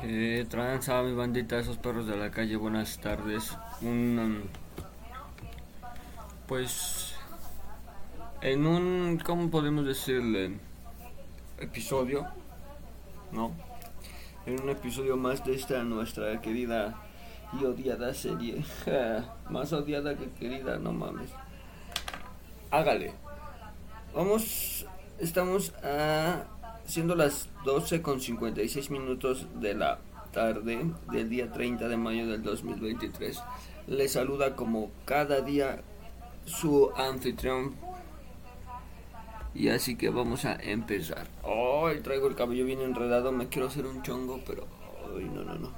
Que tranza mi bandita, esos perros de la calle, buenas tardes. Un. um, pues. En un. ¿Cómo podemos decirle? Episodio. ¿No? En un episodio más de esta nuestra querida y odiada serie. más odiada que querida, no mames. Hágale. Vamos. Estamos a siendo las 12 con 56 minutos de la tarde del día 30 de mayo del 2023. Le saluda como cada día su anfitrión. Y así que vamos a empezar. Ay, traigo el cabello bien enredado, me quiero hacer un chongo, pero ay, no, no, no.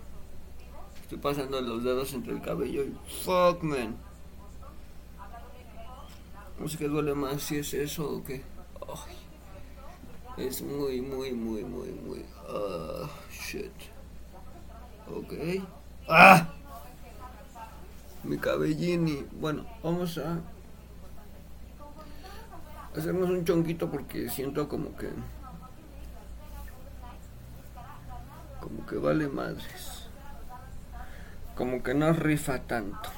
Estoy pasando los dedos entre el cabello y fuck, man. No sé qué duele más, si es eso o qué. Ay. Es muy, muy, muy, muy, muy. Ah, shit. Ok. ¡Ah! Mi cabellini. Bueno, vamos a hacernos un chonquito porque siento como que. Como que vale madres. Como que no rifa tanto.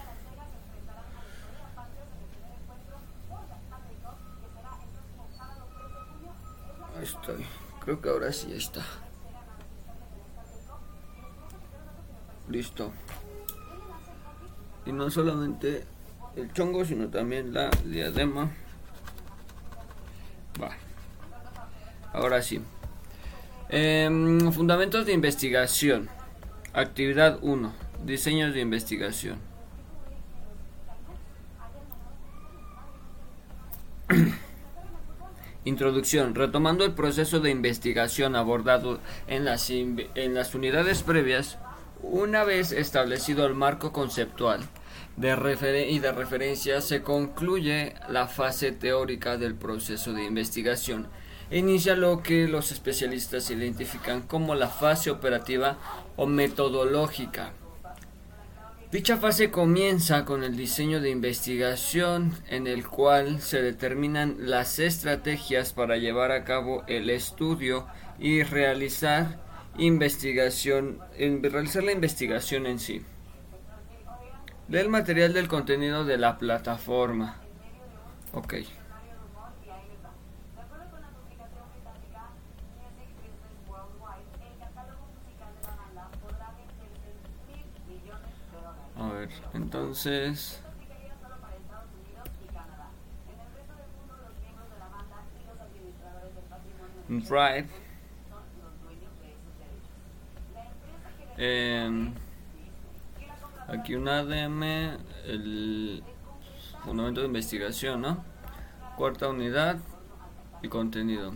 Estoy. Creo que ahora sí está. Listo. Y no solamente el chongo, sino también la diadema. Va. Ahora sí. Em, fundamentos de investigación. Actividad 1. Diseños de investigación. Introducción. Retomando el proceso de investigación abordado en las, en las unidades previas, una vez establecido el marco conceptual de y de referencia, se concluye la fase teórica del proceso de investigación. Inicia lo que los especialistas identifican como la fase operativa o metodológica. Dicha fase comienza con el diseño de investigación en el cual se determinan las estrategias para llevar a cabo el estudio y realizar investigación, realizar la investigación en sí. Lee el material del contenido de la plataforma. Ok. A ver, entonces... Drive. Em, aquí un ADM, el fundamento de investigación, ¿no? Cuarta unidad y contenido.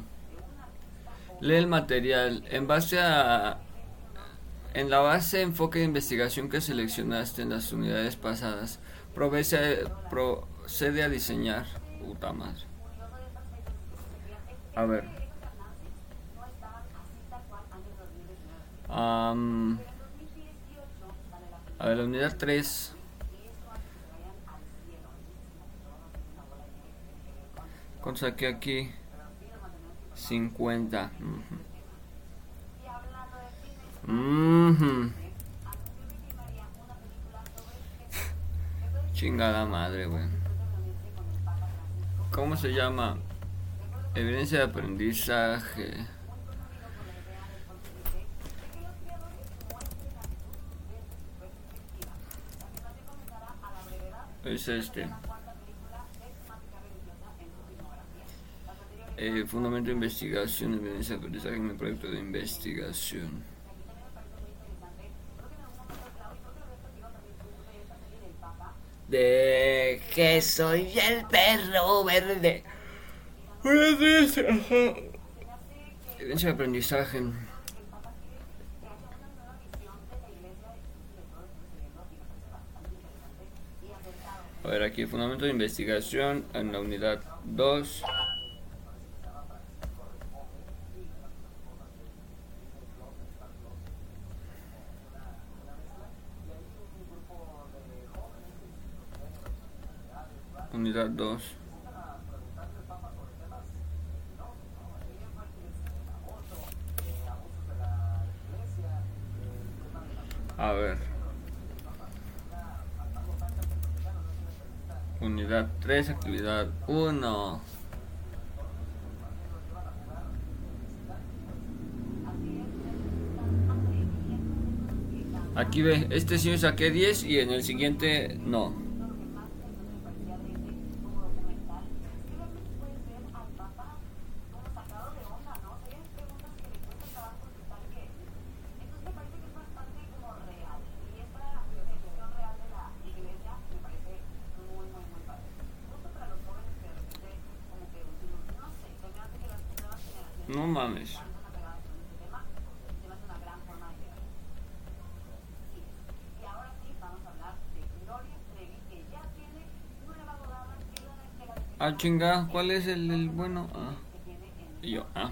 Lee el material. En base a en la base enfoque de investigación que seleccionaste en las unidades pasadas, provece- procede a diseñar. Puta madre. A ver. Am, a ver, la unidad 3. ¿Cuánto saqué aquí? 50. Ujú. Mhm. Chingada madre, güey. ¿Cómo se llama? Evidencia de aprendizaje. Es este. Eh, fundamento de investigación, evidencia de aprendizaje en el proyecto de investigación. De que soy el perro verde. Evidencia de aprendizaje. A ver, aquí, fundamento de investigación en la unidad 2. Unidad 2. A ver. Unidad 3, actividad 1. Aquí ve, este sí saqué 10 y en el siguiente no. No mames. Ah, chinga, ¿cuál es el, el bueno? Ah. Yo, ah.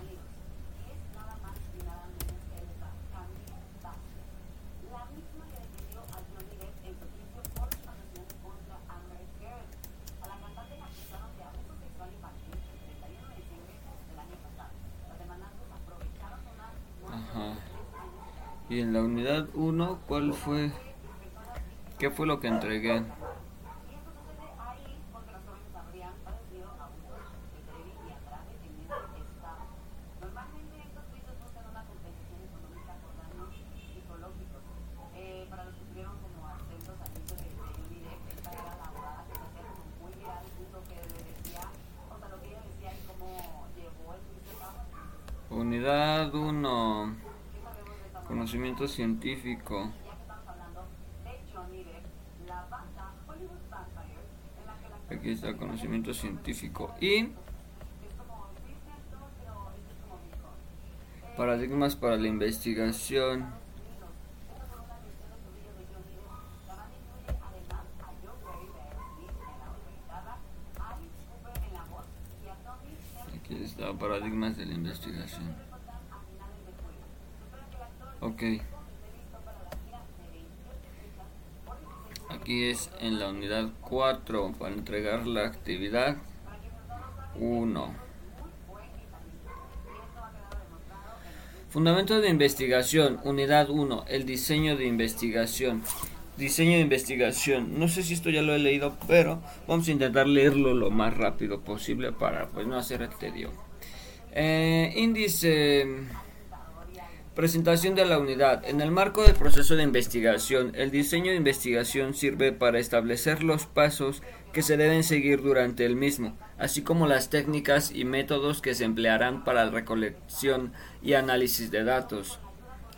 Y en la unidad 1, ¿cuál fue? ¿Qué fue lo que entregué? Unidad 1. Conocimiento científico. Aquí está conocimiento científico. Y paradigmas para la investigación. Aquí está paradigmas de la investigación. Ok. Aquí es en la unidad 4 para entregar la actividad 1. Fundamentos de investigación, unidad 1, el diseño de investigación. Diseño de investigación. No sé si esto ya lo he leído, pero vamos a intentar leerlo lo más rápido posible para pues no hacer el tedio. Eh, índice Presentación de la unidad. En el marco del proceso de investigación, el diseño de investigación sirve para establecer los pasos que se deben seguir durante el mismo, así como las técnicas y métodos que se emplearán para la recolección y análisis de datos.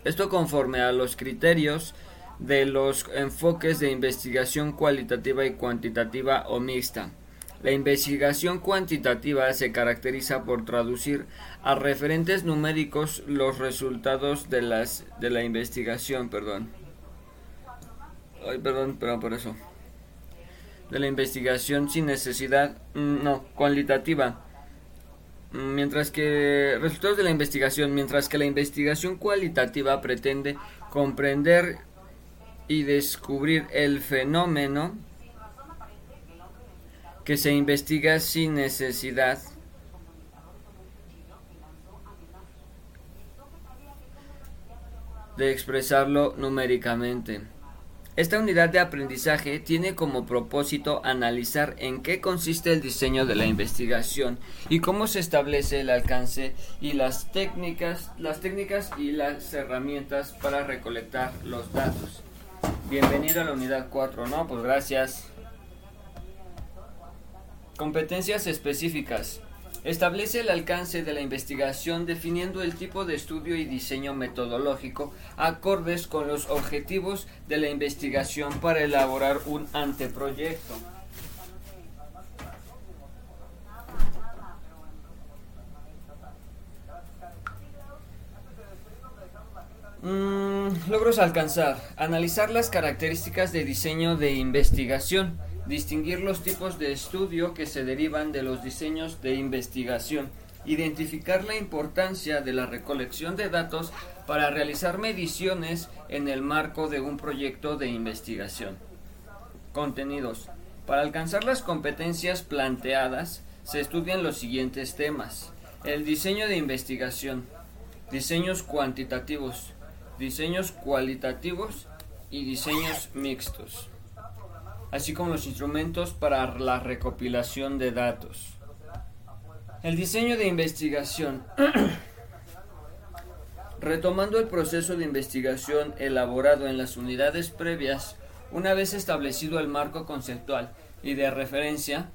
Esto conforme a los criterios de los enfoques de investigación cualitativa y cuantitativa o mixta. La investigación cuantitativa se caracteriza por traducir a referentes numéricos los resultados de, las, de la investigación, perdón. Ay, perdón, pero por eso. De la investigación sin necesidad, mm, no, cualitativa. Mientras que resultados de la investigación, mientras que la investigación cualitativa pretende comprender y descubrir el fenómeno que se investiga sin necesidad de expresarlo numéricamente. Esta unidad de aprendizaje tiene como propósito analizar en qué consiste el diseño de la investigación y cómo se establece el alcance y las técnicas, las técnicas y las herramientas para recolectar los datos. Bienvenido a la unidad 4, ¿no? Pues gracias. Competencias específicas. Establece el alcance de la investigación definiendo el tipo de estudio y diseño metodológico acordes con los objetivos de la investigación para elaborar un anteproyecto. Mm, logros alcanzar. Analizar las características de diseño de investigación distinguir los tipos de estudio que se derivan de los diseños de investigación, identificar la importancia de la recolección de datos para realizar mediciones en el marco de un proyecto de investigación. Contenidos. Para alcanzar las competencias planteadas, se estudian los siguientes temas. El diseño de investigación, diseños cuantitativos, diseños cualitativos y diseños mixtos, así como los instrumentos para la recopilación de datos. El diseño de investigación. Retomando el proceso de investigación elaborado en las unidades previas, una vez establecido el marco conceptual y de referencia,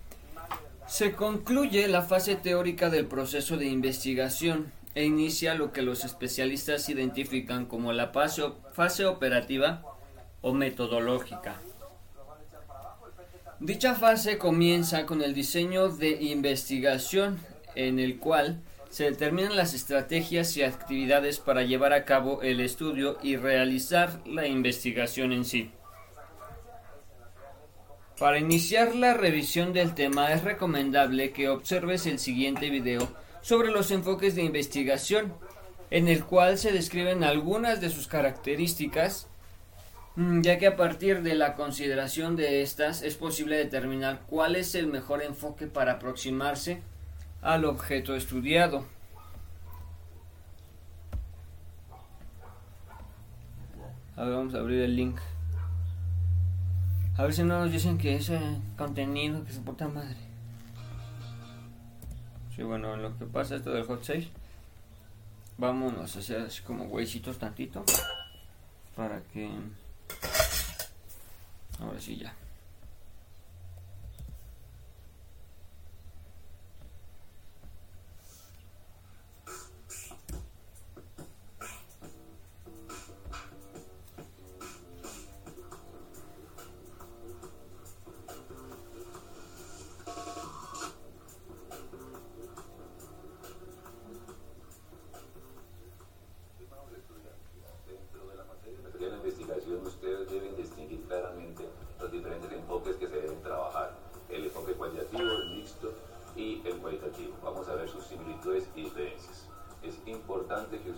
se concluye la fase teórica del proceso de investigación e inicia lo que los especialistas identifican como la fase, operativa o metodológica. Dicha fase comienza con el diseño de investigación en el cual se determinan las estrategias y actividades para llevar a cabo el estudio y realizar la investigación en sí. Para iniciar la revisión del tema es recomendable que observes el siguiente video sobre los enfoques de investigación, en el cual se describen algunas de sus características, ya que a partir de la consideración de estas es posible determinar cuál es el mejor enfoque para aproximarse al objeto estudiado. A ver, vamos a abrir el link. A ver si no nos dicen que ese contenido que se porta madre. Sí, bueno, lo que pasa esto del hot 6, vámonos a hacer así como huesitos tantito. Para que... Ahora sí ya. de que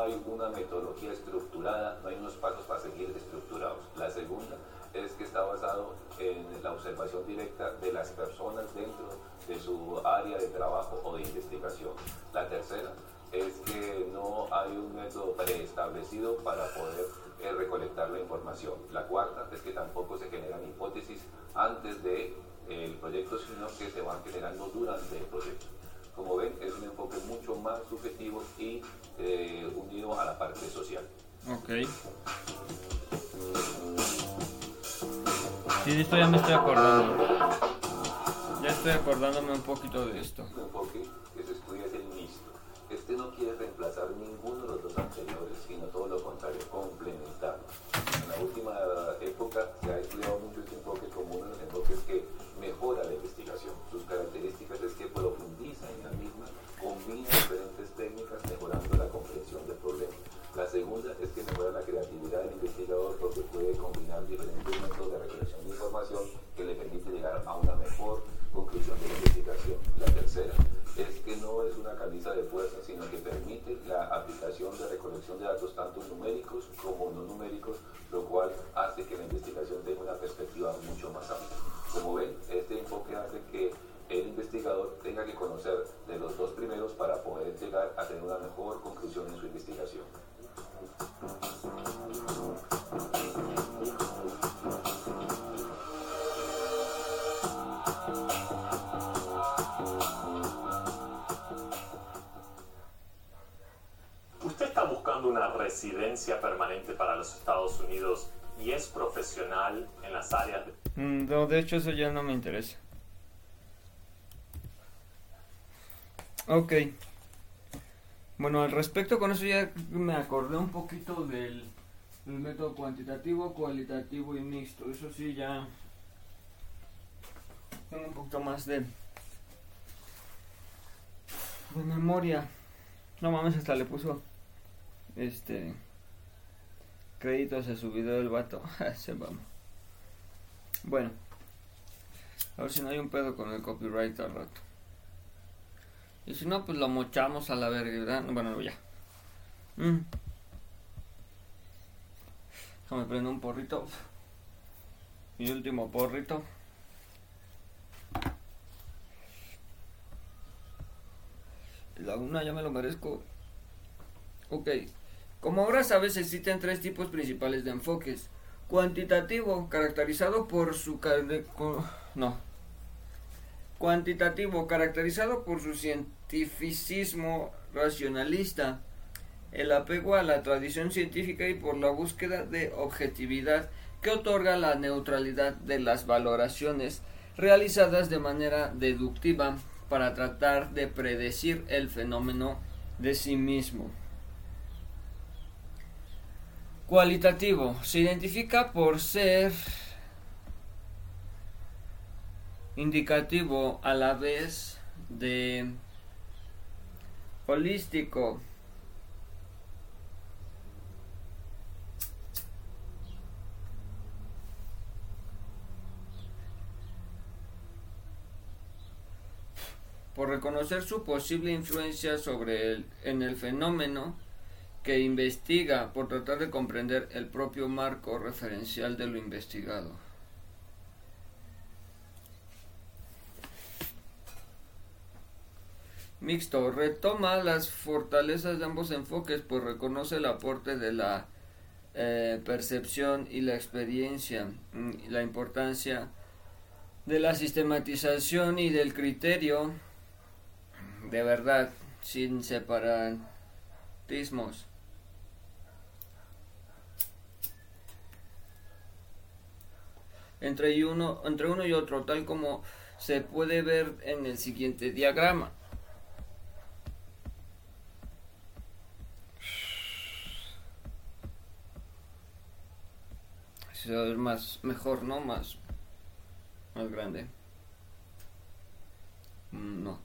hay una metodología estructurada, no hay unos pasos para seguir estructurados. La segunda es que está basado en la observación directa de las personas dentro de su área de trabajo o de investigación. La tercera es que no hay un método preestablecido para poder eh, recolectar la información. La cuarta es que tampoco se generan hipótesis antes del de, eh, proyecto, sino que se van generando durante el proyecto. Como ven, es un enfoque mucho más subjetivo y ya me estoy acordando. Ya estoy acordándome un poquito de esto. Un enfoque que se estudia es el mixto. Este no quiere reemplazar ninguno de los dos anteriores, sino todo lo contrario, complementarlo. En la última época se ha estudiado no es una camisa de fuerza, sino que permite la aplicación de recolección de datos tanto numéricos como no numéricos, lo cual hace que la investigación tenga una perspectiva mucho más amplia. Como ven, este enfoque hace que el investigador tenga que conocer de los dos primeros para poder llegar a tener una mejor conclusión en su investigación. Una residencia permanente para los Estados Unidos y es profesional en las áreas de... Mm, No, de hecho eso ya no me interesa. Ok. Bueno, al respecto con eso ya me acordé un poquito del, método cuantitativo, cualitativo y mixto. Eso sí ya tengo un poquito más de, de memoria. No mames, hasta le puso este créditos a su video del vato. Se vamos. Bueno, a ver si no hay un pedo con el copyright al rato. Y si no, pues lo mochamos a la verga, ¿verdad? Bueno, ya. Mm. Déjame prender un porrito. Mi último porrito. La una ya me lo merezco. Ok. Como ahora sabes, existen tres tipos principales de enfoques. Cuantitativo, caracterizado por su... Cuantitativo, caracterizado por su cientificismo racionalista, el apego a la tradición científica y por la búsqueda de objetividad que otorga la neutralidad de las valoraciones realizadas de manera deductiva para tratar de predecir el fenómeno de sí mismo. Cualitativo se identifica por ser indicativo a la vez de holístico. por reconocer su posible influencia sobre el, en el fenómeno que investiga por tratar de comprender el propio marco referencial de lo investigado. Mixto retoma las fortalezas de ambos enfoques, pues reconoce el aporte de la eh, percepción y la experiencia, mm, la importancia de la sistematización y del criterio de verdad, sin separatismos. Entre, uno, entre uno y otro, tal como se puede ver en el siguiente diagrama. Se va a ver más, mejor, ¿no? Más, más grande. Mm, No.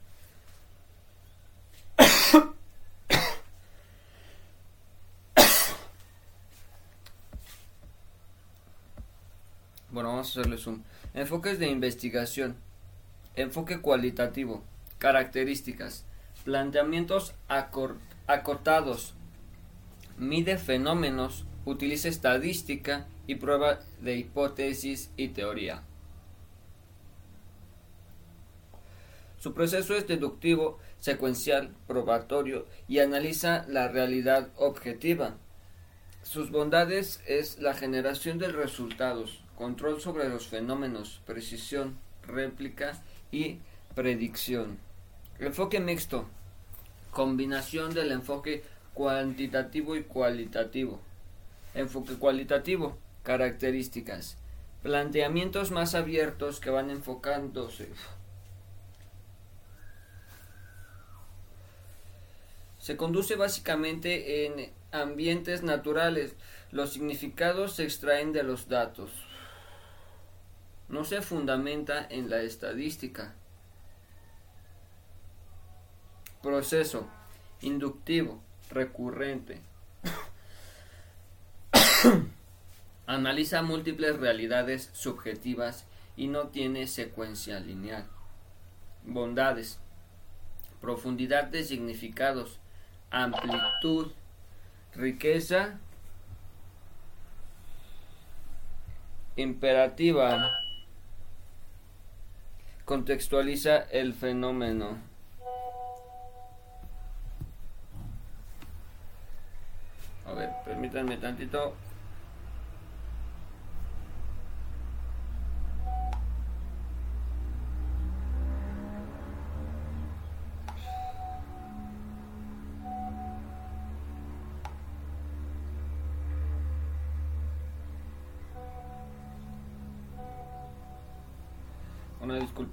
Bueno, vamos a Enfoques de investigación. Enfoque cualitativo. Características. Planteamientos acotados. Mide fenómenos. Utiliza estadística y prueba de hipótesis y teoría. Su proceso es deductivo, secuencial, probatorio y analiza la realidad objetiva. Sus bondades es la generación de resultados, control sobre los fenómenos, precisión, réplica y predicción. Enfoque mixto, combinación del enfoque cuantitativo y cualitativo. Enfoque cualitativo, características, planteamientos más abiertos que van enfocándose. Se conduce básicamente en ambientes naturales. Los significados se extraen de los datos. No se fundamenta en la estadística. Proceso inductivo, recurrente. Analiza múltiples realidades subjetivas y no tiene secuencia lineal. Bondades. Profundidad de significados, amplitud, riqueza imperativa contextualiza el fenómeno. A ver, permítanme tantito.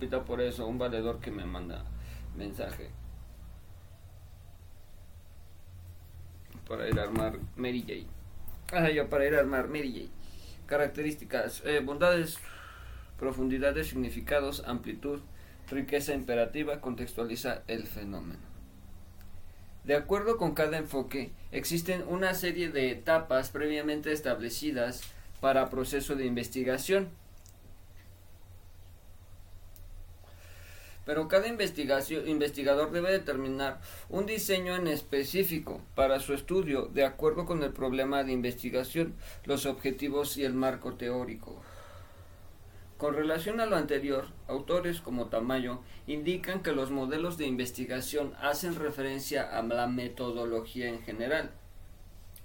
Por eso, un valedor que me manda mensaje. Para ir a armar Mary J. Ah, para ir a armar Mary. Características, eh, bondades, profundidades, significados, amplitud, riqueza imperativa, contextualiza el fenómeno. De acuerdo con cada enfoque, existen una serie de etapas previamente establecidas para proceso de investigación pero cada investigador debe determinar un diseño en específico para su estudio de acuerdo con el problema de investigación, los objetivos y el marco teórico. Con relación a lo anterior, autores como Tamayo indican que los modelos de investigación hacen referencia a la metodología en general,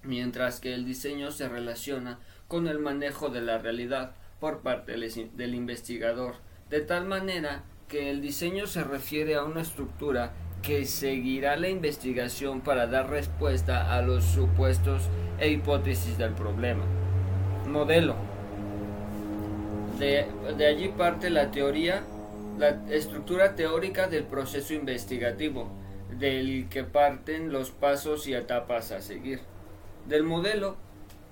mientras que el diseño se relaciona con el manejo de la realidad por parte del investigador, de tal manera que el diseño se refiere a una estructura que seguirá la investigación para dar respuesta a los supuestos e hipótesis del problema. Modelo. De, allí parte la teoría, la estructura teórica del proceso investigativo, del que parten los pasos y etapas a seguir. Del modelo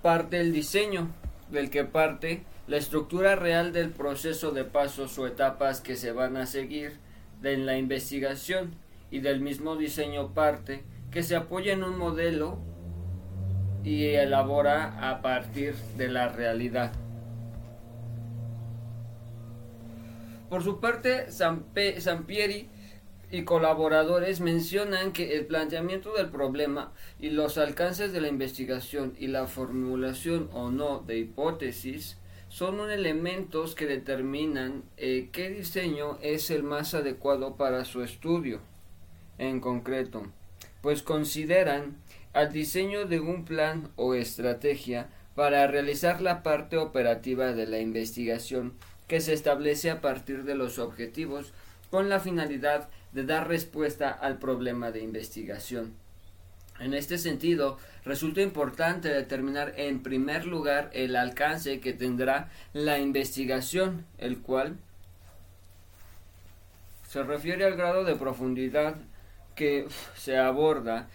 parte el diseño, del que parte la estructura real del proceso de pasos o etapas que se van a seguir en la investigación y del mismo diseño parte que se apoya en un modelo y elabora a partir de la realidad. Por su parte, Sampieri y colaboradores mencionan que el planteamiento del problema y los alcances de la investigación y la formulación o no de hipótesis son elementos que determinan eh, qué diseño es el más adecuado para su estudio en concreto, pues consideran al diseño de un plan o estrategia para realizar la parte operativa de la investigación que se establece a partir de los objetivos con la finalidad de dar respuesta al problema de investigación. En este sentido, resulta importante determinar en primer lugar el alcance que tendrá la investigación, el cual se refiere al grado de profundidad que se aborda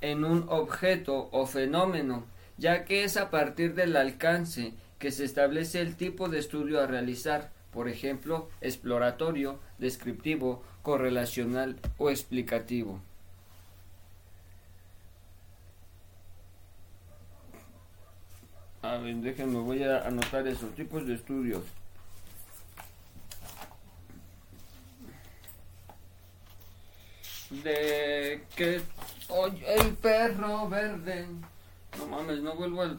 en un objeto o fenómeno, ya que es a partir del alcance que se establece el tipo de estudio a realizar, por ejemplo, exploratorio, descriptivo, correlacional o explicativo. A ver, déjenme, voy a anotar esos tipos de estudios. De que oye el perro verde. No mames, no vuelvo a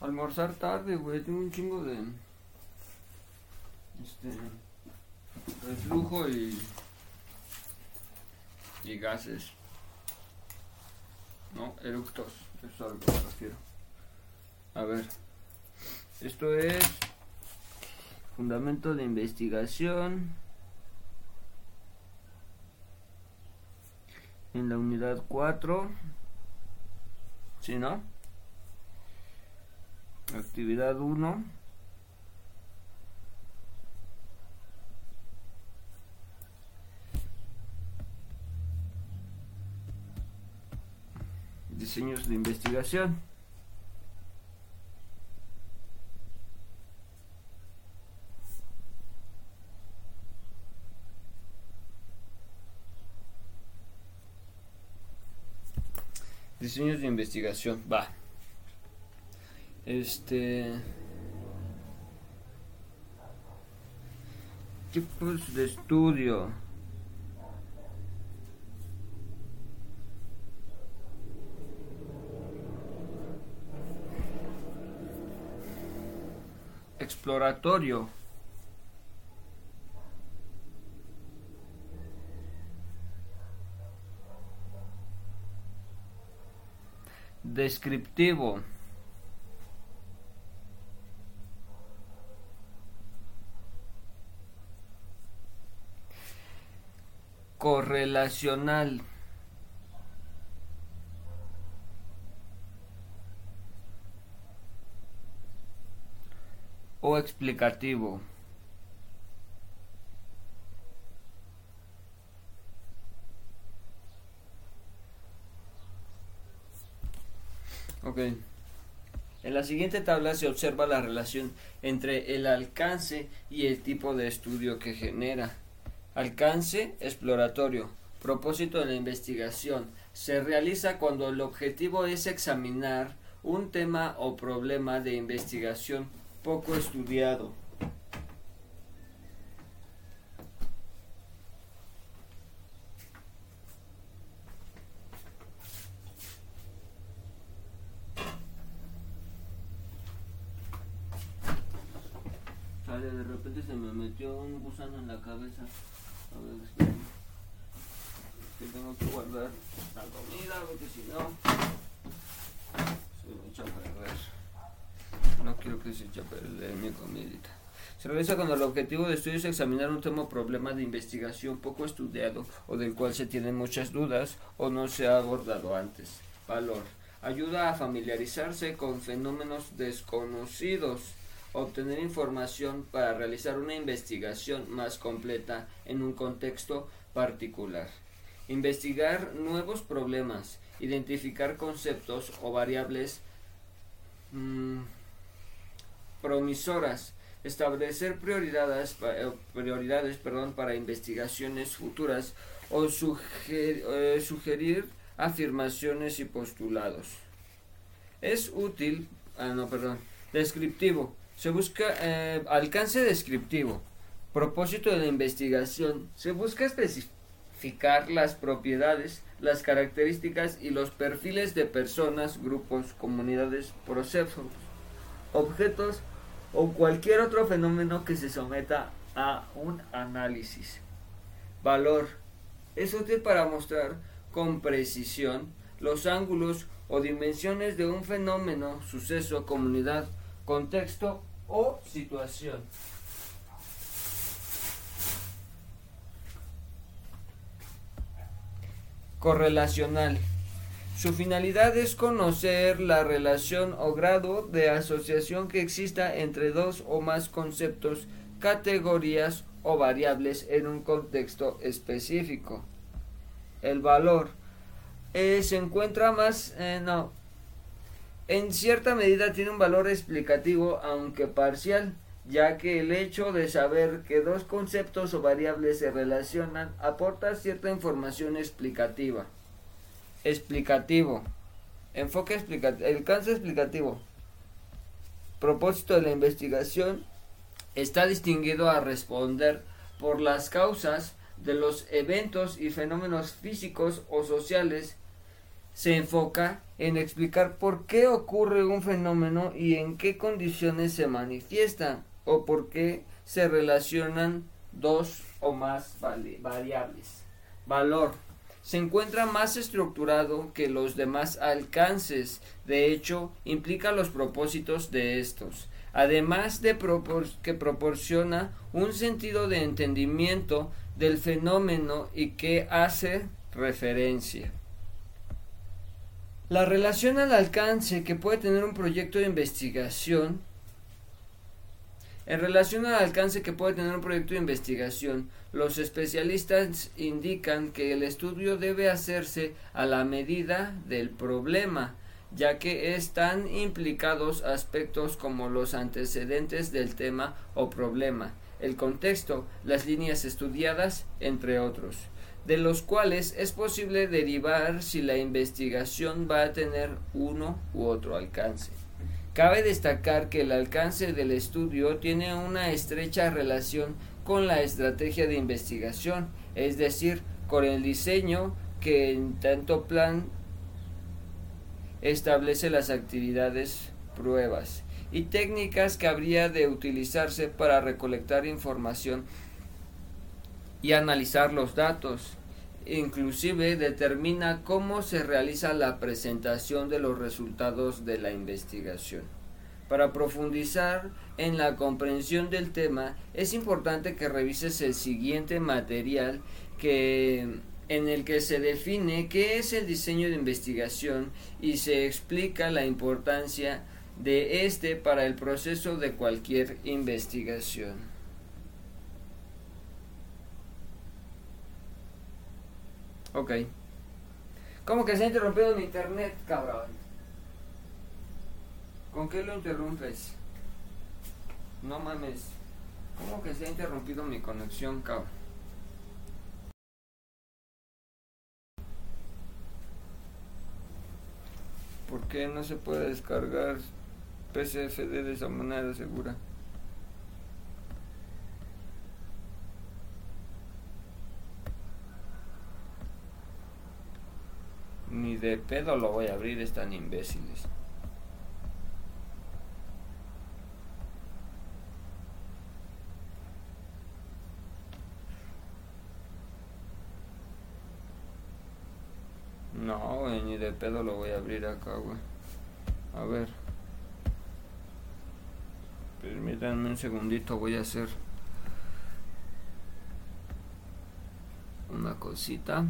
almorzar tarde, güey. Tengo un chingo de. Este. Reflujo y. y gases. No, eructos. Eso es a lo que me refiero. A ver, esto es fundamento de investigación en la unidad 4. ¿Sí, no? Actividad 1. Diseños de investigación. Diseños de investigación, va. Este. Tipos de estudio. Exploratorio. Descriptivo. Correlacional. O explicativo. En la siguiente tabla se observa la relación entre el alcance y el tipo de estudio que genera. Alcance exploratorio. Propósito de la investigación. Se realiza cuando el objetivo es examinar un tema o problema de investigación poco estudiado. de repente se me metió un gusano en la cabeza. A ver, Que tengo que guardar la comida porque si no se me echa a perder. No quiero que se eche a perder mi comidita. Se realiza cuando el objetivo de estudio es examinar un tema o problema de investigación poco estudiado o del cual se tienen muchas dudas o no se ha abordado antes. Valor. Ayuda a familiarizarse con fenómenos desconocidos obtener información para realizar una investigación más completa en un contexto particular. Investigar nuevos problemas, identificar conceptos o variables mm, promisoras, establecer prioridades, eh, prioridades perdón, para investigaciones futuras o eh, sugerir afirmaciones y postulados. Es útil, ah no, perdón, descriptivo, se busca eh, alcance descriptivo. Propósito de la investigación. Se busca especificar las propiedades, las características y los perfiles de personas, grupos, comunidades, procesos, objetos o cualquier otro fenómeno que se someta a un análisis. Valor. Es útil para mostrar con precisión los ángulos o dimensiones de un fenómeno, suceso, comunidad, contexto o situación. Correlacional. Su finalidad es conocer la relación o grado de asociación que exista entre dos o más conceptos, categorías o variables en un contexto específico. El valor eh, se encuentra más, eh, no, en cierta medida tiene un valor explicativo, aunque parcial, ya que el hecho de saber que dos conceptos o variables se relacionan aporta cierta información explicativa. Explicativo. Enfoque explicativo. Alcance explicativo. Propósito de la investigación está distinguido a responder por las causas de los eventos y fenómenos físicos o sociales se enfoca en explicar por qué ocurre un fenómeno y en qué condiciones se manifiesta o por qué se relacionan dos o más variables. Valor. Se encuentra más estructurado que los demás alcances, de hecho, implica los propósitos de estos, además de que proporciona un sentido de entendimiento del fenómeno y que hace referencia. La relación al alcance que puede tener un proyecto de investigación en relación al alcance que puede tener un proyecto de investigación, los especialistas indican que el estudio debe hacerse a la medida del problema, ya que están implicados aspectos como los antecedentes del tema o problema, el contexto, las líneas estudiadas, entre otros de los cuales es posible derivar si la investigación va a tener uno u otro alcance. Cabe destacar que el alcance del estudio tiene una estrecha relación con la estrategia de investigación, es decir, con el diseño que en tanto plan establece las actividades, pruebas y técnicas que habría de utilizarse para recolectar información y analizar los datos. inclusive determina cómo se realiza la presentación de los resultados de la investigación. Para profundizar en la comprensión del tema, es importante que revises el siguiente material que en el que se define qué es el diseño de investigación y se explica la importancia de este para el proceso de cualquier investigación. Ok. ¿Cómo que se ha interrumpido mi internet, cabrón? ¿Con qué lo interrumpes? No mames. ¿Cómo que se ha interrumpido mi conexión, cabrón? ¿Por qué no se puede descargar PCFD de esa manera segura? Ni de pedo lo voy a abrir, están imbéciles. No, ni de pedo lo voy a abrir acá, güey. A ver. Permítanme un segundito, voy a hacer una cosita.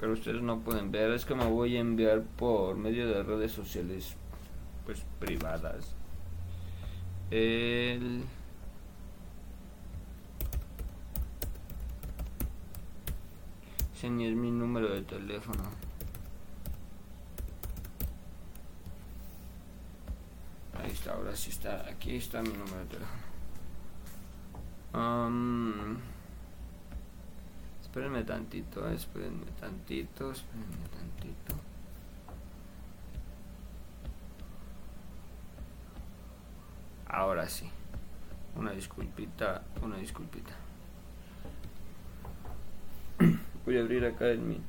Pero ustedes no pueden ver, es que me voy a enviar por medio de redes sociales pues privadas. El Ese ni es mi número de teléfono. Ahí está, ahora sí está. Aquí está mi número de teléfono. Um, espérenme tantito, eh, espérenme tantito, espérenme tantito. Ahora sí. Una disculpita, una disculpita. voy a abrir acá en mi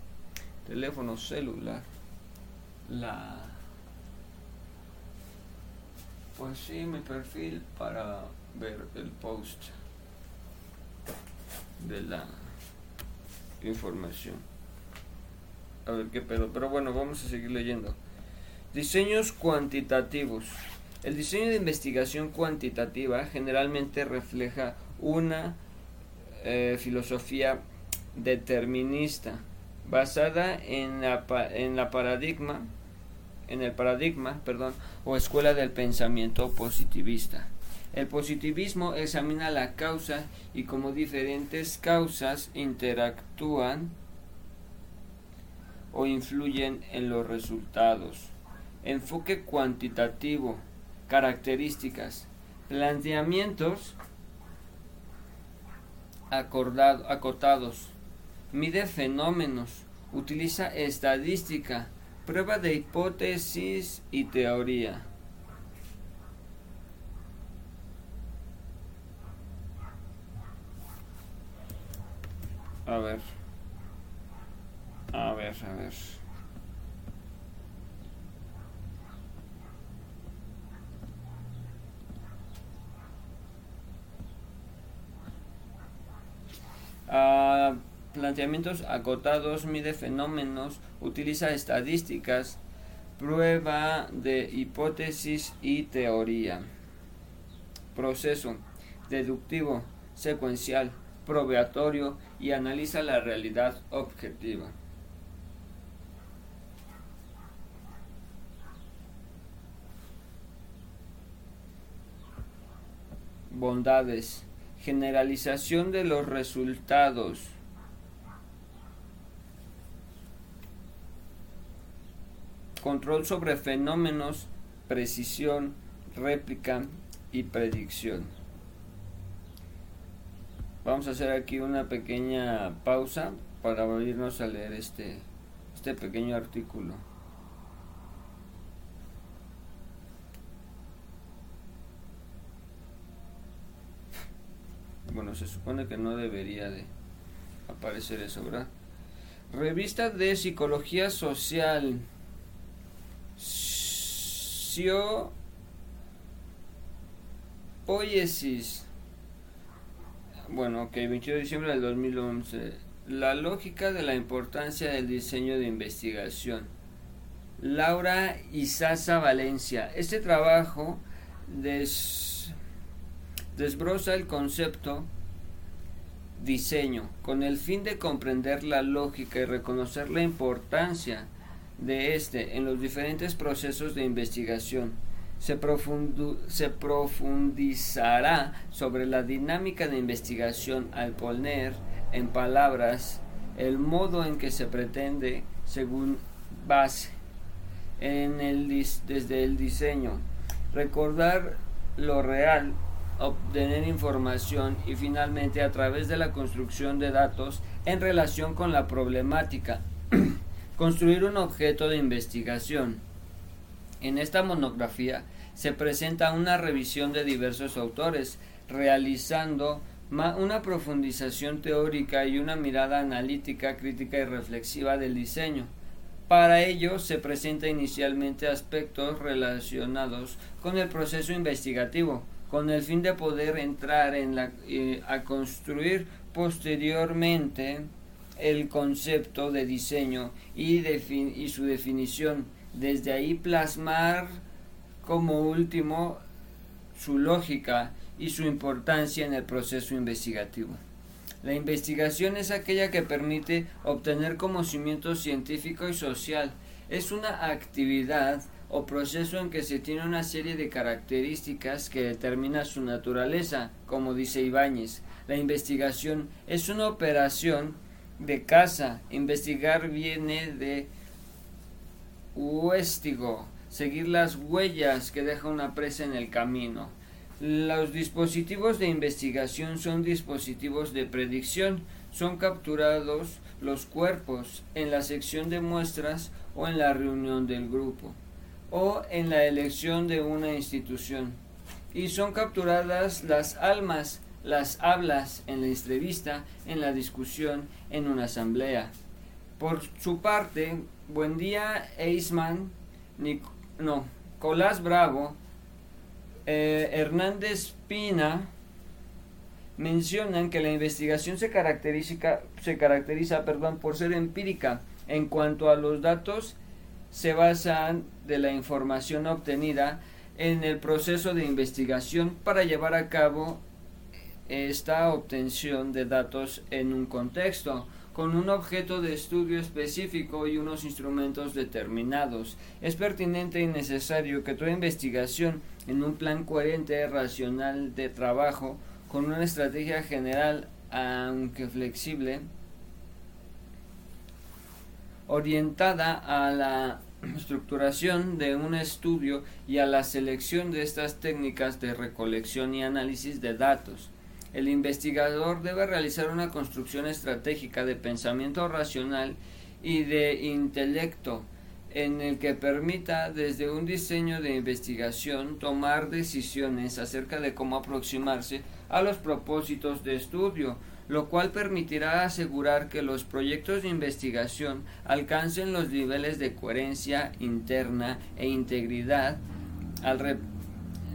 teléfono celular la pues sí mi perfil para ver el post de la información. A ver qué pedo pero bueno vamos a seguir leyendo. Diseños cuantitativos. El diseño de investigación cuantitativa generalmente refleja una eh, filosofía determinista basada en la, en la paradigma en el paradigma perdón, o escuela del pensamiento positivista. El positivismo examina la causa y cómo diferentes causas interactúan o influyen en los resultados. Enfoque cuantitativo, características, planteamientos acordado, acotados mide fenómenos, utiliza estadística, prueba de hipótesis y teoría. A ver. A ver, a ver. Ah planteamientos acotados, mide fenómenos, utiliza estadísticas, prueba de hipótesis y teoría. Proceso deductivo, secuencial, probatorio y analiza la realidad objetiva. Bondades. Generalización de los resultados control sobre fenómenos, precisión, réplica y predicción. Vamos a hacer aquí una pequeña pausa para irnos a leer este, este pequeño artículo. Bueno, se supone que no debería de aparecer eso, ¿verdad? Revista de Psicología Social poiesis bueno, ok, 22 de diciembre del 2011. La lógica de la importancia del diseño de investigación. Laura Isaza Valencia. Este trabajo des, desbroza el concepto diseño con el fin de comprender la lógica y reconocer la importancia de este en los diferentes procesos de investigación. Se, se, profundizará sobre la dinámica de investigación al poner en palabras el modo en que se pretende según base en el, desde el diseño, recordar lo real, obtener información y finalmente a través de la construcción de datos en relación con la problemática, construir un objeto de investigación. En esta monografía se presenta una revisión de diversos autores, realizando una profundización teórica y una mirada analítica, crítica y reflexiva del diseño. Para ello se presenta inicialmente aspectos relacionados con el proceso investigativo, con el fin de poder entrar en la, a construir posteriormente el concepto de diseño y su definición. Desde ahí plasmar como último su lógica y su importancia en el proceso investigativo. La investigación es aquella que permite obtener conocimiento científico y social. Es una actividad o proceso en que se tiene una serie de características que determina su naturaleza, como dice Ibáñez. La investigación es una operación de caza. Investigar viene de huéstigo, seguir las huellas que deja una presa en el camino. Los dispositivos de investigación son dispositivos de predicción. Son capturados los cuerpos en la sección de muestras o en la reunión del grupo o en la elección de una institución. Y son capturadas las almas, las hablas en la entrevista, en la discusión, en una asamblea. Por su parte, Buendía Eisman, no, Colás Bravo, eh, Hernández Pina. Mencionan que la investigación se caracteriza, se caracteriza perdón, por ser empírica. En cuanto a los datos se basan de la información obtenida en el proceso de investigación para llevar a cabo esta obtención de datos en un contexto con un objeto de estudio específico y unos instrumentos determinados. Es pertinente y necesario que toda investigación en un plan coherente, racional de trabajo, con una estrategia general, aunque flexible, orientada a la estructuración de un estudio y a la selección de estas técnicas de recolección y análisis de datos el investigador debe realizar una construcción estratégica de pensamiento racional y de intelecto en el que permita desde un diseño de investigación tomar decisiones acerca de cómo aproximarse a los propósitos de estudio, lo cual permitirá asegurar que los proyectos de investigación alcancen los niveles de coherencia interna e integridad al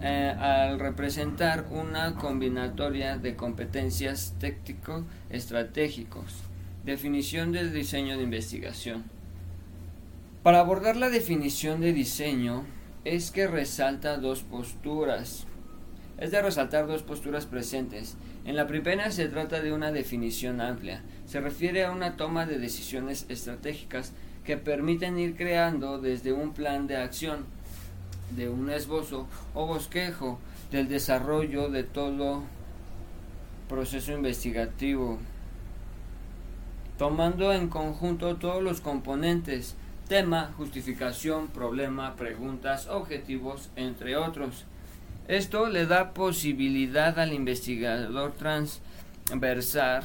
eh, al representar una combinatoria de competencias técnico-estratégicos. Definición del diseño de investigación. Para abordar la definición de diseño es que resalta dos posturas. Es de resaltar dos posturas presentes. En la primera se trata de una definición amplia. Se refiere a una toma de decisiones estratégicas que permiten ir creando desde un plan de acción de un esbozo o bosquejo del desarrollo de todo proceso investigativo, tomando en conjunto todos los componentes, tema, justificación, problema, preguntas, objetivos, entre otros. Esto le da posibilidad al investigador transversal,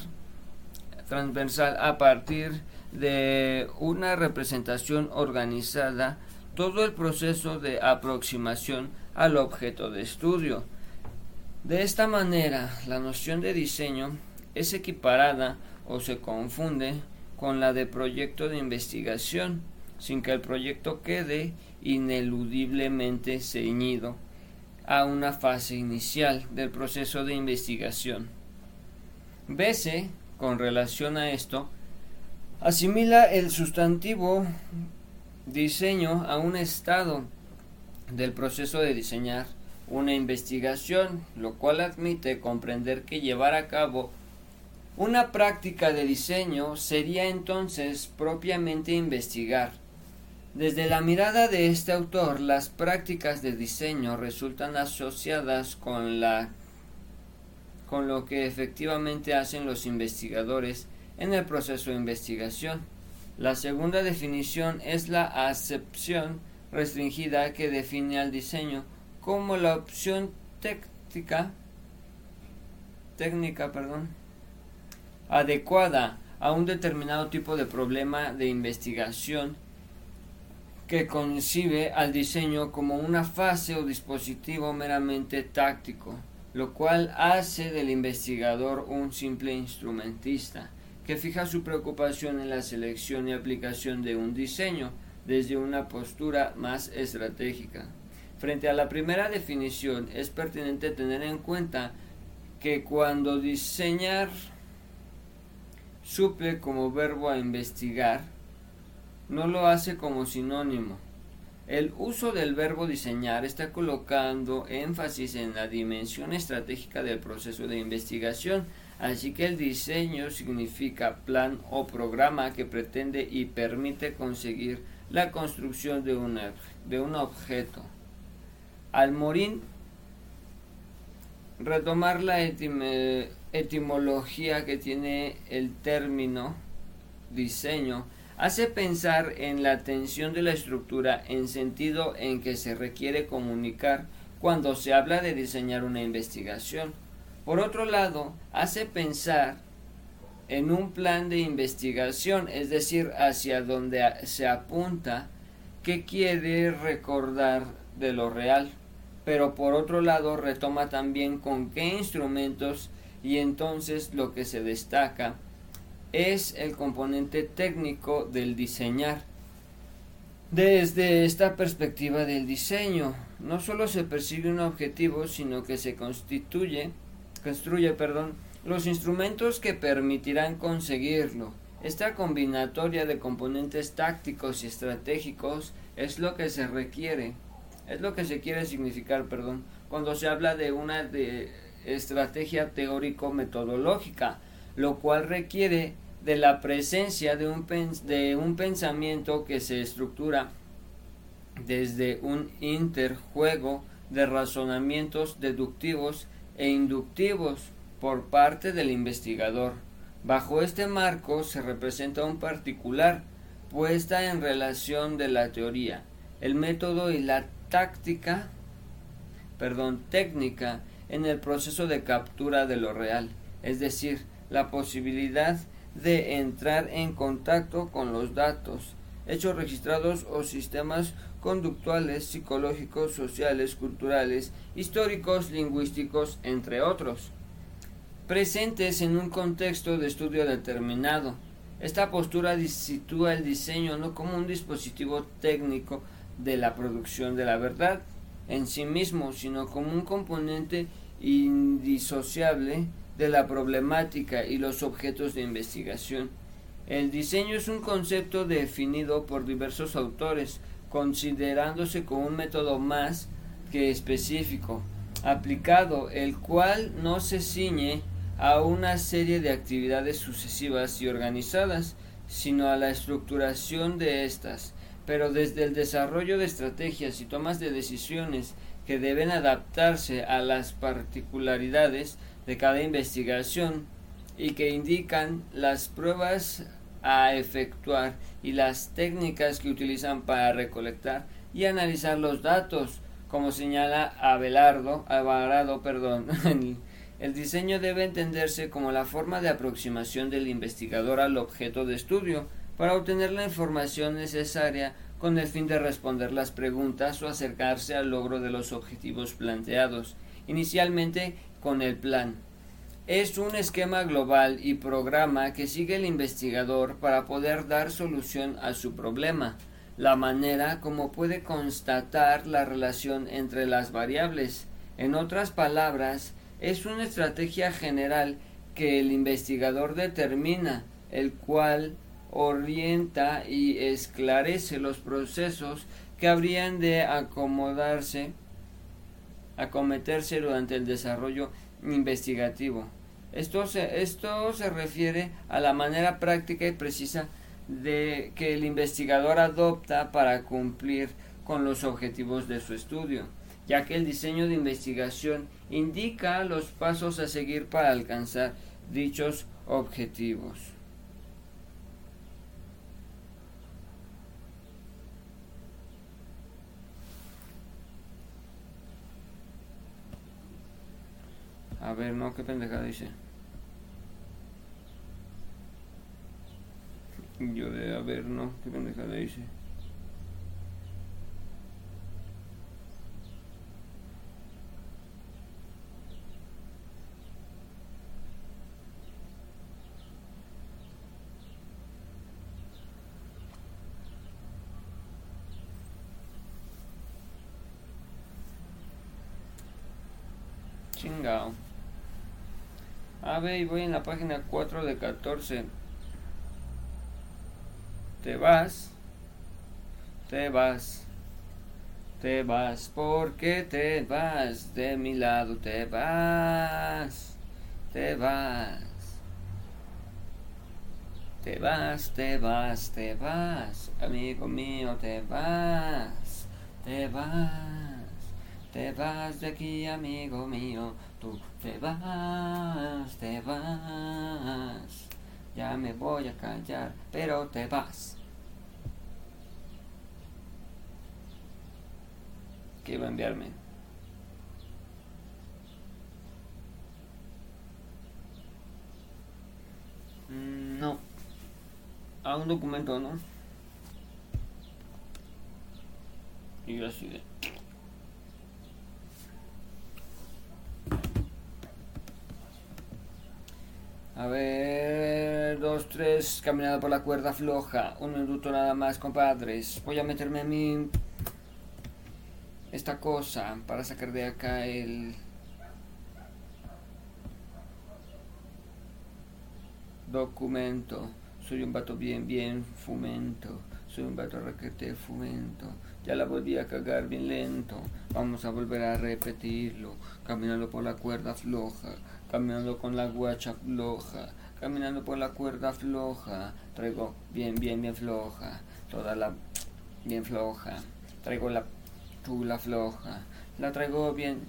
transversal a partir de una representación organizada todo el proceso de aproximación al objeto de estudio. De esta manera, la noción de diseño es equiparada o se confunde con la de proyecto de investigación, sin que el proyecto quede ineludiblemente ceñido a una fase inicial del proceso de investigación. Bese, con relación a esto, asimila el sustantivo diseño a un estado del proceso de diseñar una investigación, lo cual admite comprender que llevar a cabo una práctica de diseño sería entonces propiamente investigar. Desde la mirada de este autor, las prácticas de diseño resultan asociadas con la con lo que efectivamente hacen los investigadores en el proceso de investigación. La segunda definición es la acepción restringida que define al diseño como la opción técnica, técnica perdón, adecuada a un determinado tipo de problema de investigación que concibe al diseño como una fase o dispositivo meramente táctico, lo cual hace del investigador un simple instrumentista, que fija su preocupación en la selección y aplicación de un diseño desde una postura más estratégica. Frente a la primera definición, es pertinente tener en cuenta que cuando diseñar suple como verbo a investigar, no lo hace como sinónimo. El uso del verbo diseñar está colocando énfasis en la dimensión estratégica del proceso de investigación, así que el diseño significa plan o programa que pretende y permite conseguir la construcción de, de un objeto. Al morir, retomar la etimología que tiene el término diseño hace pensar en la tensión de la estructura en sentido en que se requiere comunicar cuando se habla de diseñar una investigación. Por otro lado, hace pensar en un plan de investigación, es decir, hacia donde se apunta que quiere recordar de lo real pero por otro lado retoma también con qué instrumentos y entonces lo que se destaca es el componente técnico del diseñar. Desde esta perspectiva del diseño, no solo se persigue un objetivo, sino que se constituye, construye, perdón, los instrumentos que permitirán conseguirlo. Esta combinatoria de componentes tácticos y estratégicos es lo que se requiere es lo que se quiere significar, perdón, cuando se habla de una de estrategia teórico-metodológica, lo cual requiere de la presencia de un, de un pensamiento que se estructura desde un interjuego de razonamientos deductivos e inductivos por parte del investigador. Bajo este marco se representa un particular puesta en relación de la teoría, el método y la táctica, perdón, técnica en el proceso de captura de lo real, es decir, la posibilidad de entrar en contacto con los datos, hechos registrados o sistemas conductuales, psicológicos, sociales, culturales, históricos, lingüísticos, entre otros, presentes en un contexto de estudio determinado. Esta postura sitúa el diseño no como un dispositivo técnico, de la producción de la verdad en sí mismo, sino como un componente indisociable de la problemática y los objetos de investigación. El diseño es un concepto definido por diversos autores, considerándose como un método más que específico, aplicado, el cual no se ciñe a una serie de actividades sucesivas y organizadas, sino a la estructuración de éstas, pero desde el desarrollo de estrategias y tomas de decisiones que deben adaptarse a las particularidades de cada investigación y que indican las pruebas a efectuar y las técnicas que utilizan para recolectar y analizar los datos, como señala Abelardo, Alvarado, perdón. El diseño debe entenderse como la forma de aproximación del investigador al objeto de estudio, para obtener la información necesaria con el fin de responder las preguntas o acercarse al logro de los objetivos planteados, inicialmente con el plan. Es un esquema global y programa que sigue el investigador para poder dar solución a su problema, la manera como puede constatar la relación entre las variables. En otras palabras, es una estrategia general que el investigador determina, el cual orienta y esclarece los procesos que habrían de acomodarse, acometerse durante el desarrollo investigativo. Esto se, esto se refiere a la manera práctica y precisa de que el investigador adopta para cumplir con los objetivos de su estudio, ya que el diseño de investigación indica los pasos a seguir para alcanzar dichos objetivos. A ver, no, qué pendejada dice. Yo de a ver, no, qué pendejada dice. Chingao. A ver, y voy en la página 4 de 14. Te vas. Te vas. Te vas. ¿Por qué te vas? De mi lado te vas. Te vas. Te vas, te vas, te vas. Amigo mío, te vas. Te vas. Te vas de aquí, amigo mío, tú te vas, te vas. Ya me voy a callar, pero te vas. ¿Qué iba a enviarme? Mm, no. A un documento, ¿no? Y yo así de... A ver, dos, tres, caminada por la cuerda floja. Un minuto nada más, compadres. Voy a meterme a mí esta cosa para sacar de acá el... Documento. Soy un vato bien, bien fumento. Soy un vato requete fumento. Ya la volví a cagar bien lento. Vamos a volver a repetirlo. Caminando por la cuerda floja caminando con la guacha floja, caminando por la cuerda floja, traigo bien, bien, bien floja, toda la bien floja, traigo la chula floja, la traigo bien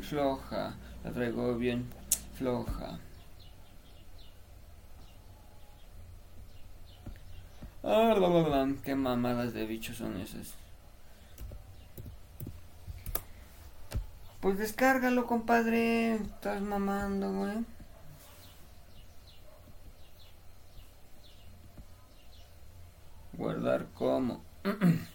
floja, la traigo bien floja. Ah, qué mamadas de bichos son esas. Pues descárgalo, compadre. Estás mamando, güey. Guardar como.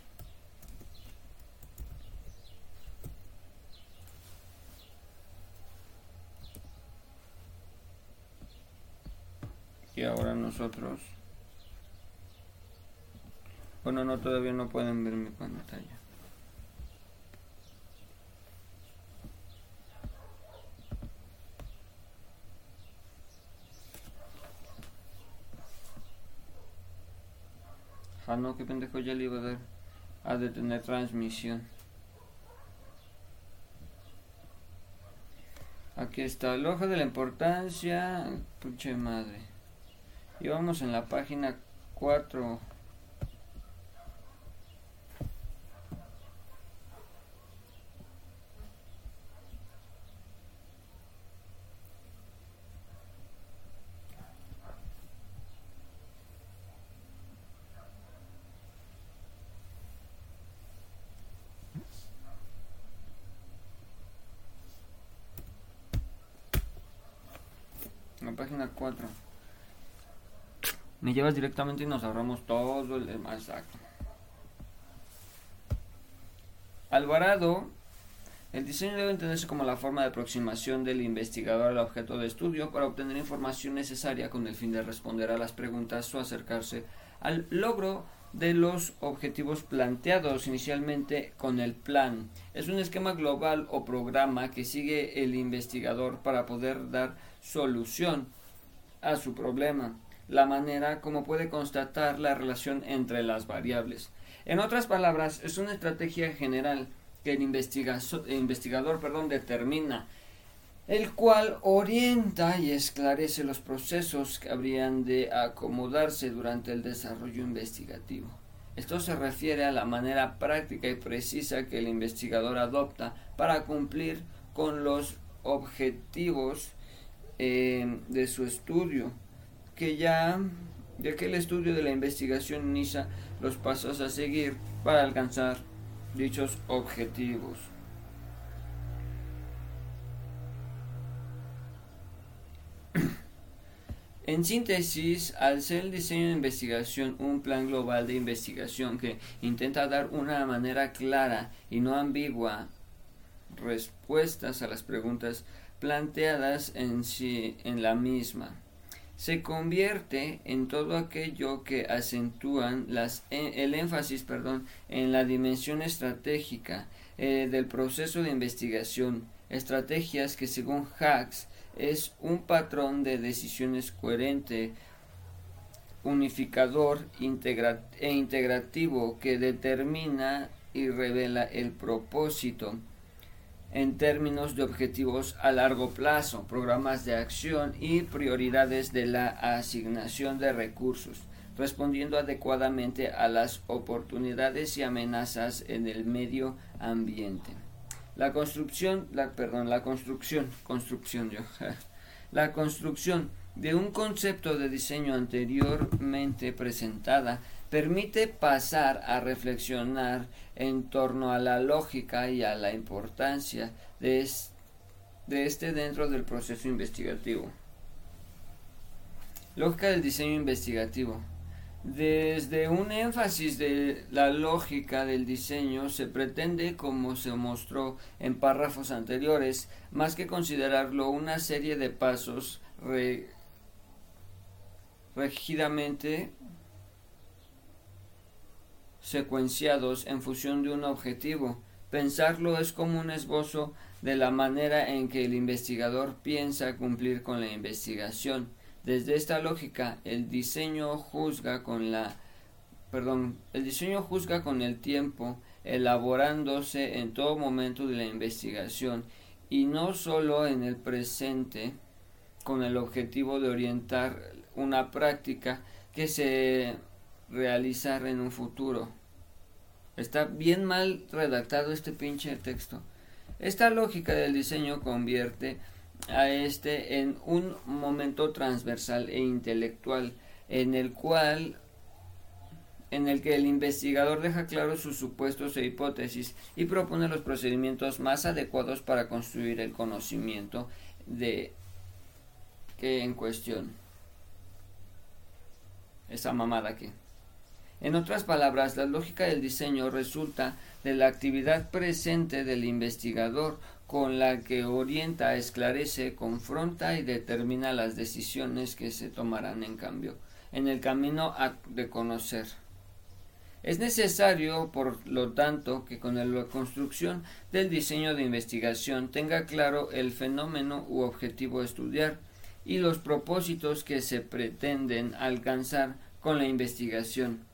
y ahora nosotros. Bueno, no, todavía no pueden ver mi pantalla. Ah, no, qué pendejo, ya le iba a dar a detener transmisión. Aquí está, el ojo de la importancia. Puche madre. Y vamos en la página 4. página 4. Me llevas directamente y nos ahorramos todo el demás acto. Alvarado, el diseño debe entenderse como la forma de aproximación del investigador al objeto de estudio para obtener información necesaria con el fin de responder a las preguntas o acercarse al logro de los objetivos planteados inicialmente con el plan. Es un esquema global o programa que sigue el investigador para poder dar solución a su problema, la manera como puede constatar la relación entre las variables. En otras palabras, es una estrategia general que el investigador perdón, determina, el cual orienta y esclarece los procesos que habrían de acomodarse durante el desarrollo investigativo. Esto se refiere a la manera práctica y precisa que el investigador adopta para cumplir con los objetivos eh, de su estudio, que ya, ya que el estudio de la investigación inicia los pasos a seguir para alcanzar dichos objetivos. En síntesis, al ser el diseño de investigación un plan global de investigación que intenta dar una manera clara y no ambigua respuestas a las preguntas planteadas en sí en la misma, se convierte en todo aquello que acentúan e, el énfasis perdón, en la dimensión estratégica eh, del proceso de investigación, estrategias que según Hacks es un patrón de decisiones coherente, unificador e integrativo que determina y revela el propósito en términos de objetivos a largo plazo, programas de acción y prioridades de la asignación de recursos, respondiendo adecuadamente a las oportunidades y amenazas en el medio ambiente. La construcción, la, perdón, la construcción, construcción la construcción de un concepto de diseño anteriormente presentada permite pasar a reflexionar en torno a la lógica y a la importancia de, este dentro del proceso investigativo. Lógica del diseño investigativo. Desde un énfasis de la lógica del diseño se pretende, como se mostró en párrafos anteriores, más que considerarlo una serie de pasos regidamente secuenciados en función de un objetivo. Pensarlo es como un esbozo de la manera en que el investigador piensa cumplir con la investigación. Desde esta lógica, el diseño juzga con la perdón, el diseño juzga con el tiempo, elaborándose en todo momento de la investigación y no solo en el presente con el objetivo de orientar una práctica que se realizar en un futuro. Está bien mal redactado este pinche texto. Esta lógica del diseño convierte a este en un momento transversal e intelectual en el cual en el que el investigador deja claro sus supuestos e hipótesis y propone los procedimientos más adecuados para construir el conocimiento de que en cuestión. Esa mamada que en otras palabras, la lógica del diseño resulta de la actividad presente del investigador con la que orienta, esclarece, confronta y determina las decisiones que se tomarán en cambio en el camino de conocer. Es necesario, por lo tanto, que con la construcción del diseño de investigación tenga claro el fenómeno u objetivo a estudiar y los propósitos que se pretenden alcanzar con la investigación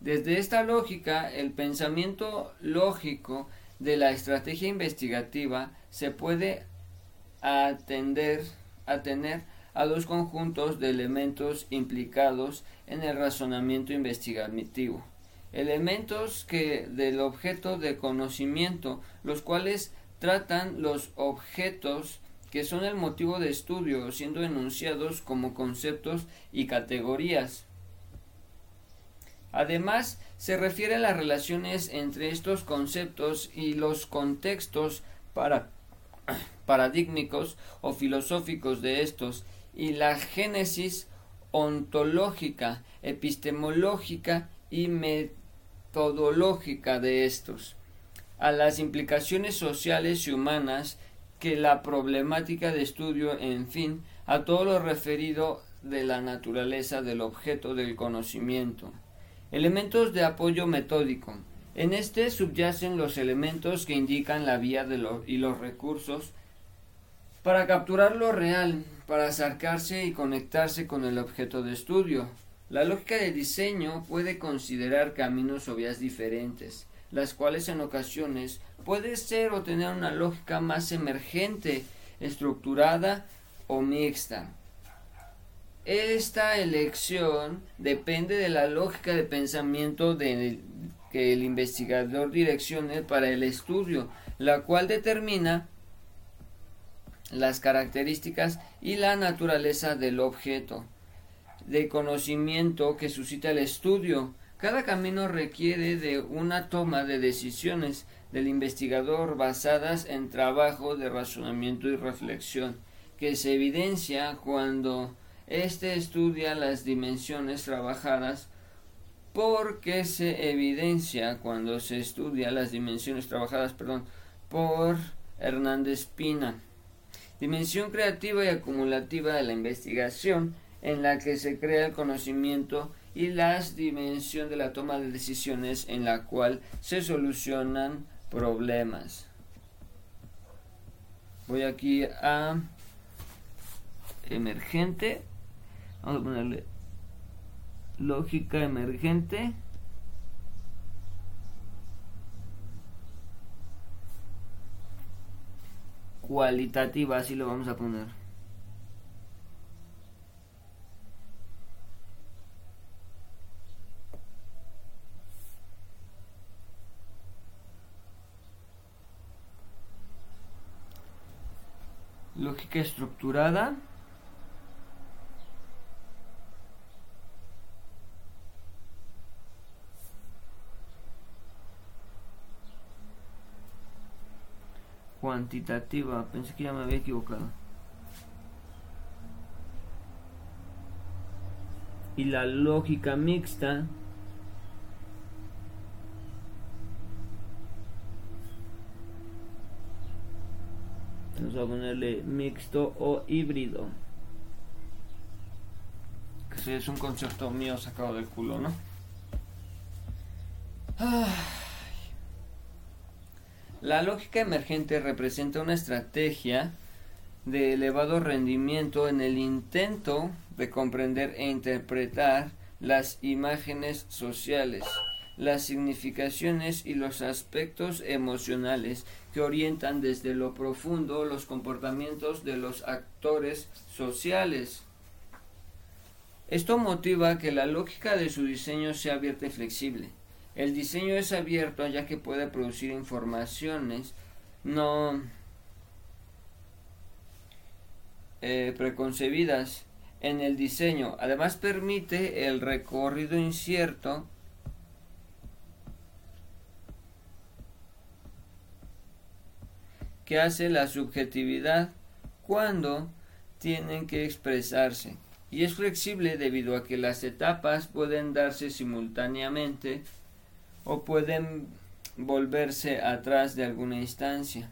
desde esta lógica, el pensamiento lógico de la estrategia investigativa se puede atender, a dos conjuntos de elementos implicados en el razonamiento investigativo. Elementos que del objeto de conocimiento, los cuales tratan los objetos que son el motivo de estudio, siendo enunciados como conceptos y categorías. Además, se refiere a las relaciones entre estos conceptos y los contextos para, paradigmicos o filosóficos de estos y la génesis ontológica, epistemológica y metodológica de estos, a las implicaciones sociales y humanas que la problemática de estudio, en fin, a todo lo referido de la naturaleza del objeto del conocimiento. Elementos de apoyo metódico. En este subyacen los elementos que indican la vía de y los recursos para capturar lo real, para acercarse y conectarse con el objeto de estudio. La lógica de diseño puede considerar caminos o vías diferentes, las cuales en ocasiones puede ser o tener una lógica más emergente, estructurada o mixta. Esta elección depende de la lógica de pensamiento que el investigador direccione para el estudio, la cual determina las características y la naturaleza del objeto de conocimiento que suscita el estudio. Cada camino requiere de una toma de decisiones del investigador basadas en trabajo de razonamiento y reflexión, que se evidencia cuando éste estudia las dimensiones trabajadas porque se evidencia cuando se estudia las dimensiones trabajadas perdón, por Hernández Pina. Dimensión creativa y acumulativa de la investigación en la que se crea el conocimiento y la dimensión de la toma de decisiones en la cual se solucionan problemas. Voy aquí a emergente. Vamos a ponerle lógica emergente. Cualitativa, así lo vamos a poner. lógica estructurada cuantitativa pensé que ya me había equivocado y la lógica mixta Vamos a ponerle mixto o híbrido. Que es un concepto mío sacado del culo, ¿no? La lógica emergente representa una estrategia de elevado rendimiento en el intento de comprender e interpretar las imágenes sociales las significaciones y los aspectos emocionales que orientan desde lo profundo los comportamientos de los actores sociales. Esto motiva que la lógica de su diseño sea abierta y flexible. El diseño es abierto ya que puede producir informaciones no eh, preconcebidas en el diseño. Además permite el recorrido incierto que hace la subjetividad cuando tienen que expresarse y es flexible debido a que las etapas pueden darse simultáneamente o pueden volverse atrás de alguna instancia.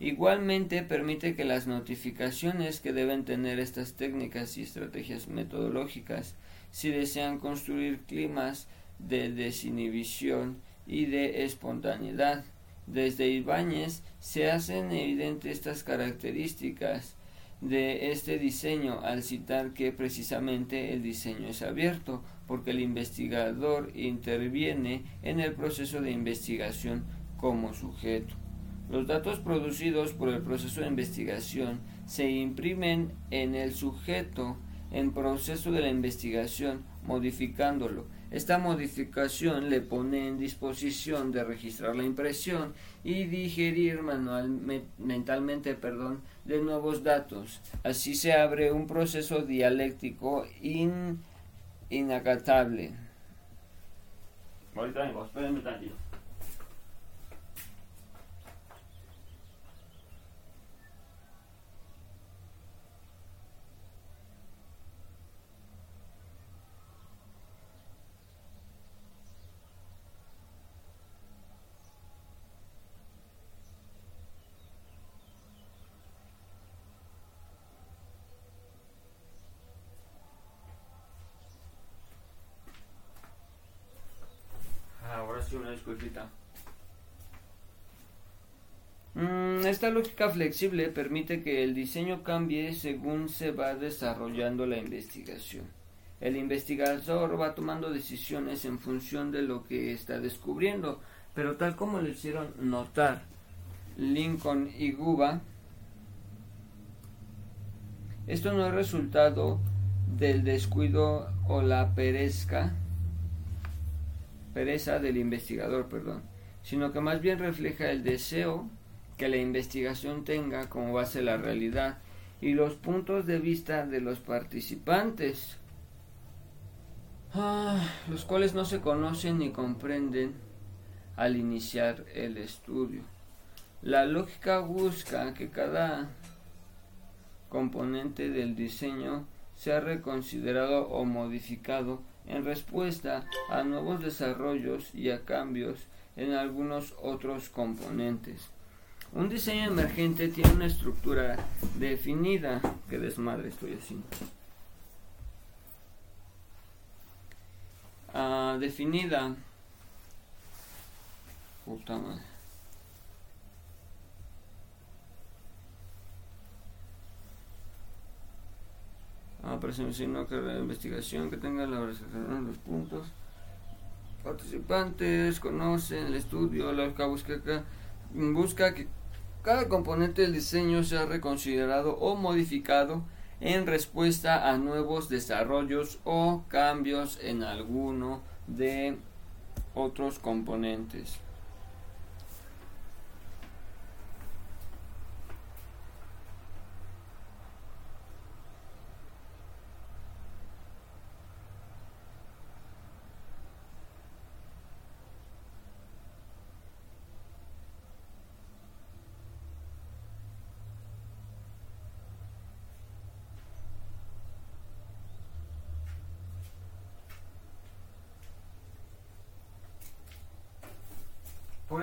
Igualmente permite que las notificaciones que deben tener estas técnicas y estrategias metodológicas si desean construir climas de desinhibición y de espontaneidad desde Ibáñez se hacen evidentes estas características de este diseño al citar que precisamente el diseño es abierto porque el investigador interviene en el proceso de investigación como sujeto. Los datos producidos por el proceso de investigación se imprimen en el sujeto en proceso de la investigación modificándolo esta modificación le pone en disposición de registrar la impresión y digerir manual, mentalmente perdón, de nuevos datos. Así se abre un proceso dialéctico in, inacatable. Mm, esta lógica flexible permite que el diseño cambie según se va desarrollando la investigación. El investigador va tomando decisiones en función de lo que está descubriendo, pero tal como lo hicieron notar Lincoln y Guba, esto no es resultado del descuido o la perezca, pereza del investigador, perdón, sino que más bien refleja el deseo que la investigación tenga como base la realidad y los puntos de vista de los participantes, ah, los cuales no se conocen ni comprenden al iniciar el estudio. La lógica busca que cada componente del diseño sea reconsiderado o modificado en respuesta a nuevos desarrollos y a cambios en algunos otros componentes. Un diseño emergente tiene una estructura definida. que desmadre estoy haciendo. Ah, definida. Puta madre. Ah, sino que la investigación que tenga la los puntos participantes conocen el estudio, la busca, busca que cada componente del diseño sea reconsiderado o modificado en respuesta a nuevos desarrollos o cambios en alguno de otros componentes.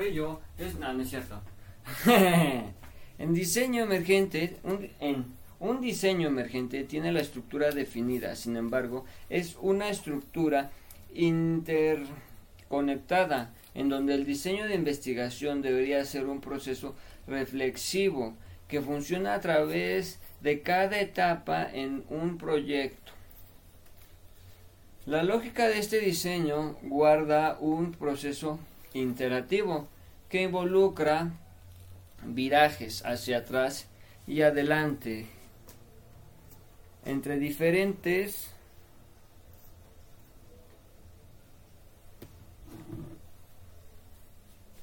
Ello, es, no, no es cierto. en diseño emergente, un, un diseño emergente tiene la estructura definida, sin embargo, es una estructura interconectada en donde el diseño de investigación debería ser un proceso reflexivo que funciona a través de cada etapa en un proyecto. La lógica de este diseño guarda un proceso interactivo que involucra virajes hacia atrás y adelante entre diferentes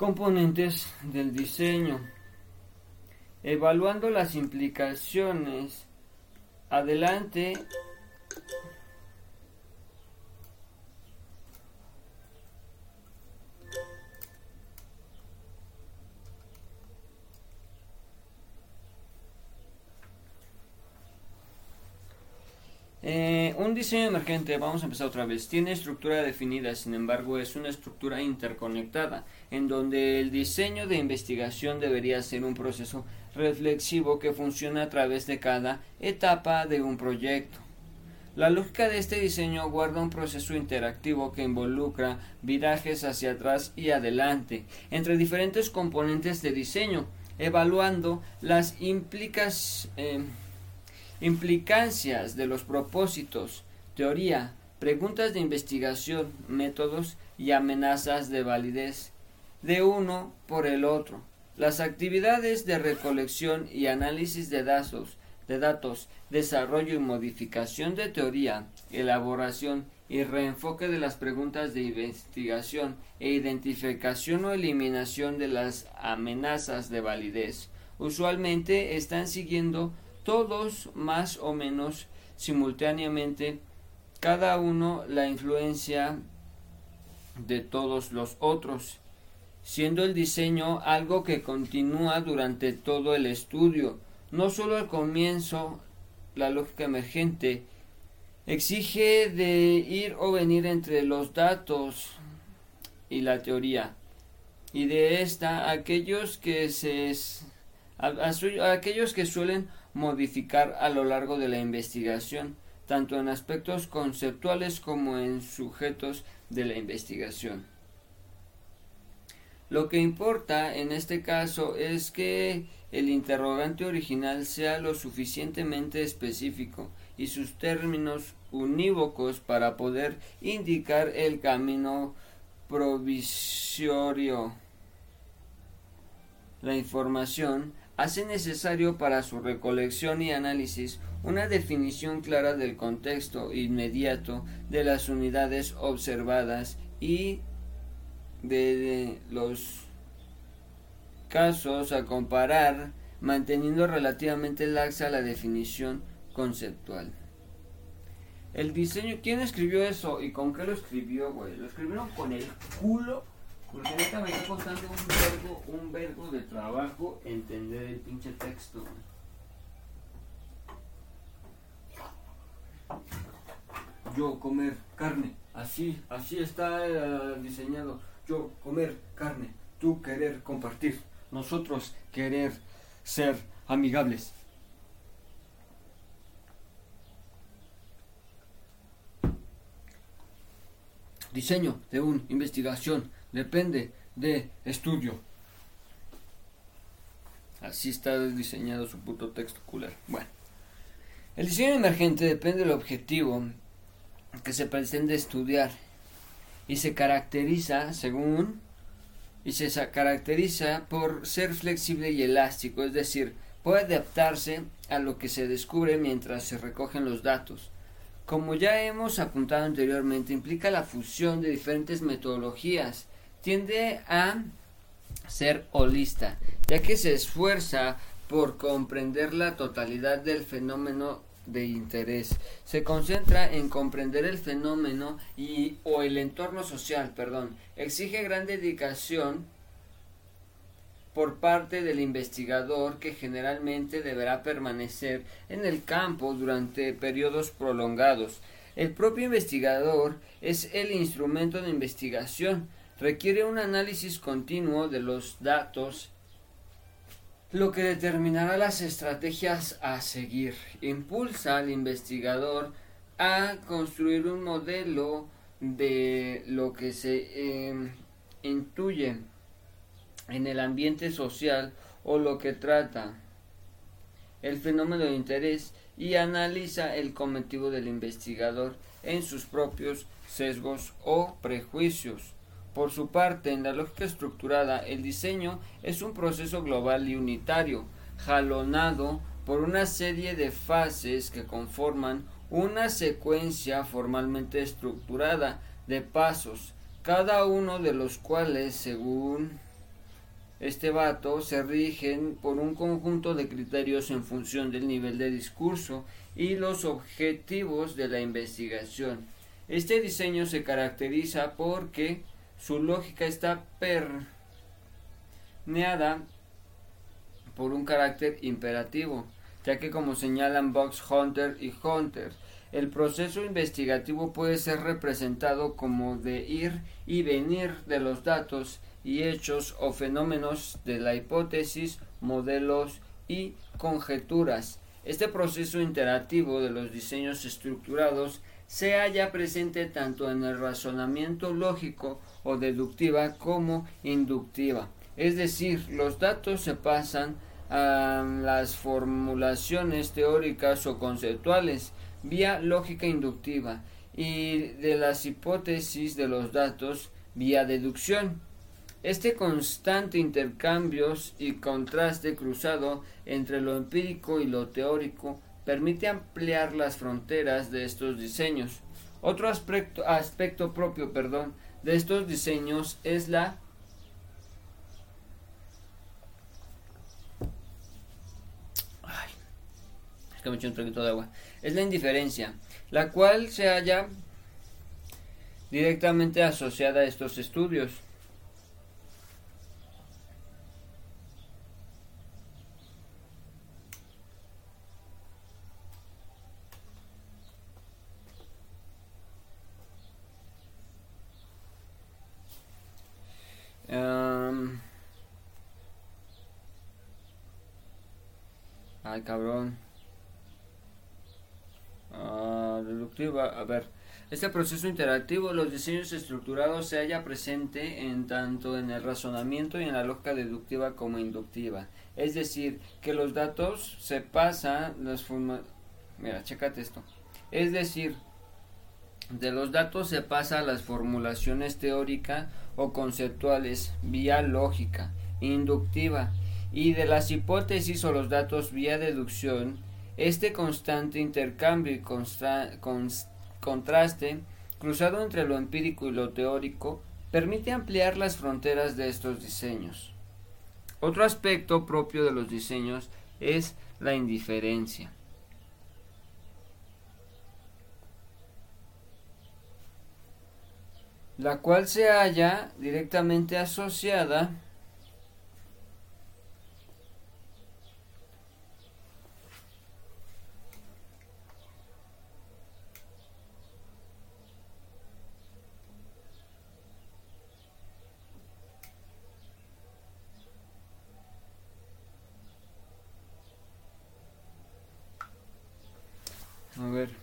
componentes del diseño, evaluando las implicaciones. Adelante Eh, un diseño emergente, vamos a empezar otra vez, tiene estructura definida, sin embargo es una estructura interconectada, en donde el diseño de investigación debería ser un proceso reflexivo que funciona a través de cada etapa de un proyecto. La lógica de este diseño guarda un proceso interactivo que involucra virajes hacia atrás y adelante entre diferentes componentes de diseño, evaluando las implicaciones eh, Implicancias de los propósitos, teoría, preguntas de investigación, métodos y amenazas de validez de uno por el otro. Las actividades de recolección y análisis de datos, de datos, desarrollo y modificación de teoría, elaboración y reenfoque de las preguntas de investigación e identificación o eliminación de las amenazas de validez usualmente están siguiendo todos más o menos simultáneamente, cada uno la influencia de todos los otros, siendo el diseño algo que continúa durante todo el estudio, no solo al comienzo, la lógica emergente exige de ir o venir entre los datos y la teoría, y de esta aquellos que se aquellos que suelen modificar a lo largo de la investigación, tanto en aspectos conceptuales como en sujetos de la investigación. Lo que importa en este caso es que el interrogante original sea lo suficientemente específico y sus términos unívocos para poder indicar el camino provisorio. La información hace necesario para su recolección y análisis una definición clara del contexto inmediato de las unidades observadas y de los casos a comparar, manteniendo relativamente laxa la definición conceptual. El diseño, ¿quién escribió eso y con qué lo escribió, güey? Lo escribieron con el culo, porque me está costando un vergo, un vergo de trabajo entender el pinche texto. Yo comer carne, así, así está eh, diseñado. Yo comer carne, tú querer compartir, nosotros querer ser amigables. Diseño de una investigación depende de estudio. Así está diseñado su puto texto culero. Bueno. El diseño emergente depende del objetivo que se pretende estudiar y se caracteriza según y se caracteriza por ser flexible y elástico, es decir, puede adaptarse a lo que se descubre mientras se recogen los datos. Como ya hemos apuntado anteriormente, implica la fusión de diferentes metodologías. Tiende a ser holista, ya que se esfuerza por comprender la totalidad del fenómeno de interés. Se concentra en comprender el fenómeno y o el entorno social, perdón. Exige gran dedicación por parte del investigador que generalmente deberá permanecer en el campo durante periodos prolongados. El propio investigador es el instrumento de investigación. Requiere un análisis continuo de los datos lo que determinará las estrategias a seguir. Impulsa al investigador a construir un modelo de lo que se em, intuye en el ambiente social o lo que trata el fenómeno de interés y analiza el cometido del investigador en sus propios sesgos o prejuicios. Por su parte, en la lógica estructurada, el diseño es un proceso global y unitario, jalonado por una serie de fases que conforman una secuencia formalmente estructurada de pasos, cada uno de los cuales, según este vato, se rigen por un conjunto de criterios en función del nivel de discurso y los objetivos de la investigación. Este diseño se caracteriza porque su lógica está permeada por un carácter imperativo, ya que como señalan Box Hunter y Hunter, el proceso investigativo puede ser representado como de ir y venir de los datos y hechos o fenómenos de la hipótesis, modelos y conjeturas. Este proceso interactivo de los diseños estructurados se halla presente tanto en el razonamiento lógico o deductiva como inductiva. Es decir, los datos se pasan a las formulaciones teóricas o conceptuales vía lógica inductiva y de las hipótesis de los datos vía deducción. Este constante intercambio y contraste cruzado entre lo empírico y lo teórico permite ampliar las fronteras de estos diseños. Otro aspecto, aspecto propio perdón, de estos diseños es la es que me eché un traguito de agua. Es la indiferencia, la cual se halla directamente asociada a estos estudios. Ay, cabrón. Uh, inductiva. A ver, este proceso interactivo, los diseños estructurados se halla presente en tanto en el razonamiento y en la lógica deductiva como inductiva. Es decir, que los datos se pasan las formas... Mira, chécate esto. Es decir, de los datos se pasa a las formulaciones teóricas o conceptuales vía lógica, inductiva, y de las hipótesis o los datos vía deducción, este constante intercambio y contraste cruzado entre lo empírico y lo teórico permite ampliar las fronteras de estos diseños. Otro aspecto propio de los diseños es la indiferencia. La cual se halla directamente asociada A ver.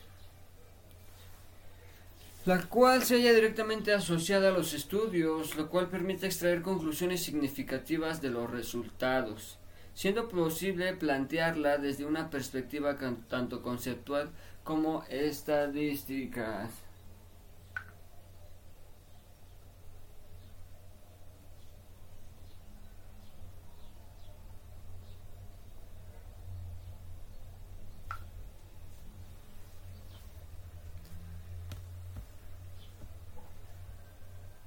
La cual se halla directamente asociada a los estudios, lo cual permite extraer conclusiones significativas de los resultados, siendo posible plantearla desde una perspectiva tanto conceptual como estadística.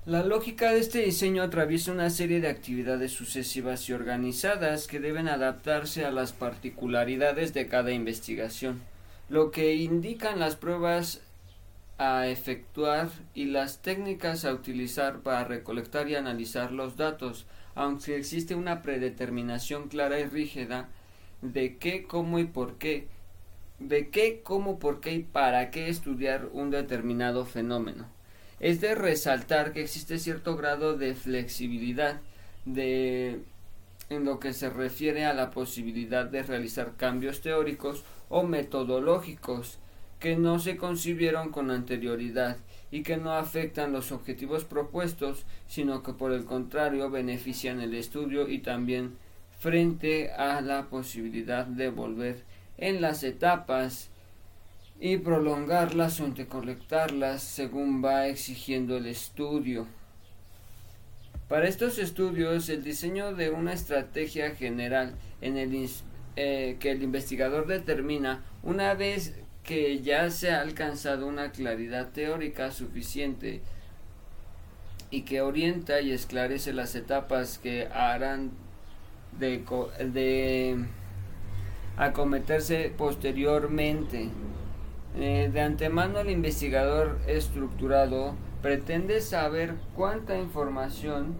La lógica de este diseño atraviesa una serie de actividades sucesivas y organizadas que deben adaptarse a las particularidades de cada investigación, lo que indican las pruebas a efectuar y las técnicas a utilizar para recolectar y analizar los datos, aunque existe una predeterminación clara y rígida de qué, cómo y por qué, de qué, cómo, por qué y para qué estudiar un determinado fenómeno es de resaltar que existe cierto grado de flexibilidad de en lo que se refiere a la posibilidad de realizar cambios teóricos o metodológicos que no se concibieron con anterioridad y que no afectan los objetivos propuestos, sino que por el contrario benefician el estudio y también frente a la posibilidad de volver en las etapas y prolongarlas o interconectarlas según va exigiendo el estudio. Para estos estudios, el diseño de una estrategia general en el, eh, que el investigador determina una vez que ya se ha alcanzado una claridad teórica suficiente y que orienta y esclarece las etapas que harán de, de acometerse posteriormente. Eh, de antemano el investigador estructurado pretende saber cuánta información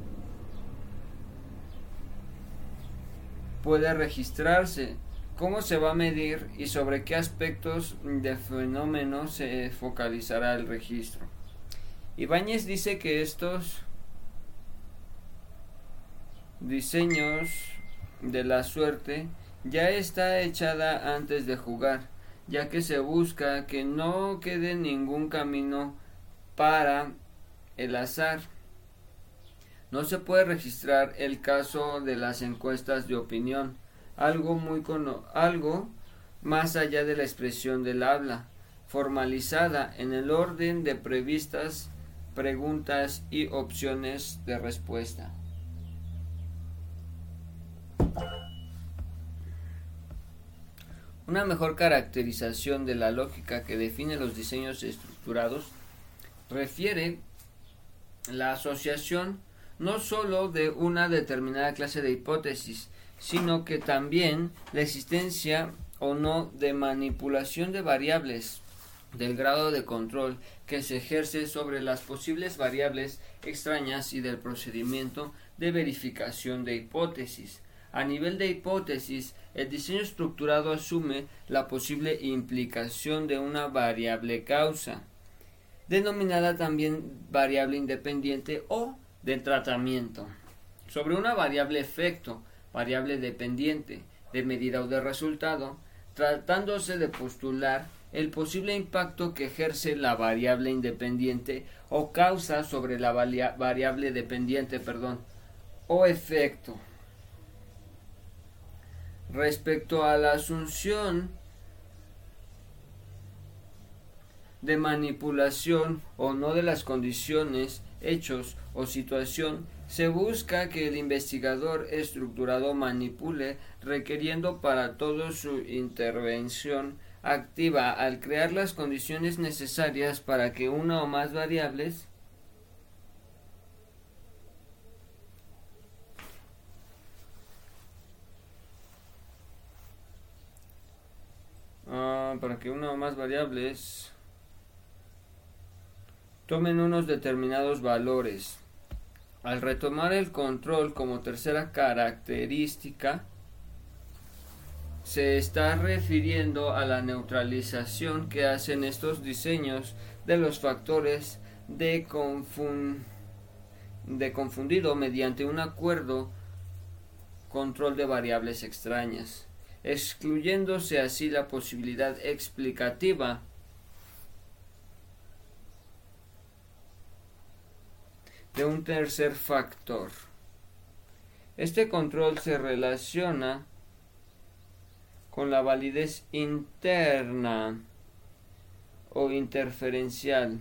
puede registrarse, cómo se va a medir y sobre qué aspectos de fenómeno se focalizará el registro. Ibáñez dice que estos diseños de la suerte ya está echada antes de jugar ya que se busca que no quede ningún camino para el azar. No se puede registrar el caso de las encuestas de opinión, algo muy algo más allá de la expresión del habla, formalizada en el orden de previstas preguntas y opciones de respuesta. Una mejor caracterización de la lógica que define los diseños estructurados refiere la asociación no sólo de una determinada clase de hipótesis, sino que también la existencia o no de manipulación de variables del grado de control que se ejerce sobre las posibles variables extrañas y del procedimiento de verificación de hipótesis. A nivel de hipótesis, el diseño estructurado asume la posible implicación de una variable causa, denominada también variable independiente o de tratamiento, sobre una variable efecto, variable dependiente, de medida o de resultado, tratándose de postular el posible impacto que ejerce la variable independiente o causa sobre la variable dependiente, perdón, o efecto. Respecto a la asunción de manipulación o no de las condiciones, hechos o situación, se busca que el investigador estructurado manipule requiriendo para todo su intervención activa al crear las condiciones necesarias para que una o más variables ah, para que una o más variables tomen unos determinados valores. Al retomar el control como tercera característica, se está refiriendo a la neutralización que hacen estos diseños de los factores de, de confundido mediante un acuerdo control de variables extrañas, excluyéndose así la posibilidad explicativa de un tercer factor. Este control se relaciona con la validez interna o interferencial.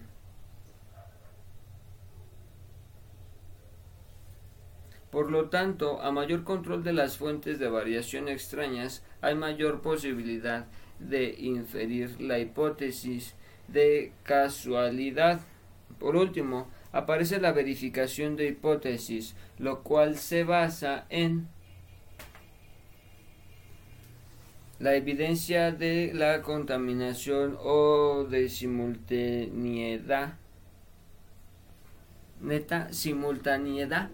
Por lo tanto, a mayor control de las fuentes de variación extrañas, hay mayor posibilidad de inferir la hipótesis de casualidad. Por último, aparece la verificación de hipótesis, lo cual se basa en la evidencia de la contaminación o de simultaneidad. Neta, simultaneidad.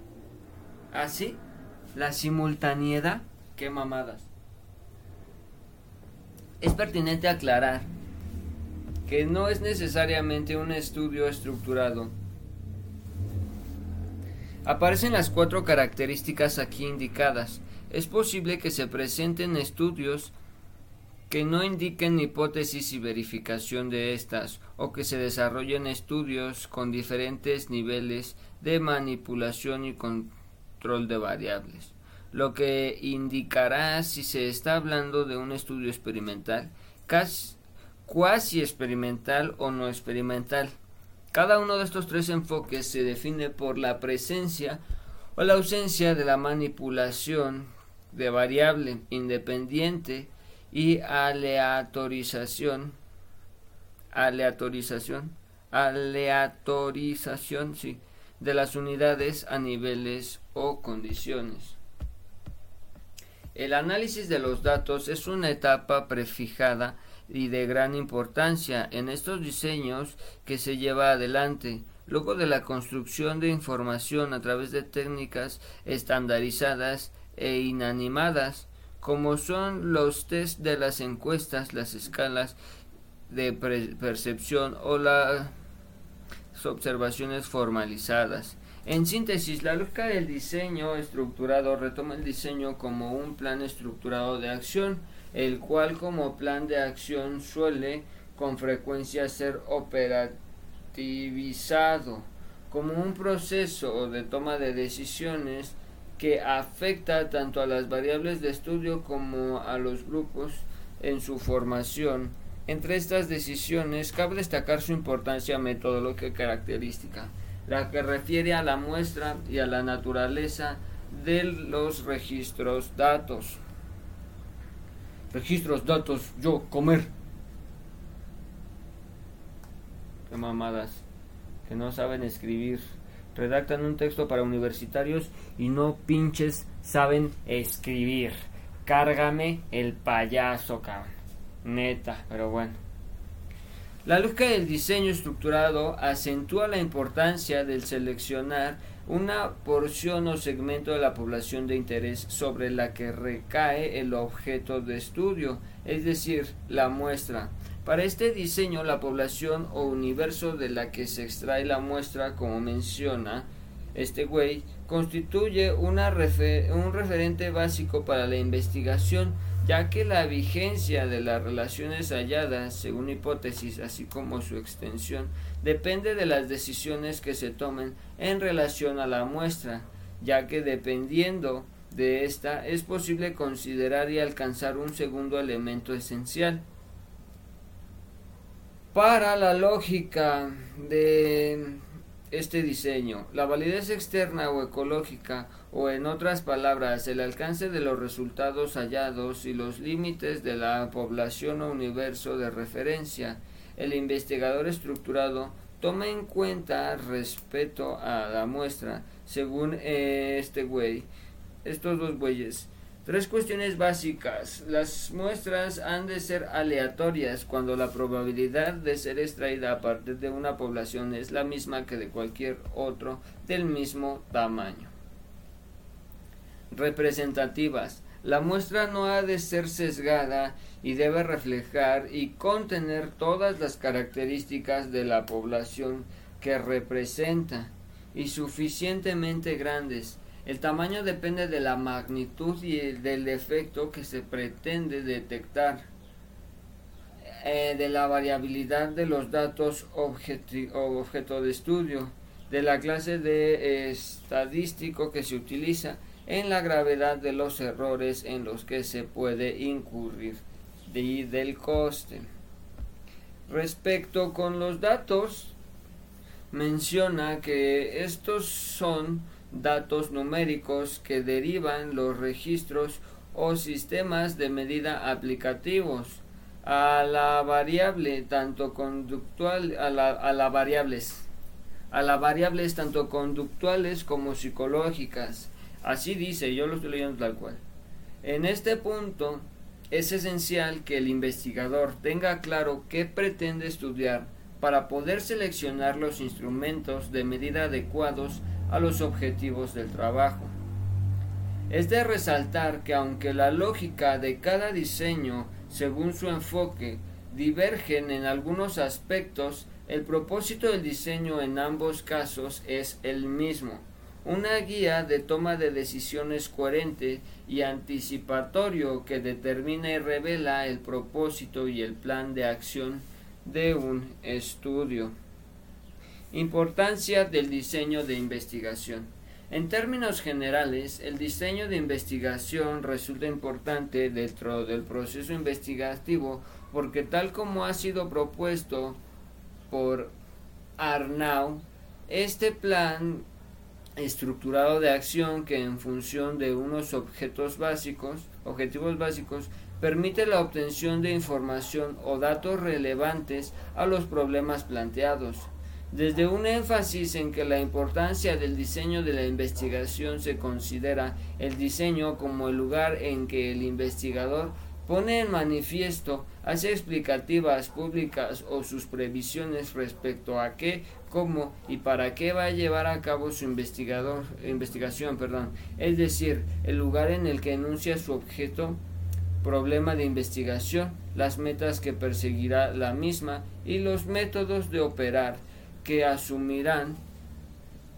Así, ¿Ah, la simultaneidad, qué mamadas. Es pertinente aclarar que no es necesariamente un estudio estructurado Aparecen las cuatro características aquí indicadas. Es posible que se presenten estudios que no indiquen hipótesis y verificación de estas, o que se desarrollen estudios con diferentes niveles de manipulación y control de variables, lo que indicará si se está hablando de un estudio experimental, cuasi experimental o no experimental. Cada uno de estos tres enfoques se define por la presencia o la ausencia de la manipulación de variable independiente y aleatorización aleatorización aleatorización sí, de las unidades a niveles o condiciones. El análisis de los datos es una etapa prefijada y de gran importancia en estos diseños que se lleva adelante luego de la construcción de información a través de técnicas estandarizadas e inanimadas como son los test de las encuestas, las escalas de percepción o las observaciones formalizadas. En síntesis, la lógica del diseño estructurado retoma el diseño como un plan estructurado de acción el cual como plan de acción suele con frecuencia ser operativizado como un proceso de toma de decisiones que afecta tanto a las variables de estudio como a los grupos en su formación. Entre estas decisiones cabe destacar su importancia metodológica y característica, la que refiere a la muestra y a la naturaleza de los registros datos registros, datos, yo, comer. Qué mamadas. Que no saben escribir. Redactan un texto para universitarios y no pinches saben escribir. Cárgame el payaso, cabrón. Neta, pero bueno. La lógica del diseño estructurado acentúa la importancia del seleccionar una porción o segmento de la población de interés sobre la que recae el objeto de estudio, es decir, la muestra. Para este diseño, la población o universo de la que se extrae la muestra, como menciona este güey, constituye un referente básico para la investigación ya que la vigencia de las relaciones halladas, según hipótesis, así como su extensión, depende de las decisiones que se tomen en relación a la muestra, ya que dependiendo de esta es posible considerar y alcanzar un segundo elemento esencial. Para la lógica de este diseño, la validez externa o ecológica, o en otras palabras, el alcance de los resultados hallados y los límites de la población o universo de referencia, el investigador estructurado toma en cuenta respeto a la muestra, según este güey, estos dos güeyes. Tres cuestiones básicas. Las muestras han de ser aleatorias cuando la probabilidad de ser extraída a partir de una población es la misma que de cualquier otro del mismo tamaño. Representativas. La muestra no ha de ser sesgada y debe reflejar y contener todas las características de la población que representa y suficientemente grandes. El tamaño depende de la magnitud y del efecto que se pretende detectar, eh, de la variabilidad de los datos objeto de estudio, de la clase de estadístico que se utiliza, en la gravedad de los errores en los que se puede incurrir y del coste. Respecto con los datos, menciona que estos son datos numéricos que derivan los registros o sistemas de medida aplicativos. A la variable tanto conductual a la, a variables. A las variables tanto conductuales como psicológicas. Así dice yo lo estoy leyendo tal cual. En este punto es esencial que el investigador tenga claro qué pretende estudiar para poder seleccionar los instrumentos de medida adecuados a los objetivos del trabajo. Es de resaltar que aunque la lógica de cada diseño, según su enfoque, divergen en algunos aspectos, el propósito del diseño en ambos casos es el mismo, una guía de toma de decisiones coherente y anticipatorio que determina y revela el propósito y el plan de acción de un estudio. Importancia del diseño de investigación. En términos generales, el diseño de investigación resulta importante dentro del proceso investigativo porque tal como ha sido propuesto por Arnau, este plan estructurado de acción que en función de unos objetos básicos, objetivos básicos, permite la obtención de información o datos relevantes a los problemas planteados. Desde un énfasis en que la importancia del diseño de la investigación se considera el diseño como el lugar en que el investigador pone en manifiesto, hace explicativas públicas o sus previsiones respecto a qué, cómo y para qué va a llevar a cabo su investigador, investigación, es decir, el lugar en el que enuncia su objeto, problema de investigación, las metas que perseguirá la misma y los métodos de operar que asumirán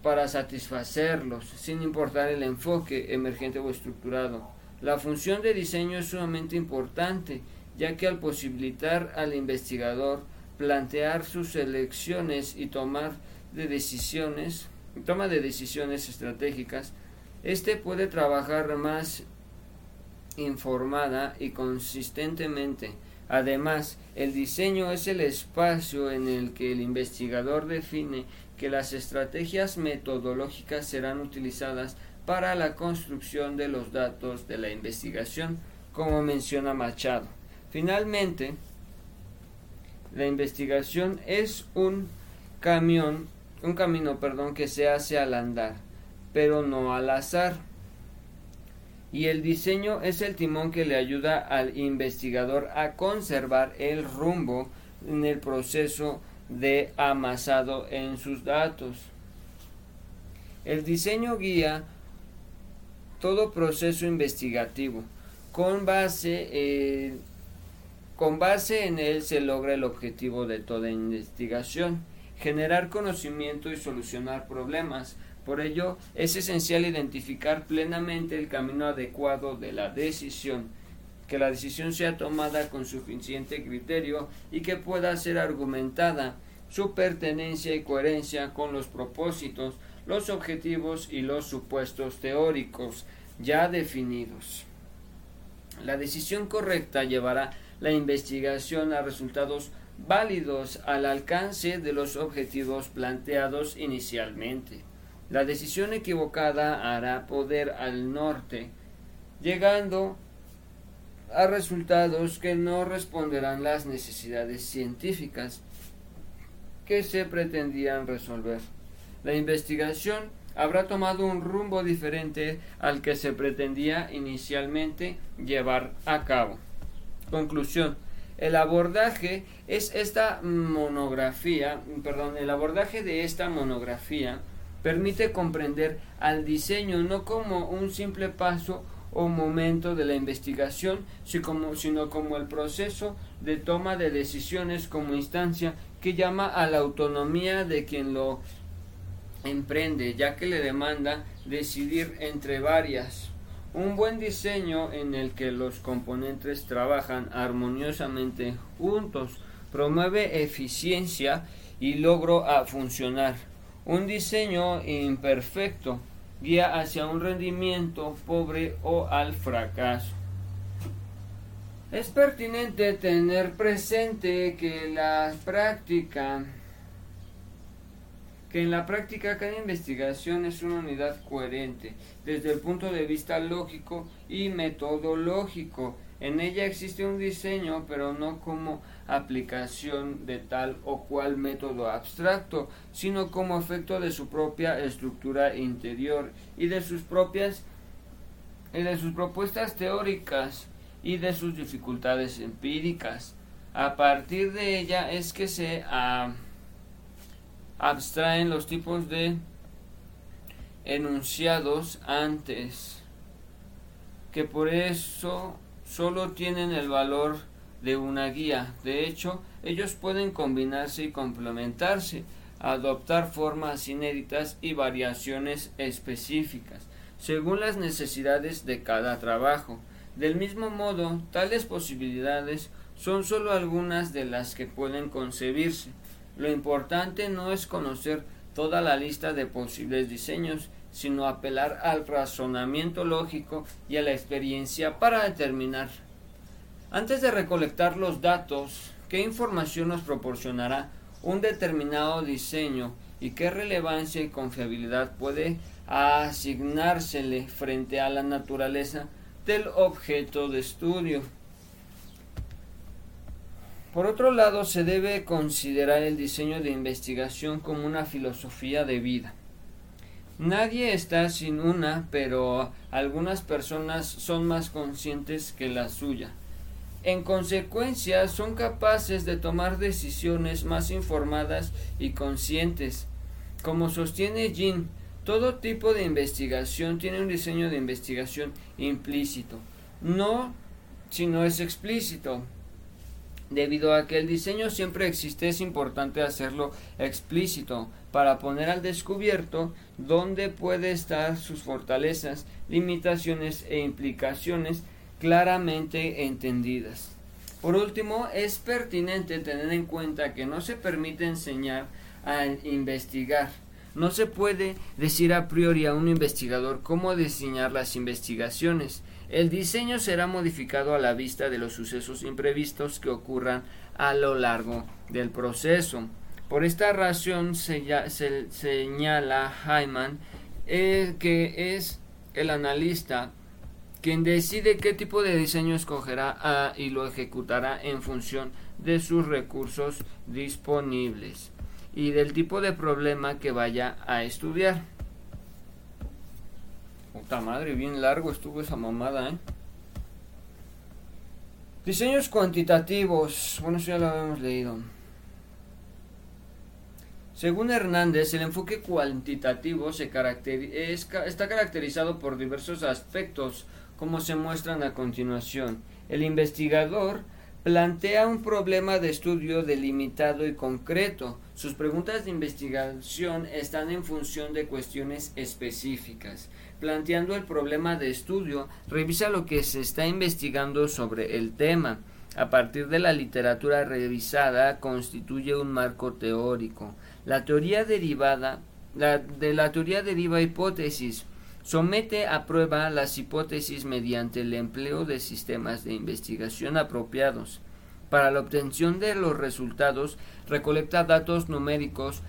para satisfacerlos, sin importar el enfoque emergente o estructurado. La función de diseño es sumamente importante, ya que al posibilitar al investigador plantear sus elecciones y tomar de decisiones, toma de decisiones estratégicas, éste puede trabajar más informada y consistentemente. Además, el diseño es el espacio en el que el investigador define que las estrategias metodológicas serán utilizadas para la construcción de los datos de la investigación, como menciona Machado. Finalmente, la investigación es un camión, un camino, perdón, que se hace al andar, pero no al azar. Y el diseño es el timón que le ayuda al investigador a conservar el rumbo en el proceso de amasado en sus datos. El diseño guía todo proceso investigativo. Con base, eh, con base en él se logra el objetivo de toda investigación, generar conocimiento y solucionar problemas. Por ello, es esencial identificar plenamente el camino adecuado de la decisión que la decisión sea tomada con suficiente criterio y que pueda ser argumentada su pertenencia y coherencia con los propósitos, los objetivos y los supuestos teóricos ya definidos. La decisión correcta llevará la investigación a resultados válidos al alcance de los objetivos planteados inicialmente. La decisión equivocada hará poder al norte, llegando a resultados que no responderán las necesidades científicas que se pretendían resolver. La investigación habrá tomado un rumbo diferente al que se pretendía inicialmente llevar a cabo. Conclusión. El abordaje es esta monografía, perdón, el abordaje de esta monografía permite comprender al diseño no como un simple paso o momento de la investigación, sino como el proceso de toma de decisiones como instancia que llama a la autonomía de quien lo emprende, ya que le demanda decidir entre varias. Un buen diseño en el que los componentes trabajan armoniosamente juntos promueve eficiencia y logro a funcionar. Un diseño imperfecto guía hacia un rendimiento pobre o al fracaso. Es pertinente tener presente que la práctica que en la práctica cada investigación es una unidad coherente desde el punto de vista lógico y metodológico. En ella existe un diseño, pero no como aplicación de tal o cual método abstracto, sino como efecto de su propia estructura interior y de sus propias y de sus propuestas teóricas y de sus dificultades empíricas. A partir de ella es que se ah, abstraen los tipos de enunciados antes, que por eso solo tienen el valor de una guía. De hecho, ellos pueden combinarse y complementarse, adoptar formas inéditas y variaciones específicas, según las necesidades de cada trabajo. Del mismo modo, tales posibilidades son solo algunas de las que pueden concebirse. Lo importante no es conocer toda la lista de posibles diseños, sino apelar al razonamiento lógico y a la experiencia para determinar. Antes de recolectar los datos, qué información nos proporcionará un determinado diseño y qué relevancia y confiabilidad puede asignársele frente a la naturaleza del objeto de estudio. Por otro lado, se debe considerar el diseño de investigación como una filosofía de vida. Nadie está sin una, pero algunas personas son más conscientes que la suya. En consecuencia, son capaces de tomar decisiones más informadas y conscientes. Como sostiene Jean, todo tipo de investigación tiene un diseño de investigación implícito. No si no es explícito. Debido a que el diseño siempre existe, es importante hacerlo explícito para poner al descubierto dónde puede estar sus fortalezas, limitaciones e implicaciones claramente entendidas. Por último, es pertinente tener en cuenta que no se permite enseñar a investigar. No se puede decir a priori a un investigador cómo diseñar las investigaciones. El diseño será modificado a la vista de los sucesos imprevistos que ocurran a lo largo del proceso. Por esta razón se, señala Hyman eh, que es el analista quien decide qué tipo de diseño escogerá y lo ejecutará en función de sus recursos disponibles y del tipo de problema que vaya a estudiar. Puta madre, bien largo estuvo esa mamada, ¿eh? Diseños cuantitativos. Bueno, eso ya lo habíamos leído. Según Hernández, el enfoque cuantitativo se está caracterizado por diversos aspectos, como se muestran a continuación. El investigador plantea un problema de estudio delimitado y concreto. Sus preguntas de investigación están en función de cuestiones específicas. Planteando el problema de estudio, revisa lo que se está investigando sobre el tema. A partir de la literatura revisada, constituye un marco teórico. La teoría derivada de la teoría deriva hipótesis. Somete a prueba las hipótesis mediante el empleo de sistemas de investigación apropiados. Para la obtención de los resultados, recolecta datos numéricos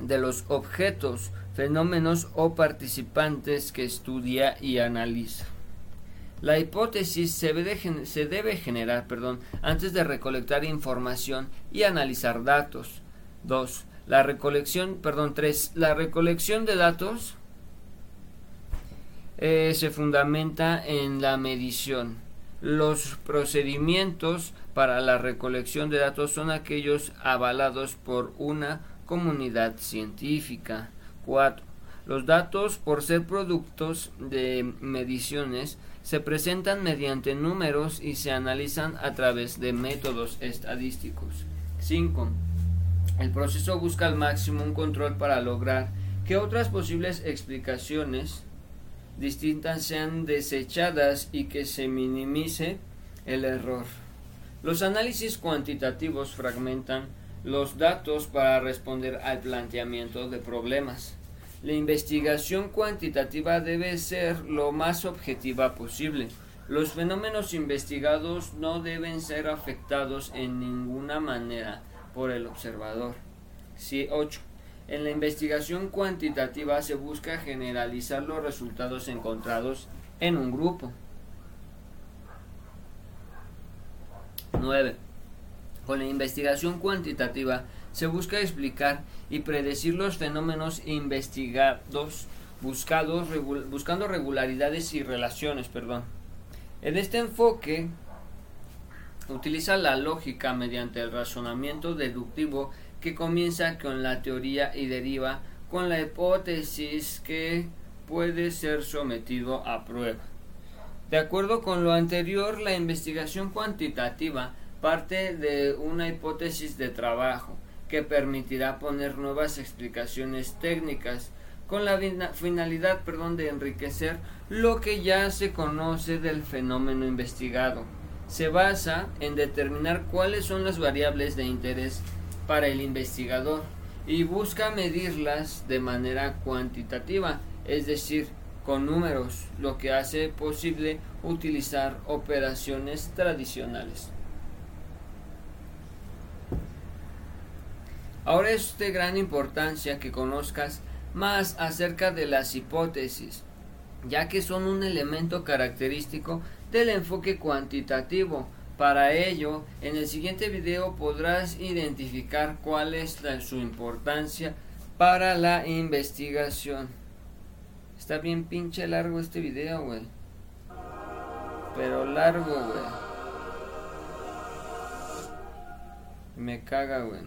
de los objetos, fenómenos o participantes que estudia y analiza. La hipótesis se debe, generar antes de recolectar información y analizar datos. 2. La recolección, perdón, 3. La recolección de datos eh, se fundamenta en la medición. Los procedimientos para la recolección de datos son aquellos avalados por una comunidad científica. 4. Los datos, por ser productos de mediciones, se presentan mediante números y se analizan a través de métodos estadísticos. 5. El proceso busca al máximo un control para lograr que otras posibles explicaciones distintas sean desechadas y que se minimice el error. Los análisis cuantitativos fragmentan los datos para responder al planteamiento de problemas. La investigación cuantitativa debe ser lo más objetiva posible. Los fenómenos investigados no deben ser afectados en ninguna manera por el observador. 8. En la investigación cuantitativa se busca generalizar los resultados encontrados en un grupo. 9. Con la investigación cuantitativa se busca explicar y predecir los fenómenos investigados buscados, buscando regularidades y relaciones. Perdón. En este enfoque utiliza la lógica mediante el razonamiento deductivo que comienza con la teoría y deriva con la hipótesis que puede ser sometido a prueba. De acuerdo con lo anterior, la investigación cuantitativa parte de una hipótesis de trabajo que permitirá poner nuevas explicaciones técnicas con la finalidad perdón, de enriquecer lo que ya se conoce del fenómeno investigado. Se basa en determinar cuáles son las variables de interés para el investigador y busca medirlas de manera cuantitativa, es decir, con números, lo que hace posible utilizar operaciones tradicionales. Ahora es de gran importancia que conozcas más acerca de las hipótesis, ya que son un elemento característico del enfoque cuantitativo. Para ello, en el siguiente video podrás identificar cuál es su importancia para la investigación. Está bien pinche largo este video, güey. Pero largo, güey. Me caga, güey.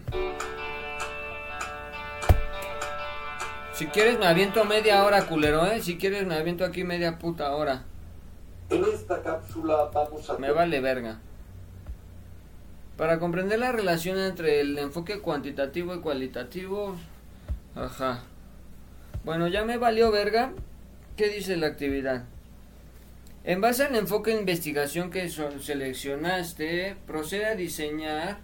Si quieres me aviento media hora, culero, ¿eh? Si quieres me aviento aquí media puta hora. En esta cápsula vamos a... Me vale verga. Para comprender la relación entre el enfoque cuantitativo y cualitativo... Ajá. Bueno, ya me valió verga. ¿Qué dice la actividad? En base al enfoque de investigación que seleccionaste, procede a diseñar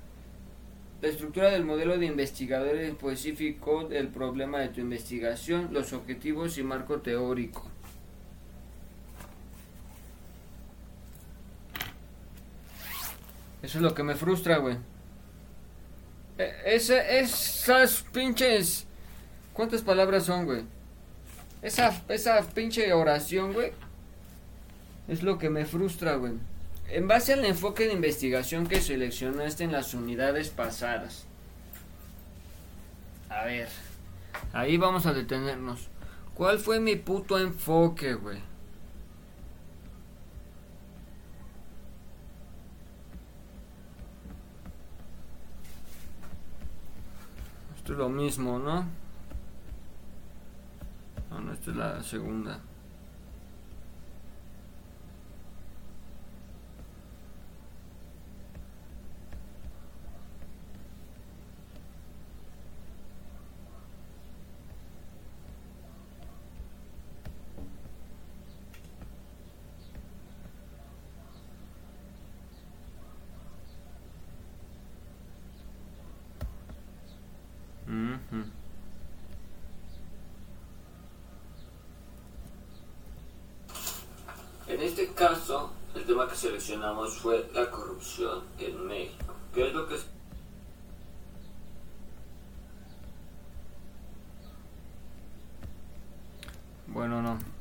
la estructura del modelo de investigador específico del problema de tu investigación, los objetivos y marco teórico. Eso es lo que me frustra, güey. E, esas pinches... ¿Cuántas palabras son, güey? Esa, esa pinche oración, güey. Es lo que me frustra, güey. En base al enfoque de investigación que seleccionaste en las unidades pasadas. A ver. Ahí vamos a detenernos. ¿Cuál fue mi puto enfoque, güey? Esto es lo mismo, ¿no? No, no, esta es la segunda. En este caso, el tema que seleccionamos fue la corrupción en México. ¿Qué es lo que Bueno, no.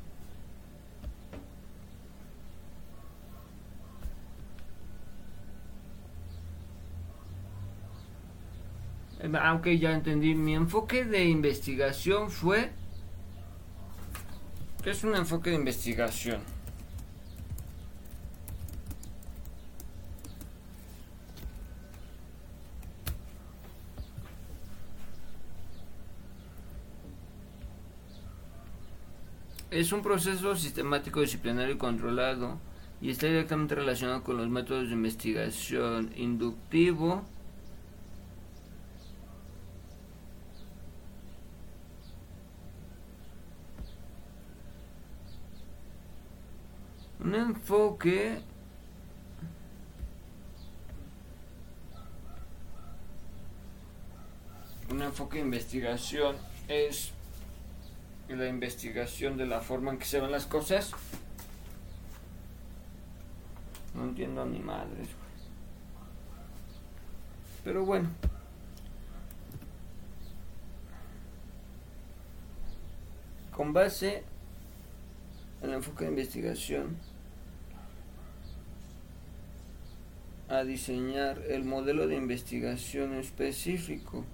Aunque ya entendí, mi enfoque de investigación fue... ¿Qué es un enfoque de investigación? Es un proceso sistemático, disciplinario y controlado y está directamente relacionado con los métodos de investigación inductivo, un enfoque un enfoque de investigación es la investigación de la forma en que se ven las cosas. No entiendo ni madres pero bueno. Con base en el enfoque de investigación a diseñar el modelo de investigación específico.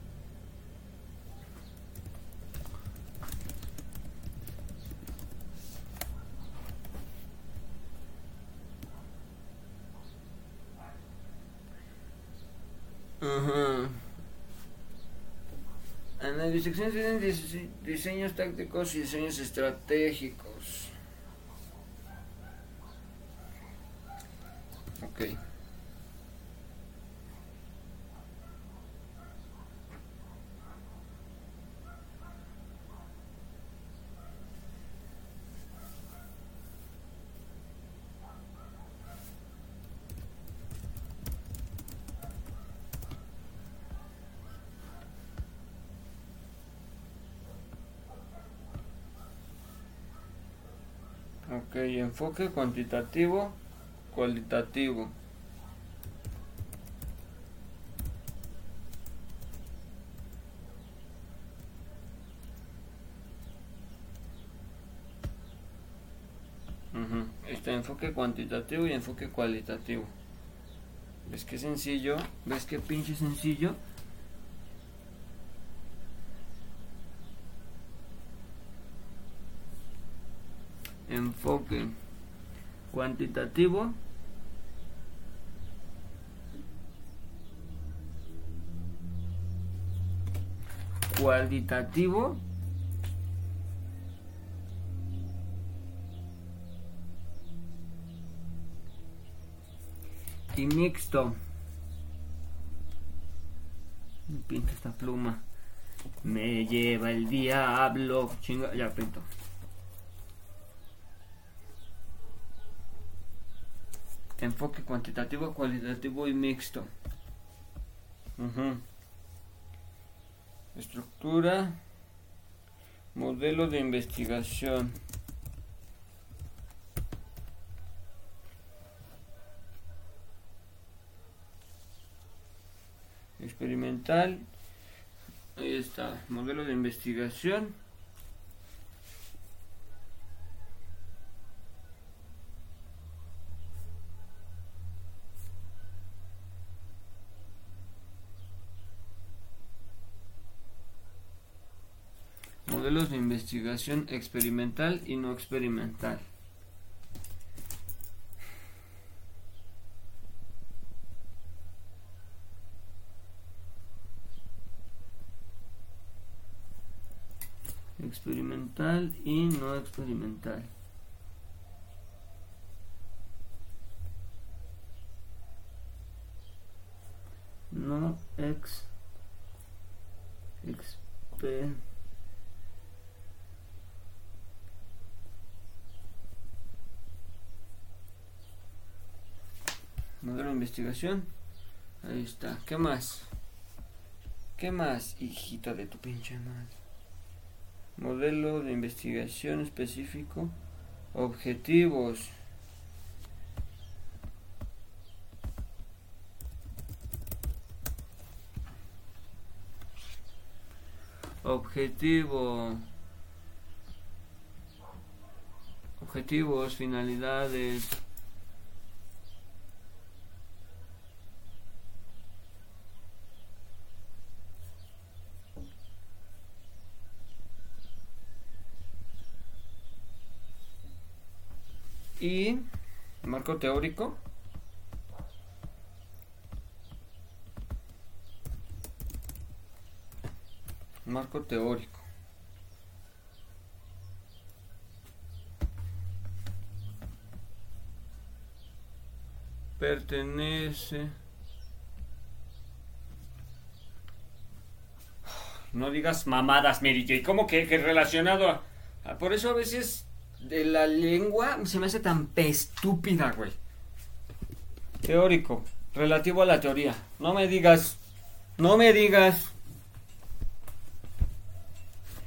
En la investigación se tienen diseños tácticos y diseños estratégicos. Ok. Ok, enfoque cuantitativo, cualitativo. Este enfoque cuantitativo y enfoque cualitativo. ¿Ves qué sencillo? ¿Ves qué pinche sencillo? Enfoque cuantitativo. Cualitativo. Y mixto. Me pinta esta pluma. Me lleva el diablo. Chinga ya pinto enfoque cuantitativo, cualitativo y mixto. Estructura, modelo de investigación. Experimental. Ahí está, modelo de investigación. modelos de investigación experimental y no experimental. Experimental y no experimental. No ex modelo de investigación. Ahí está. ¿Qué más? ¿Qué más, hijita de tu pinche madre? Modelo de investigación específico. Objetivos. Objetivo. Objetivos, finalidades, Y marco teórico. Marco teórico. Pertenece. No digas mamadas, Mary J. ¿Cómo que, relacionado a- Por eso a veces de la lengua se me hace tan estúpida, güey. Teórico. Relativo a la teoría. No me digas. No me digas.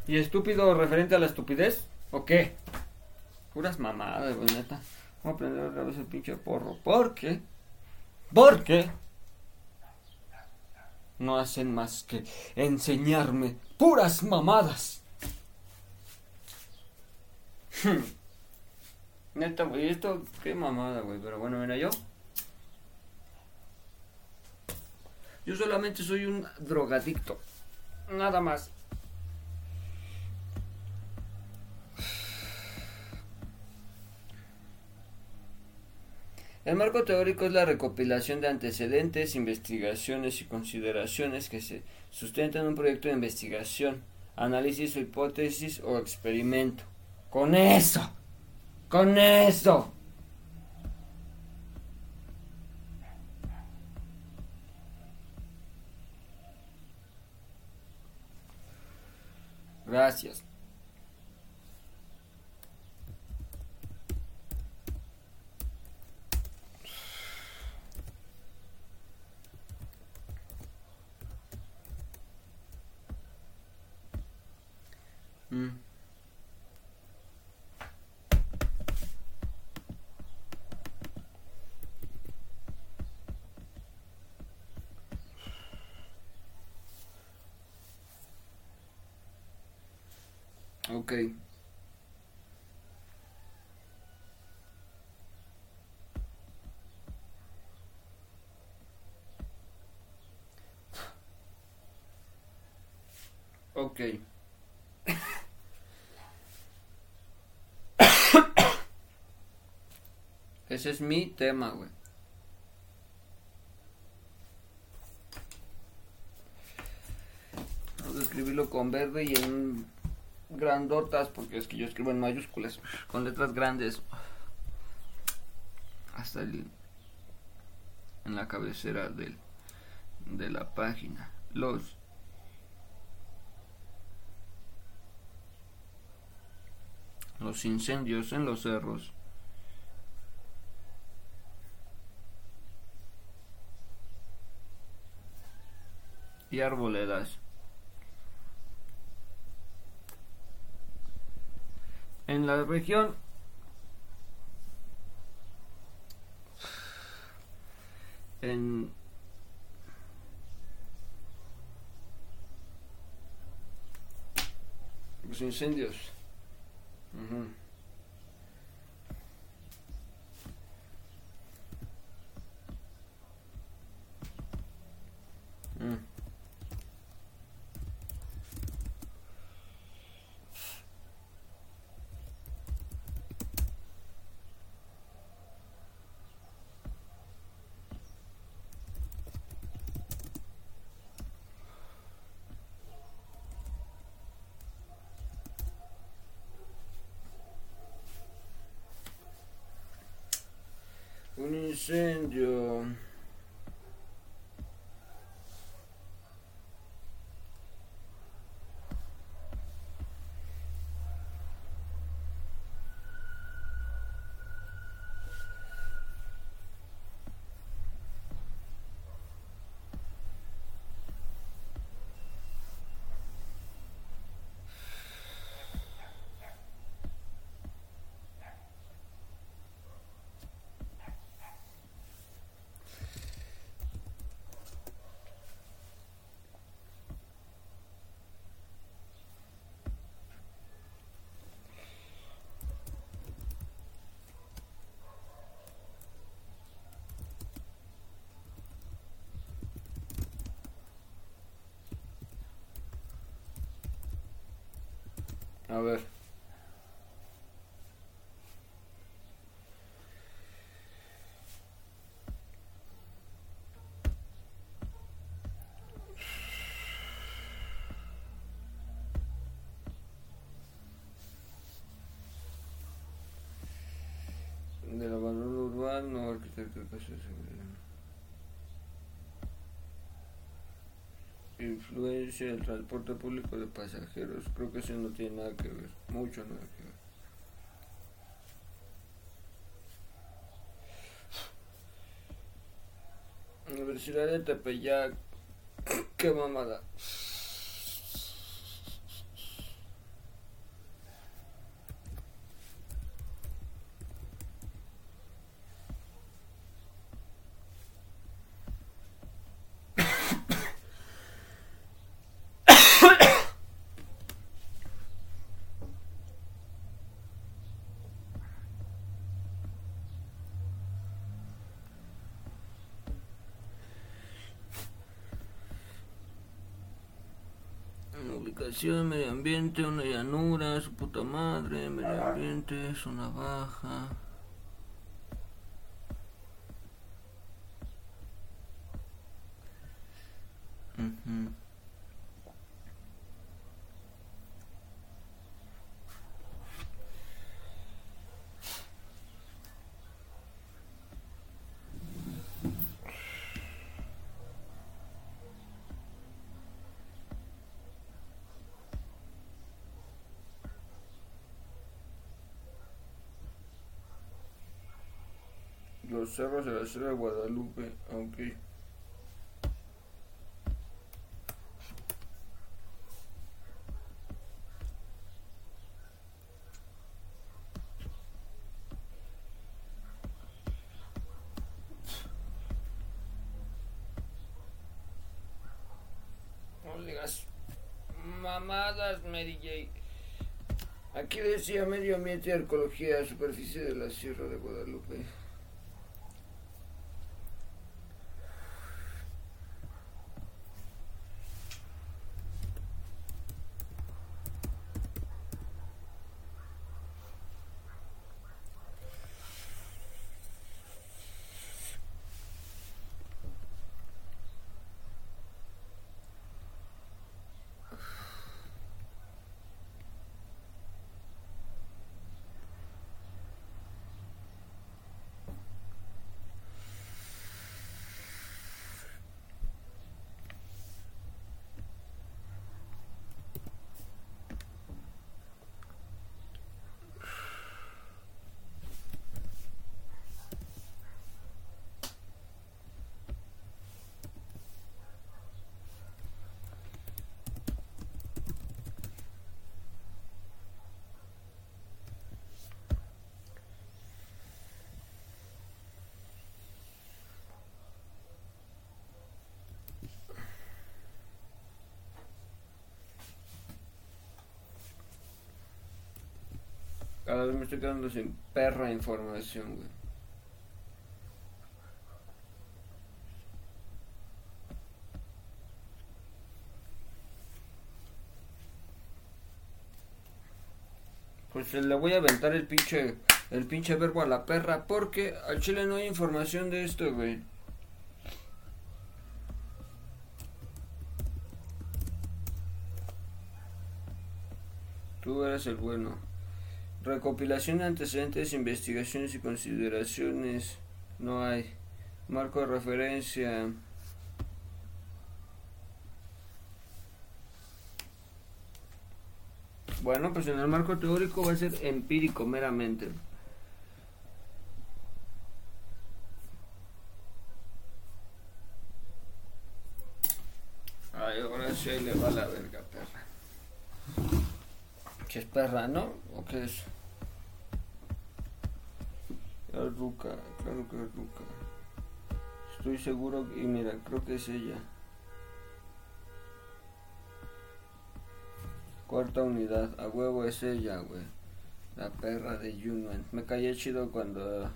¿Y estúpido referente a la estupidez? ¿O qué? Puras mamadas, güey, neta. Vamos a prender otra vez el pinche porro. ¿Por qué? ¿Por qué? No hacen más que enseñarme puras mamadas. Hmm. Neta, güey, esto, qué mamada, güey. Pero bueno, mira, yo. Yo solamente soy un drogadicto. Nada más. El marco teórico es la recopilación de antecedentes, investigaciones y consideraciones que se sustentan en un proyecto de investigación, análisis o hipótesis o experimento. Con eso, con eso. Gracias. Mm. Ok. Ok. Ese es mi tema, güey. Vamos a escribirlo con verde y en grandotas, porque es que yo escribo en mayúsculas, con letras grandes. Hasta el, en la cabecera del, de la página. Los los incendios en los cerros y arboledas en la región en los incendios. Mm. Un incendio. A ver. Del abandono urbano, arquitecto de casas de seguridad. Influencia del transporte público de pasajeros. Creo que eso no tiene nada que ver. Mucho nada que ver. Universidad de Tepeyac. Qué mamada. Medio ambiente, una llanura, su puta madre, medio ambiente, zona baja. Los cerros de la Sierra de Guadalupe, aunque mamadas, Mary J. Aquí decía medio ambiente y arqueología, superficie de la Sierra de Guadalupe. Cada vez me estoy quedando sin perra información, güey. Pues le voy a aventar el pinche, el pinche verbo a la perra porque al chile no hay información de esto, güey. Tú eres el bueno. Recopilación de antecedentes, investigaciones y consideraciones. No hay. Marco de referencia. Bueno, pues en el marco teórico va a ser empírico meramente. Ay, ahora sí ahí le va la verga, perra. ¿Qué es perra, no? ¿O qué es? Es Ruca, claro que es Ruca. Estoy seguro y mira, creo que es ella. Cuarta unidad, a huevo es ella, güey. La perra de Yunuan. Me callé chido cuando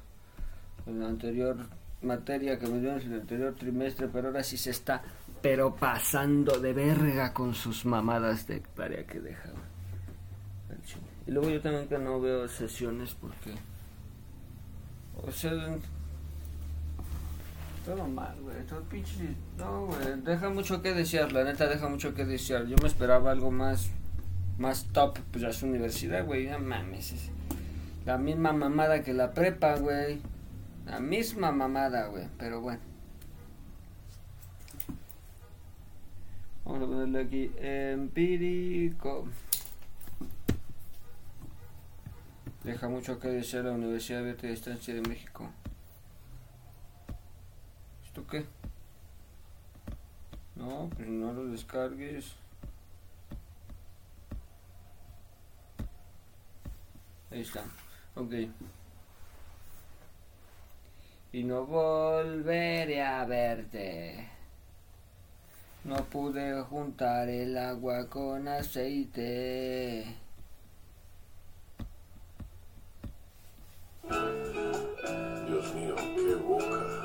en la anterior materia que me dieron en el anterior trimestre, pero ahora sí se está pero pasando de verga con sus mamadas de hectárea que deja. Luego yo también que no veo sesiones porque... O sea... Todo mal, güey. Todo pinche... No, güey. Deja mucho que desear. La neta deja mucho que desear. Yo me esperaba algo más... Más top. Pues a su universidad, güey. No mames. Es la misma mamada que la prepa, güey. La misma mamada, güey. Pero bueno. Vamos a ponerle aquí empírico. Deja mucho que desear la Universidad de Distancia de México. ¿Esto qué? No, pues no lo descargues. Ahí está. Ok. Y no volveré a verte. No pude juntar el agua con aceite. Dios mío, qué boca.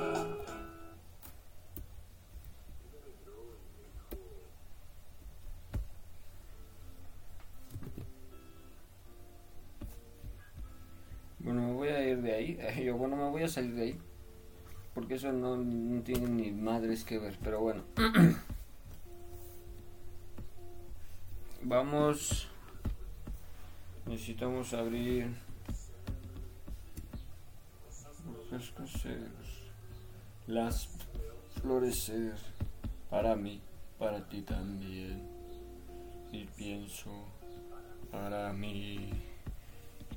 Bueno, me voy a ir de ahí. Yo, bueno, me voy a salir de ahí. Porque eso no, tiene ni madres que ver. Pero bueno. Vamos. Necesitamos abrir. Las florecer. Para mí. Para ti también. Y pienso. Para mí.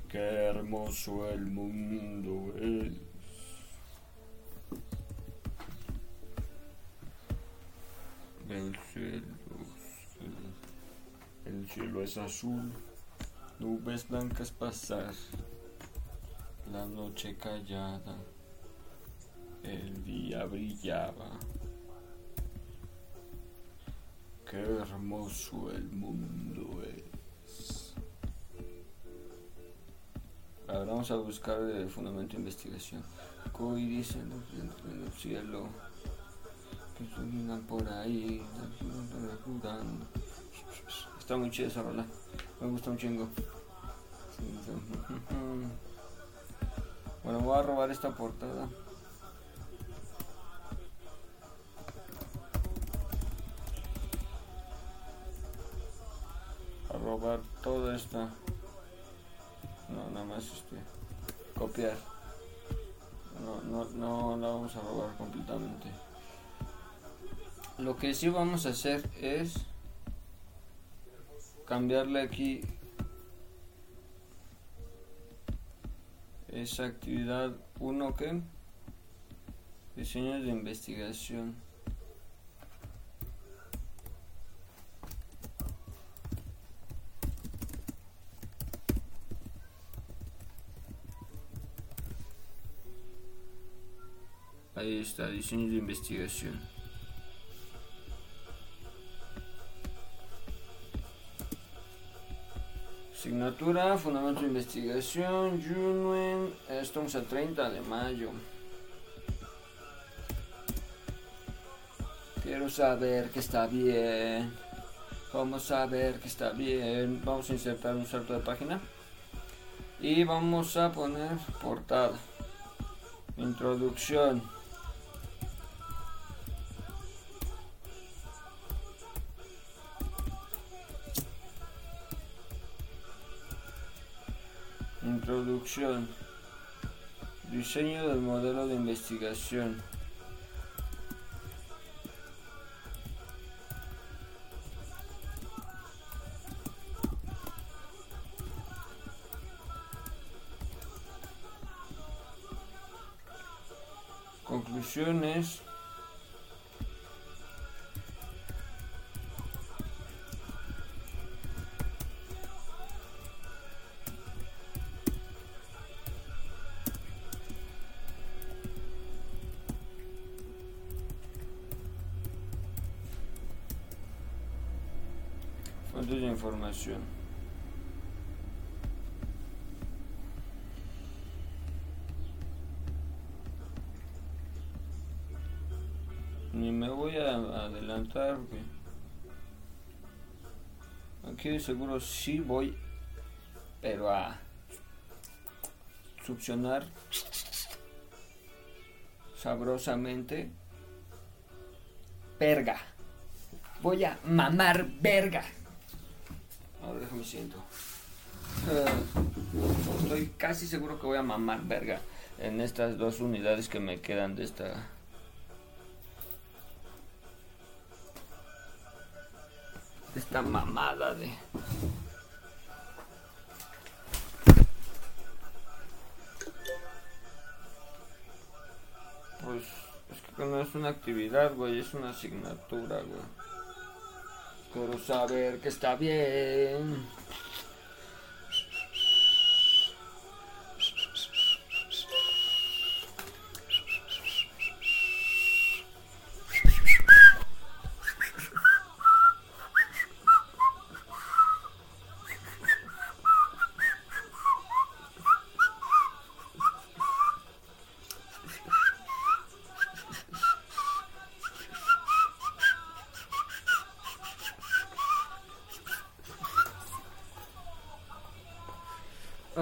Qué hermoso el mundo es. El cielo, el cielo es azul, nubes blancas pasar, la noche callada, el día brillaba. Qué hermoso el mundo es. Ahora vamos a buscar el fundamento de investigación. Coiris en el, en el cielo. Que iluminan por ahí. jugando. Está muy chida esa rola. Me gusta un chingo. Bueno, voy a robar esta portada. A robar toda esta. No, nada más este. Copiar. No, no, no la vamos a robar completamente. Lo que sí vamos a hacer es cambiarle aquí esa actividad 1 que diseños de investigación. Ahí está, diseños de investigación. Asignatura, fundamento de investigación, Junuen, estamos a 30 de mayo. Quiero saber que está bien. Vamos saber que está bien. Vamos a insertar un salto de página. Y vamos a poner portada. Introducción. Introducción. Diseño del modelo de investigación. Conclusiones. Fuentes de información. Ni me voy a adelantar. Aquí seguro sí voy pero a succionar sabrosamente verga. Voy a mamar verga. Siento. Uh, estoy casi seguro que voy a mamar verga en estas dos unidades que me quedan de esta. esta mamada de. Pues es que no es una actividad güey es una asignatura güey quiero saber que está bien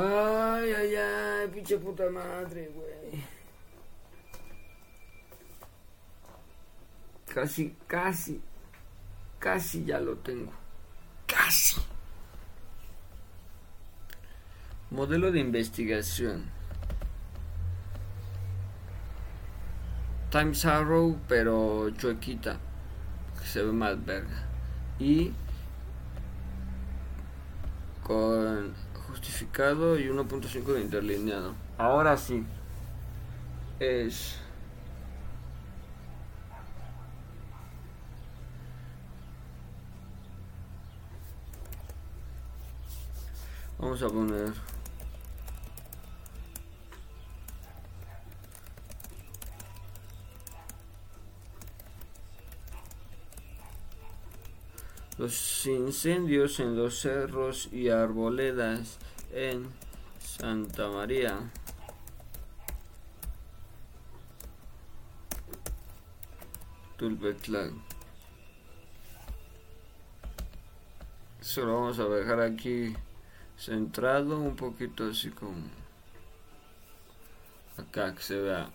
Ay, ay, ay, pinche puta madre, güey. Casi, casi, casi ya lo tengo. Casi. Modelo de investigación. Times Arrow, pero chuequita. Que se ve más verga. Y con justificado y 1.5 de interlineado. Ahora sí. Es Vamos a poner los incendios en los cerros y arboledas en Santa María. Tulpetlac. Eso lo vamos a dejar aquí centrado un poquito así como acá que se vea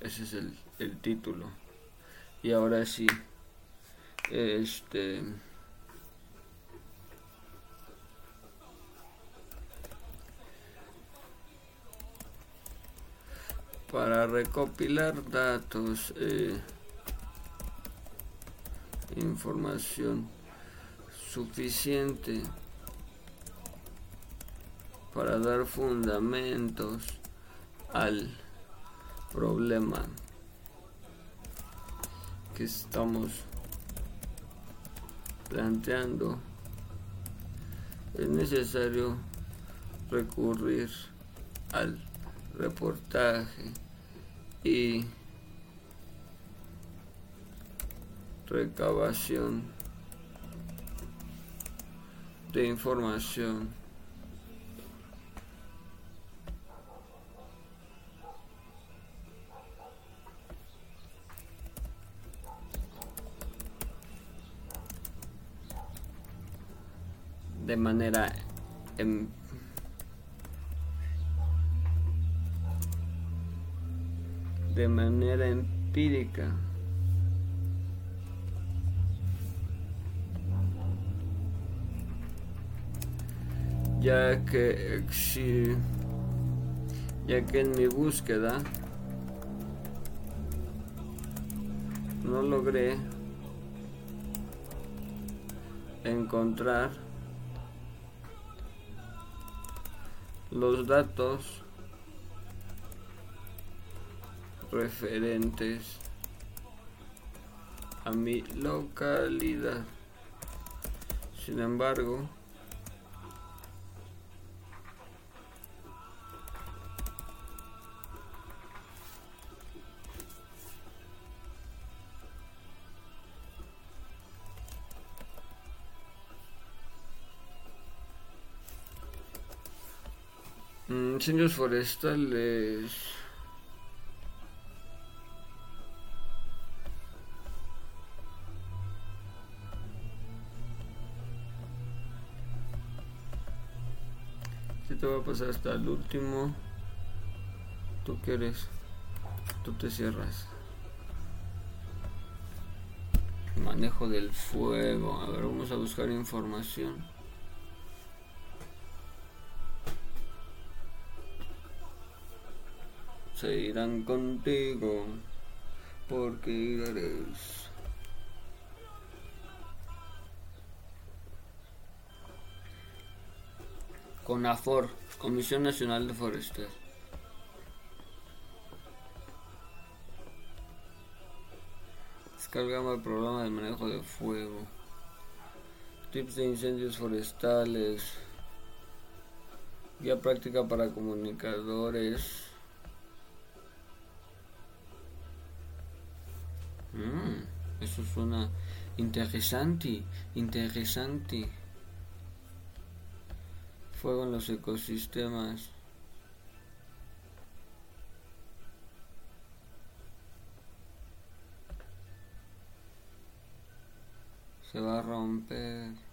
ese es el, el título y ahora sí este para recopilar datos eh, información suficiente para dar fundamentos al problema que estamos planteando. Es necesario recurrir al reportaje y recabación de información. De manera em, de manera empírica ya que ya que en mi búsqueda no logré encontrar los datos referentes a mi localidad. Sin embargo, incendios forestales te voy a pasar hasta el último. ¿Tú quieres? Tú te cierras. Manejo del fuego. A ver, vamos a buscar información. Se irán contigo porque irás. CONAFOR, Comisión Nacional de Forestal. Descargamos el programa de manejo de fuego. Tips de incendios forestales. Guía práctica para comunicadores. Mm, eso suena interesante, interesante. Fuego en los ecosistemas. Se va a romper.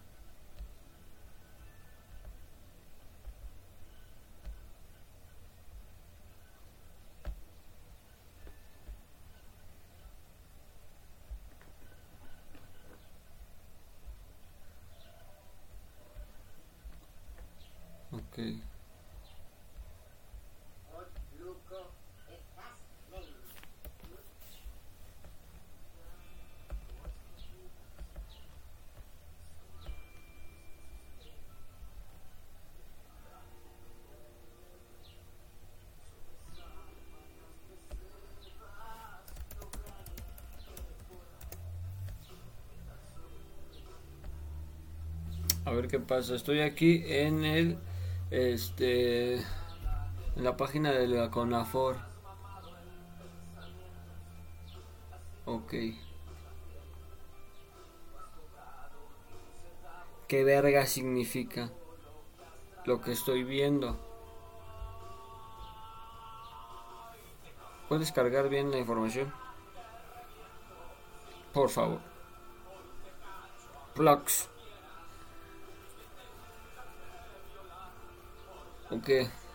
Ok. A ver qué pasa. Estoy aquí en el este en la página de la CONAFOR. Ok. ¿Qué verga significa lo que estoy viendo? ¿Puedes cargar bien la información? Por favor. Plugs. Ok. A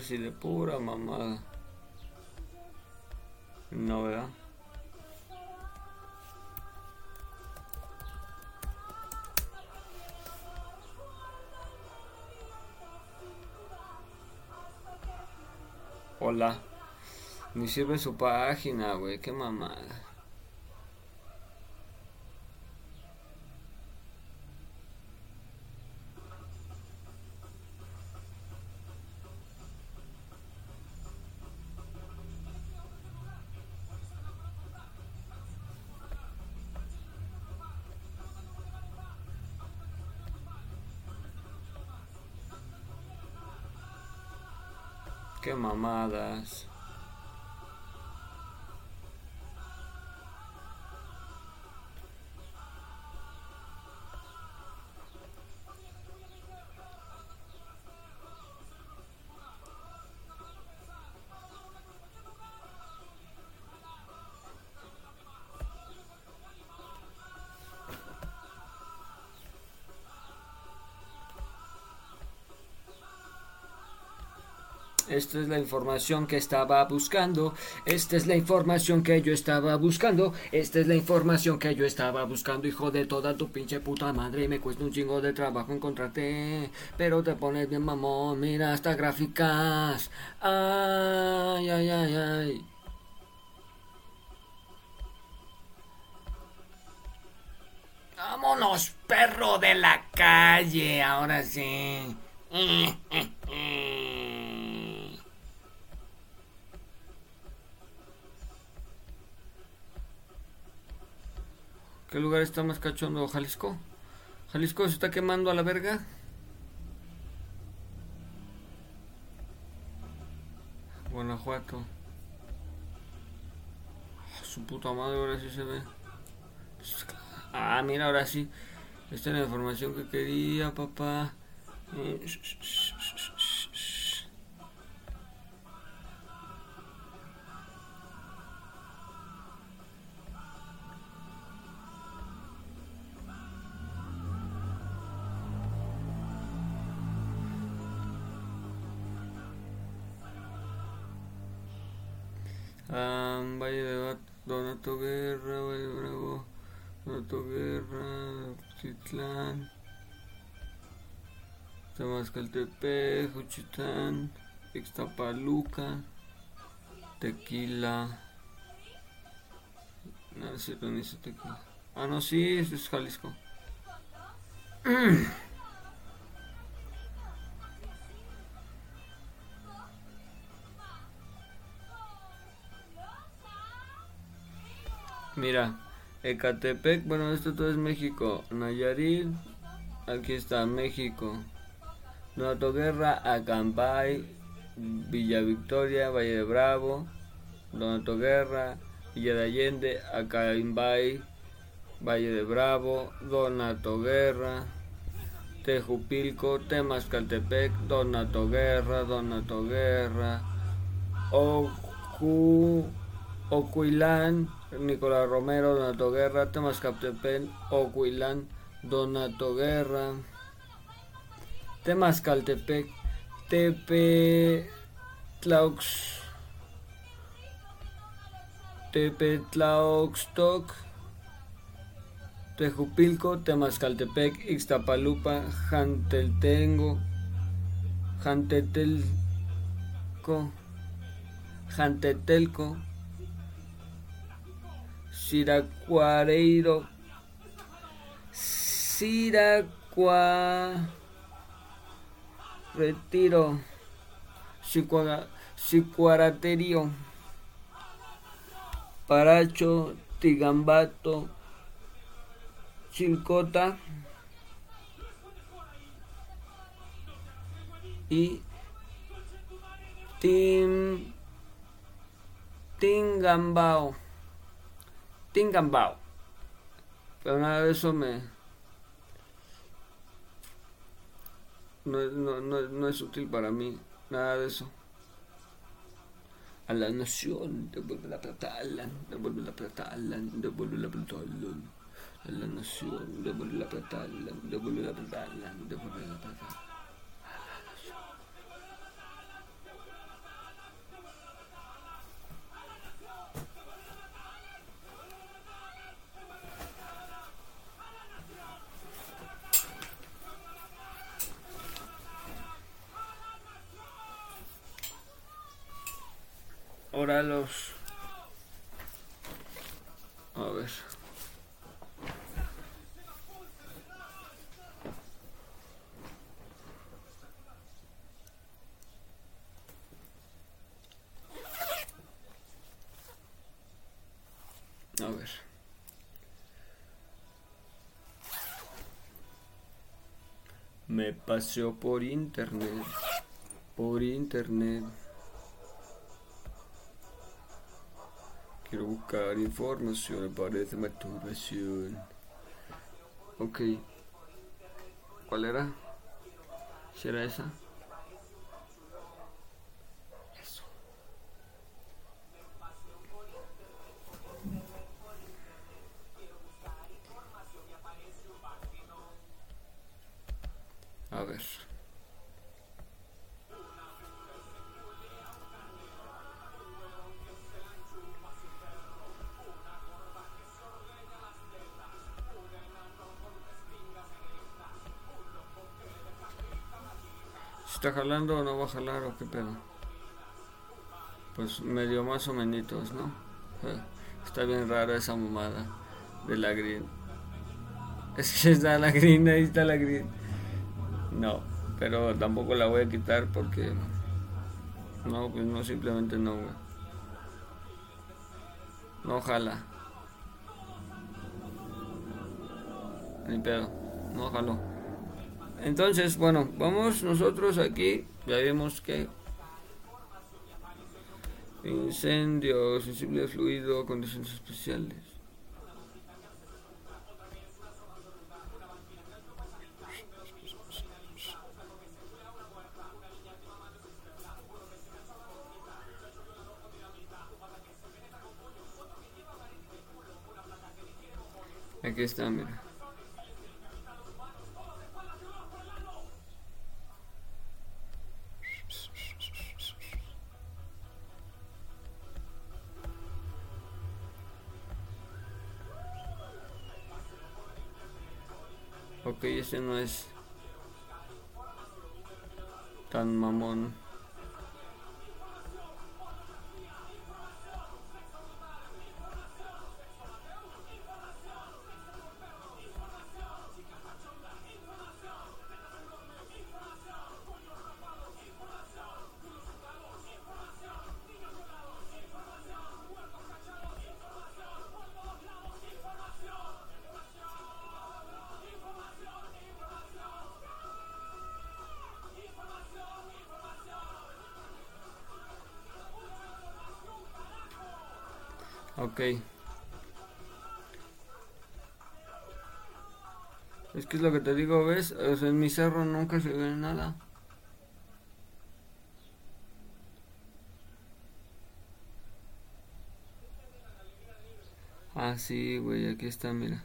si de pura mamada. No, ¿verdad? Hola. Ni sirve su página, güey. Qué mamada. Mamadas. Esta es la información que estaba buscando. Esta es la información que yo estaba buscando. Esta es la información que yo estaba buscando. Hijo de toda tu pinche puta madre. Me cuesta un chingo de trabajo encontrarte. Pero te pones bien mamón. Mira estas gráficas. Ay, ay, ay, ay. Vámonos, perro de la calle. Ahora sí. ¿Qué lugar está más cachondo? ¿Jalisco? ¿Jalisco se está quemando a la verga? Guanajuato. Su puta madre, ahora sí se ve. Ah, mira, ahora sí. Esta es la información que quería, papá. Eh, Donato Guerra, Valle Bravo, Donato Guerra, Citlán, Temascaltepec, Juchitán, Ixtapaluca, Tequila. No, cierto, ni tequila. Ah, no, sí, es Jalisco. Mira, Ecatepec, bueno, esto todo es México. Nayarit, aquí está México. Nuevo Guerra, Acampay, Villa Victoria, Valle de Bravo, Donato Guerra, Villa de Allende, Acaimbay, Valle de Bravo, Donato Guerra, Tejupilco, Temascaltepec, Donato Guerra, Donato Guerra, Ocu, Ocuilán, Nicolás Romero, Donato Guerra, Temascaltepec, Ocuilán, Donato Guerra, Temascaltepec, Tepe Tlaux, Tepe Tlauxtoc, Tejupilco, Temascaltepec, Ixtapalupa, Janteltengo, Jantetelco, Jantetelco, Siracuareiro, Siracua, Retiro, Sicuaraterio, Paracho, Tigambato, Chilcota. Y Tim Tingambao. Tingambao. Pero nada de eso me. No, no, no, no es útil para mí. Nada de eso. A la nación, devuelve la plata, Alan, devuelve la plata, Alan, devuelve la plata, Alan. A la nación, devuelve la plata, Alan, devuelve la plata, Alan, devuelve la plata. Los... A ver. A ver. Me paseo por internet. Por internet. Quiero buscar información, me parece masturbación. Ok. ¿Cuál era? ¿Si era esa? ¿Está jalando o no va a jalar o qué pedo? Pues medio más o menos, ¿no? Eh, Está bien rara esa mamada de la green. Es que está la green, ahí está la green. No, pero tampoco la voy a quitar porque... No, pues no, simplemente no, güey. No jala. ni pedo. No jaló. Entonces, bueno, vamos nosotros aquí. Ya vimos que incendio, sensible fluido, condiciones especiales. Aquí está, mira. Ese no es tan mamón. Es que es lo que te digo, ¿ves? O sea, en mi cerro nunca se ve nada. Ah, sí, güey, aquí está, mira.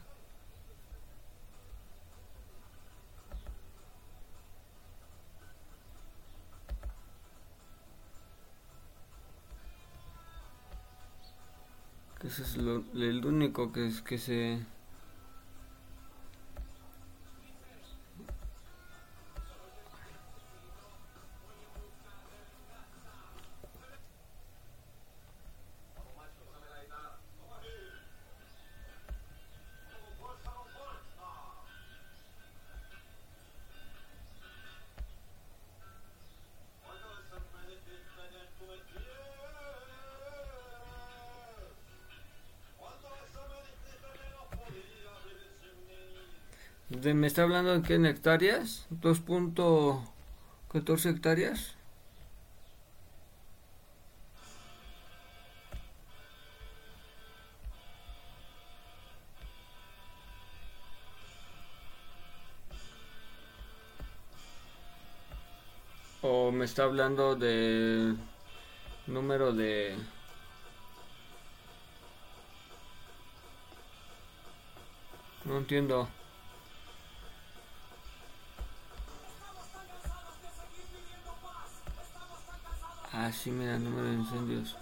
Es lo, el único que que se... qué en hectáreas? 2.14 hectáreas. ¿O me está hablando de número de... No entiendo. Ah, sí, mira, número de incendios.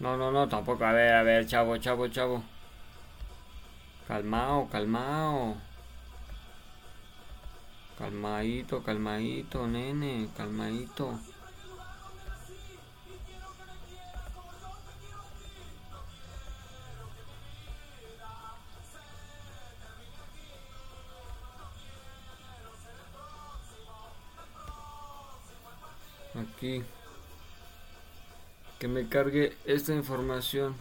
No, no, no, tampoco. A ver, a ver, chavo, chavo, chavo. Calmao, calmao. Calmadito, calmadito, nene, calmadito. Aquí. Que me cargue esta información.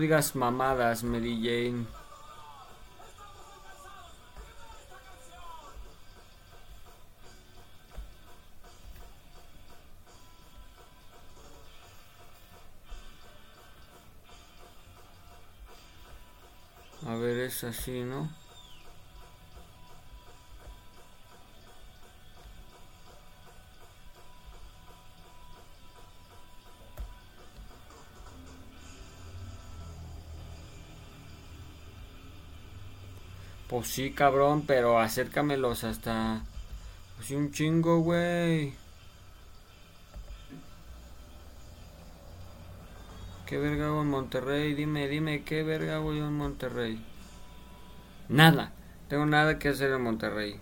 Digas mamadas, Mary Jane. A ver, es así, ¿no? Pues sí, cabrón, pero acércamelos hasta... Pues un chingo, güey. ¿Qué verga hago en Monterrey? Dime, dime, ¿qué verga hago yo en Monterrey? Nada, Tengo nada que hacer en Monterrey.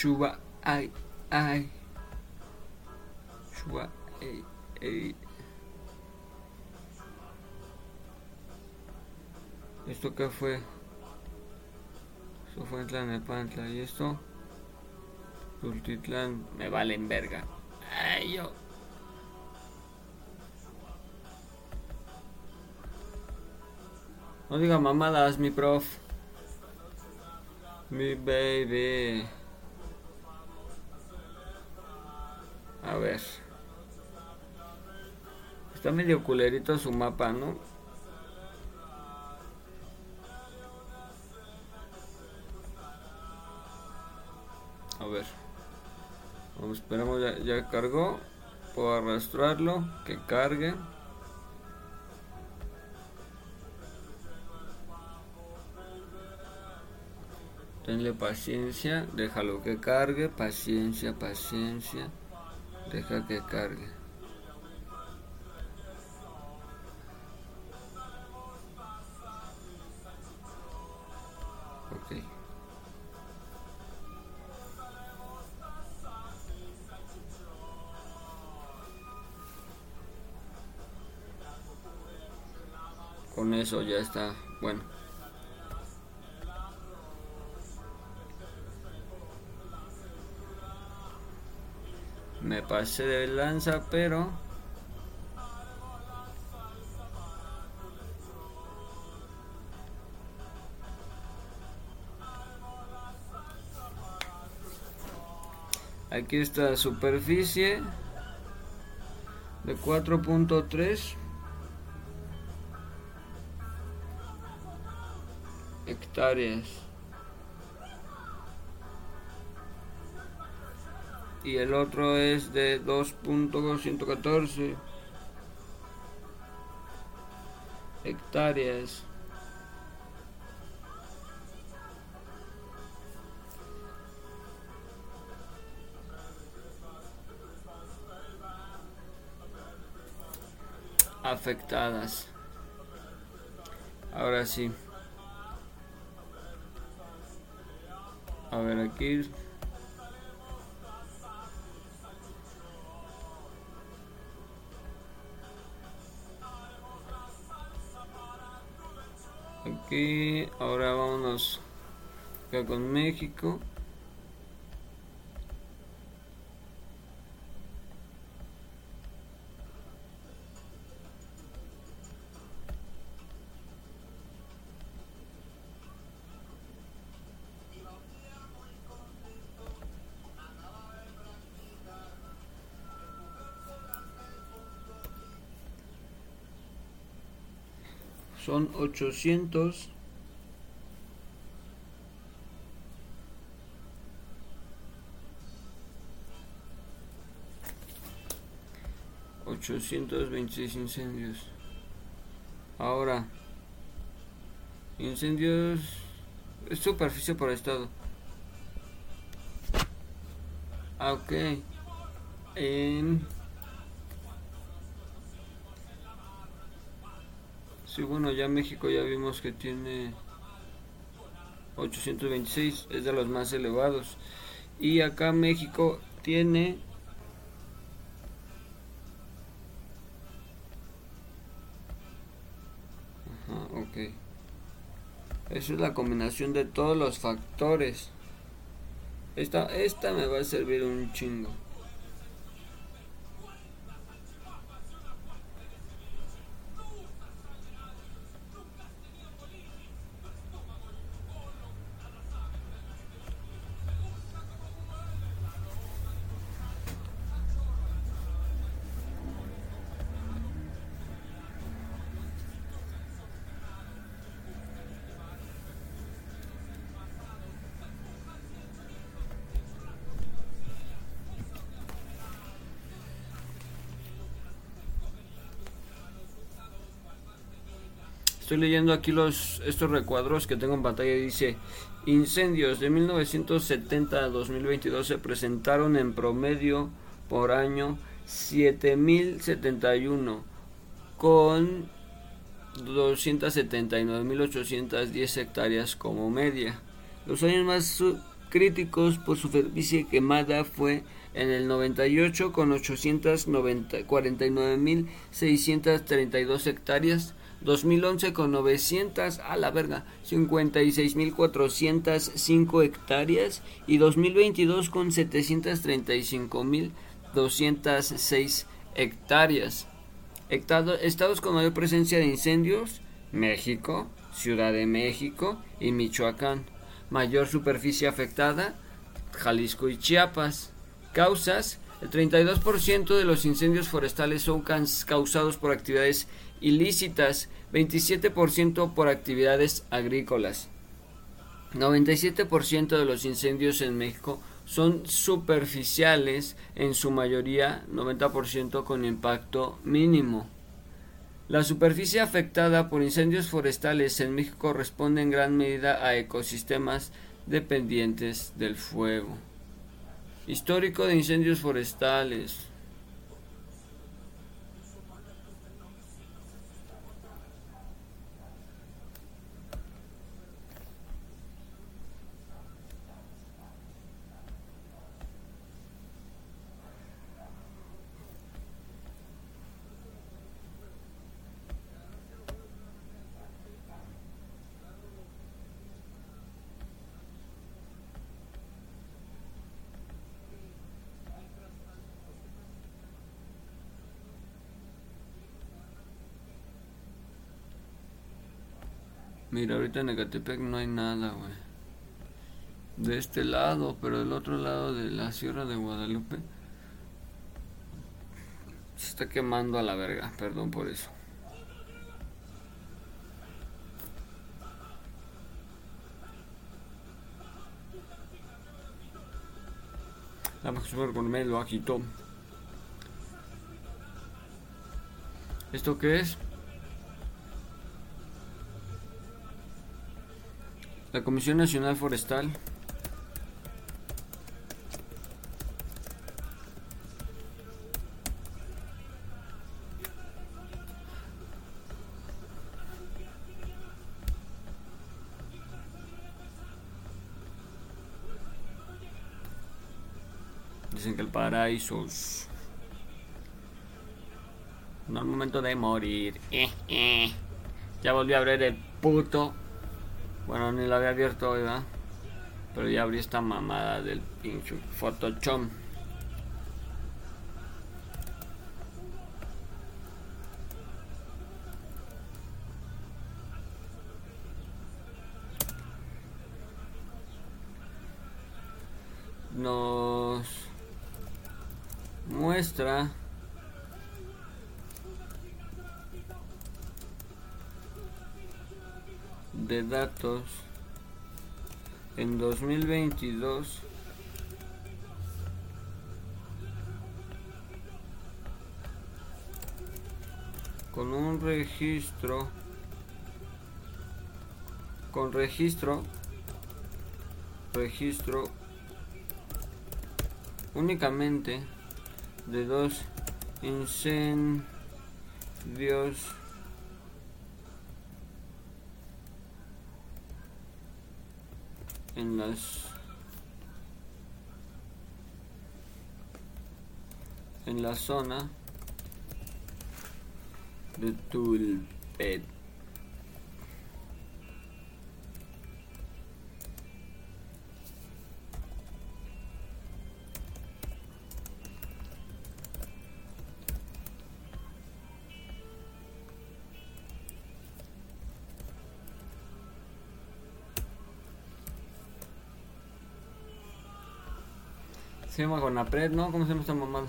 Shuba, ay, ay. Shuba, ay, ay. ¿Esto qué fue? Eso fue en Tlanepantla. ¿Y esto? Tultitlán. Me valen verga. Ay, yo. No diga mamadas, mi prof. Mi baby. Ver. Está medio culerito su mapa, ¿no? A ver. Vamos, esperamos, ya, ya cargó. Puedo arrastrarlo, que cargue. Tenle paciencia, déjalo que cargue, paciencia, paciencia. Deja que cargue. Ok. Con eso ya está. Bueno. Pasé de lanza, pero... Aquí está superficie de 4.3 hectáreas. Y el otro es de 2.114 hectáreas. afectadas. Ahora sí. A ver aquí Ahora vámonos acá con México. Son 800 826 incendios. Ahora incendios es superficie por estado. Ah, ok. En Sí, bueno, ya México ya vimos que tiene 826, es de los más elevados. Y acá México tiene Ajá, ok. Esa es la combinación de todos los factores. Esta, esta me va a servir un chingo. Estoy leyendo aquí los estos recuadros que tengo en pantalla. Dice, incendios de 1970 a 2022 se presentaron en promedio por año 7071 con 279.810 hectáreas como media. Los años más críticos por superficie quemada fue en el 98 con 849.632 hectáreas, 2011 con 900 a la verga, 56.405 hectáreas y 2022 con 735.206 hectáreas. Estados con mayor presencia de incendios, México, Ciudad de México y Michoacán. Mayor superficie afectada, Jalisco y Chiapas. Causas, el 32% de los incendios forestales son causados por actividades ilícitas, 27% por actividades agrícolas. 97% de los incendios en México son superficiales, en su mayoría 90% con impacto mínimo. La superficie afectada por incendios forestales en México responde en gran medida a ecosistemas dependientes del fuego. Histórico de incendios forestales. Mira, ahorita en Ecatepec no hay nada, güey. De este lado, pero del otro lado de la Sierra de Guadalupe se está quemando a la verga, perdón por eso. La mejor con lo agitó. ¿Esto qué es? La Comisión Nacional Forestal Dicen que el paraíso no es momento de morir. Eh, eh. Ya volví a abrir el puto bueno, ni lo había abierto hoy, ¿verdad? Pero ya abrí esta mamada del pinche Photoshop. Nos muestra de datos en 2022 con un registro con registro registro únicamente de dos incendios en las en la zona de Tulpet. Se llama Gonapred, ¿no? ¿Cómo se llama esta mamada?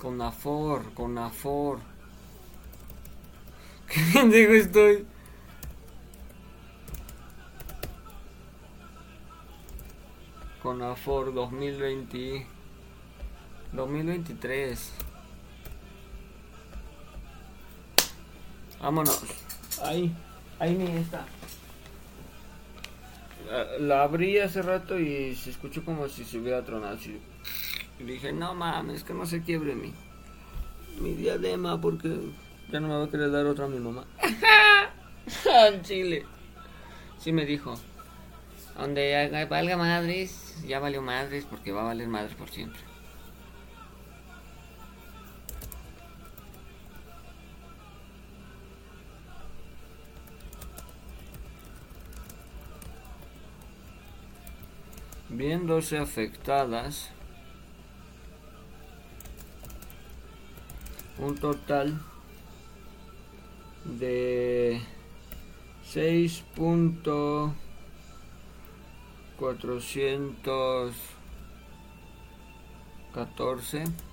Conafor, Conafor. ¿Qué pendejo estoy? Conafor 2020 2023 Vámonos. Ahí, ahí ni está. La, la abrí hace rato y se escuchó como si se hubiera tronado. así. Y dije, no mames, que no se quiebre mi, mi diadema porque ya no me va a querer dar otra a mi mamá. En Chile. Sí me dijo. Donde valga madres, ya valió madres porque va a valer madres por siempre. Viéndose afectadas un total de 6.414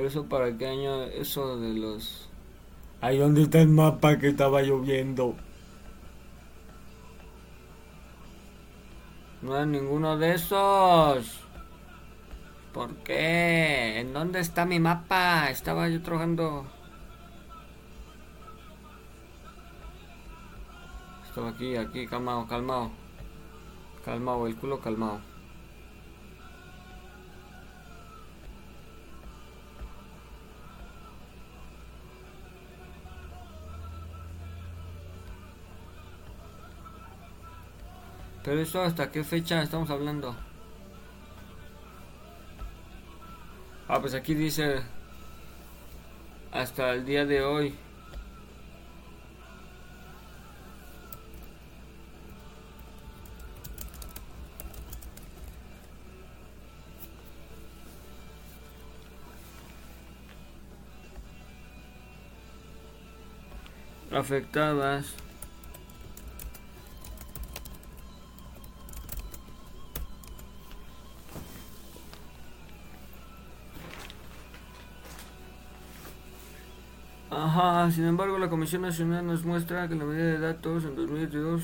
Pero eso para qué año, eso de los... Ahí donde está el mapa que estaba lloviendo. No hay ninguno de esos. ¿Por qué? ¿En dónde está mi mapa? Estaba yo trabajando. Estaba aquí, aquí, calmado, calmado. Calmado, el culo calmado. Pero eso hasta qué fecha estamos hablando? Ah, pues aquí dice hasta el día de hoy. Afectadas. Ajá, sin embargo, la Comisión Nacional nos muestra que la medida de datos en 2022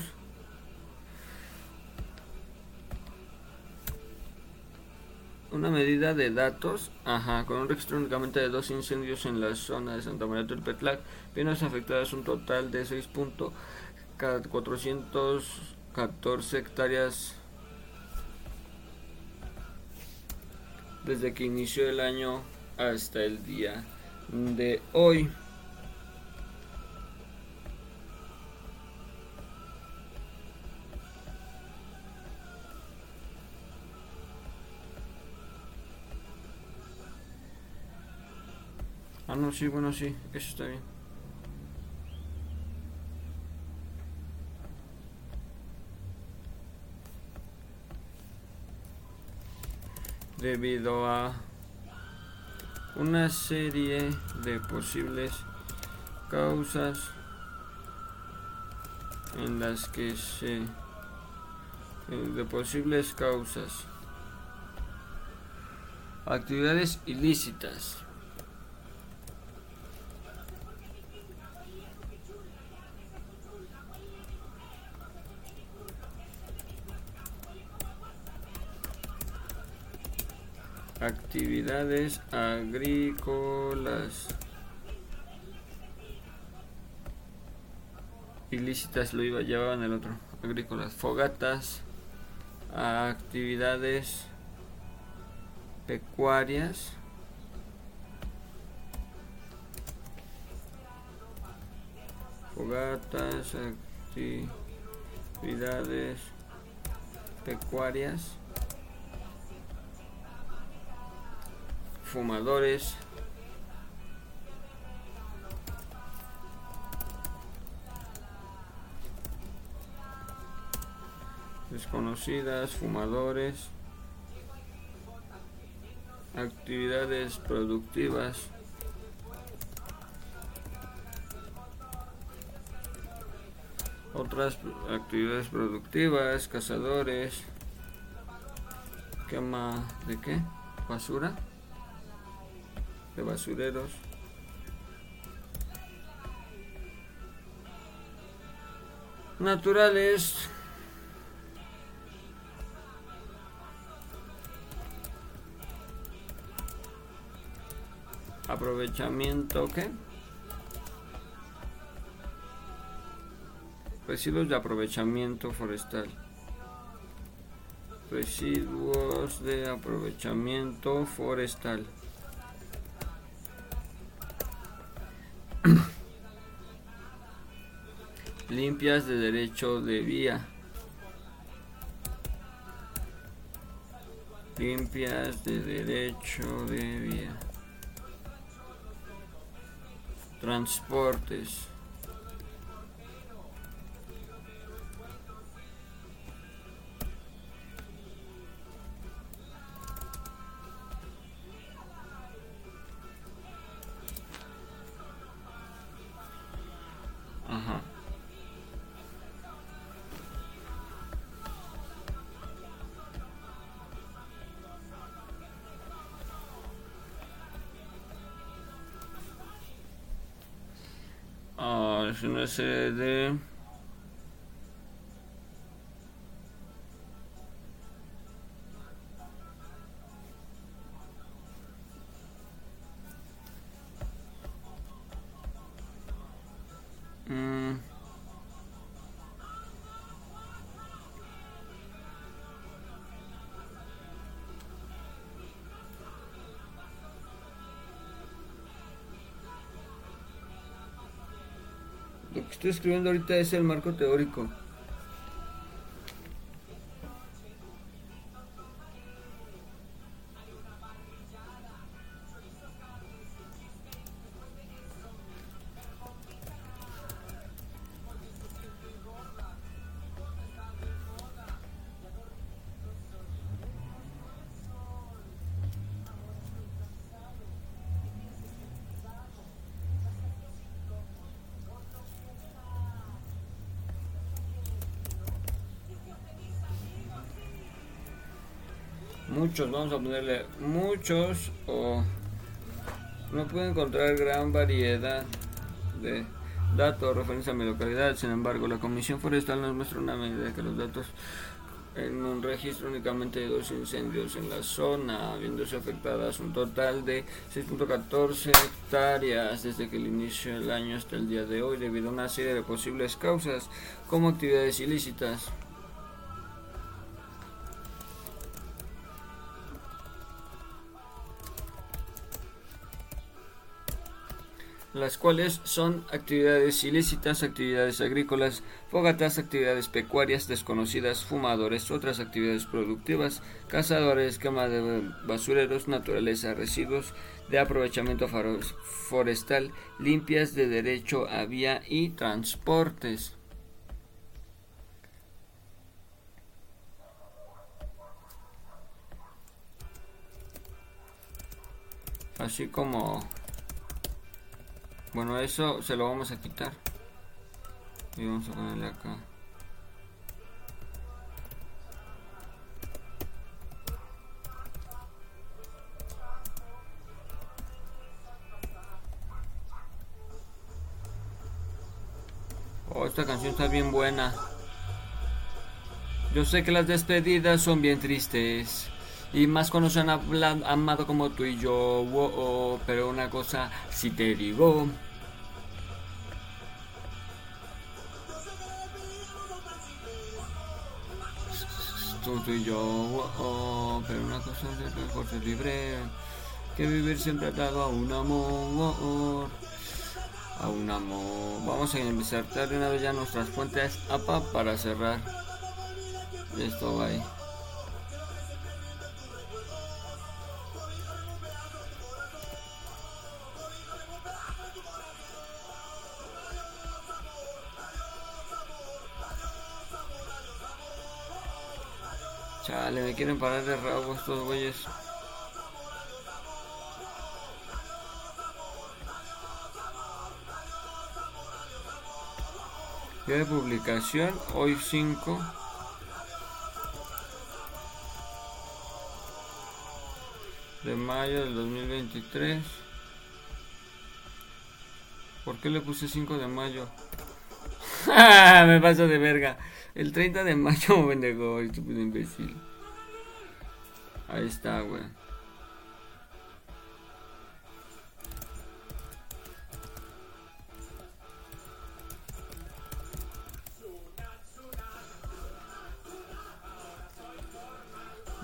una medida de datos, ajá, con un registro únicamente de dos incendios en la zona de Santa María del Petlac, bienes afectadas un total de 6.414 hectáreas desde que inició el año hasta el día de hoy. No, sí, bueno, sí, eso está bien. Debido a una serie de posibles causas en las que se eh, de posibles causas actividades ilícitas actividades agrícolas. Ilícitas lo iba llevaban el otro agrícolas. Fogatas actividades pecuarias. Fogatas actividades pecuarias fumadores. Desconocidas, fumadores, actividades productivas, otras actividades productivas, cazadores, quema de qué? Basura, de basureros. Naturales. Aprovechamiento, ¿qué? Residuos de aprovechamiento forestal. Residuos de aprovechamiento forestal. Limpias de derecho de vía. Limpias de derecho de vía. Transportes. Es una serie de estoy escribiendo ahorita es el marco teórico. Vamos a ponerle muchos o no puedo encontrar gran variedad de datos referentes a mi localidad. Sin embargo, la Comisión Forestal nos muestra una medida que los datos en un registro únicamente de dos incendios en la zona, habiéndose afectadas un total de 6.14 hectáreas desde que el inicio del año hasta el día de hoy, debido a una serie de posibles causas como actividades ilícitas. Las cuales son actividades ilícitas, actividades agrícolas, fogatas, actividades pecuarias desconocidas, fumadores, otras actividades productivas, cazadores, quema de basureros, naturaleza, residuos de aprovechamiento forestal, limpias de derecho a vía y transportes. Así como bueno, eso se lo vamos a quitar. Y vamos a ponerle acá. Oh, esta canción está bien buena. Yo sé que las despedidas son bien tristes. Y más cuando se han hablado, amado como tú y yo. Oh, pero una cosa si te digo. Tú, tú y yo. Oh, oh, pero una cosa es mejor ser libre. Que vivir siempre atado a un amor. A un amor. Vamos a empezar de una vez ya nuestras fuentes APA para cerrar. Esto va ahí. Chale, me quieren parar de rabo estos güeyes. Día de publicación, hoy 5. de mayo del 2023. ¿Por qué le puse 5 de mayo? Me paso de verga. El 30 de mayo, pendejo, estúpido imbécil. Ahí está, güey.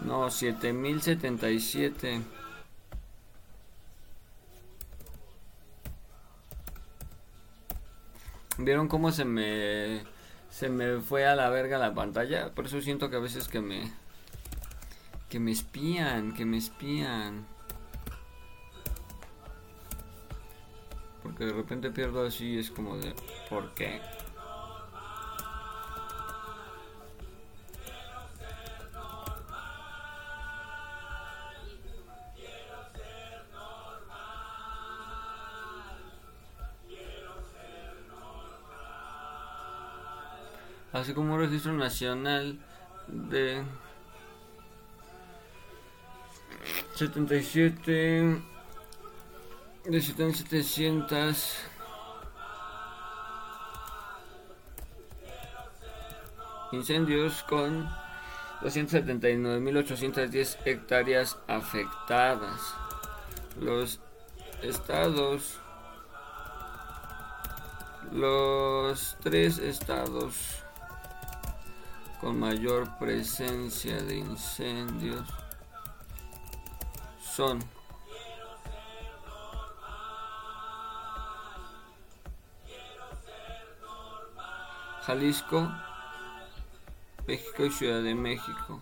No, 7077. ¿Vieron cómo se me se me fue a la verga la pantalla? Por eso siento que a veces que me que me espían, que me espían. Porque de repente pierdo así, es como de ¿por qué? Así como registro nacional de 77 de 7700 incendios con 279.810 hectáreas afectadas. Los estados, los tres estados con mayor presencia de incendios son Jalisco, México y Ciudad de México.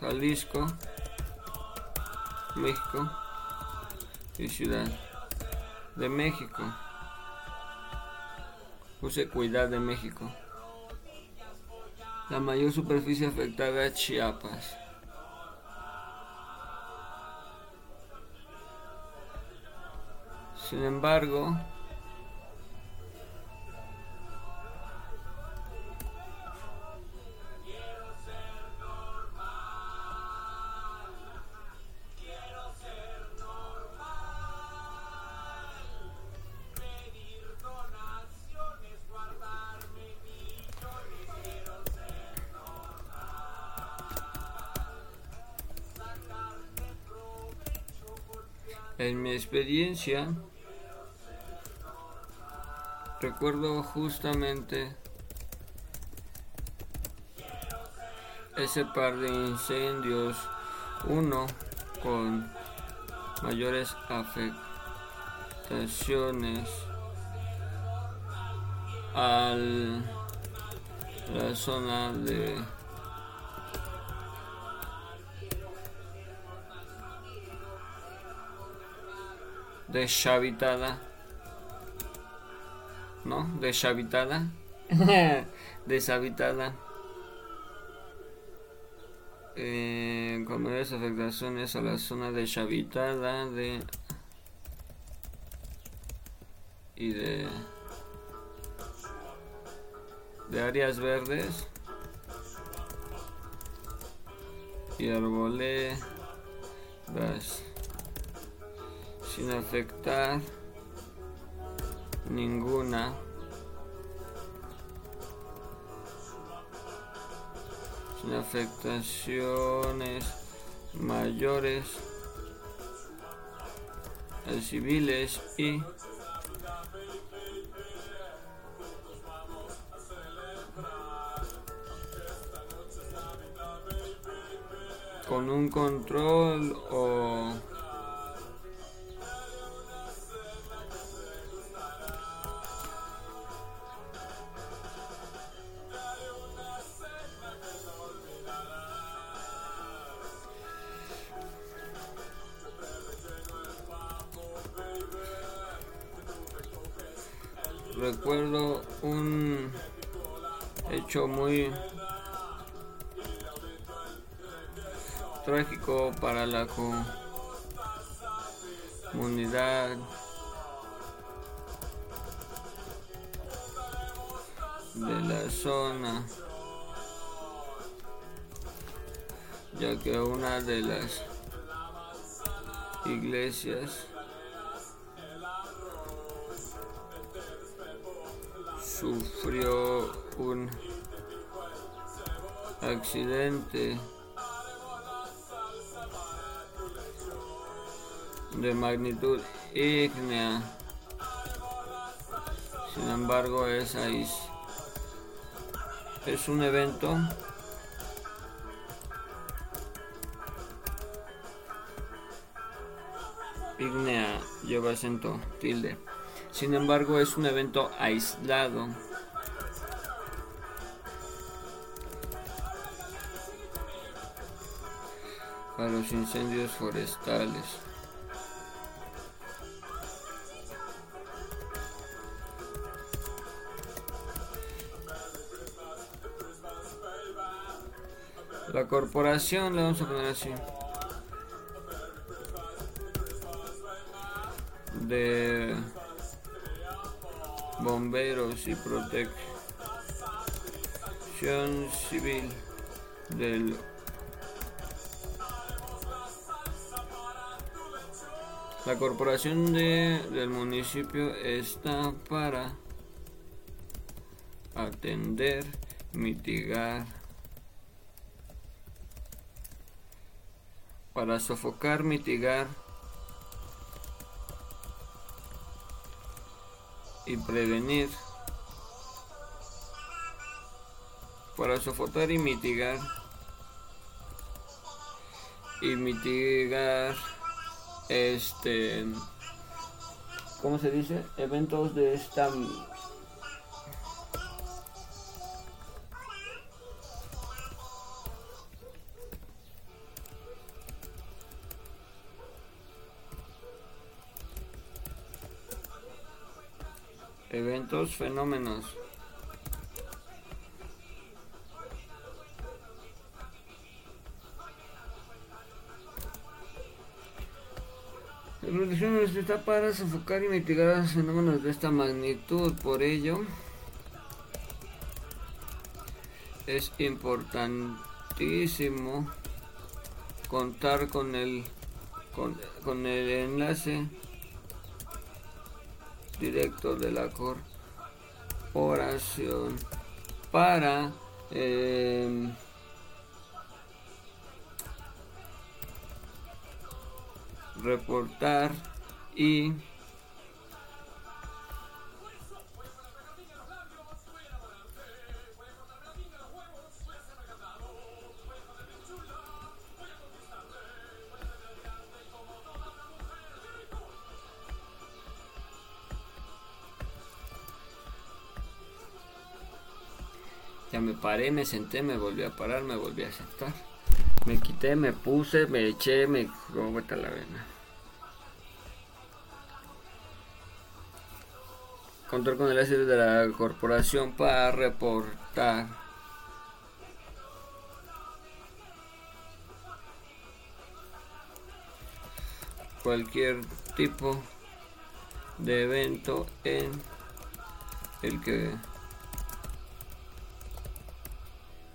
Jalisco, México y Ciudad de México. Puse Cuidad de México. La mayor superficie afectada es Chiapas. Sin embargo, experiencia, recuerdo justamente ese par de incendios, uno con mayores afectaciones a la zona de deshabitada. ¿No? Deshabitada. deshabitada. Eh, con mayores afectaciones a la zona deshabitada de y de de áreas verdes y arboledas sin afectar ninguna. Sin afectaciones mayores civiles y con un control o las iglesias sufrió un accidente de magnitud ígnea. Sin embargo, es. Es un evento ígnea lleva acento tilde. Sin embargo, es un evento aislado. para los incendios forestales. La corporación, le vamos a poner así. De bomberos y protección civil del La corporación de, del municipio está para atender, mitigar, para sofocar, mitigar y prevenir, para sofocar y mitigar y mitigar este ¿cómo se dice? eventos de esta eventos, fenómenos. La protección está para sofocar y mitigar fenómenos de esta magnitud. Por ello, es importantísimo contar con el con el enlace directo de la corporación para eh, reportar y paré, me senté, me volví a parar, me volví a sentar. Me quité, me puse, me eché, me... ¿Cómo está la vena? Control con el ácido de la corporación para reportar. Cualquier tipo de evento en el que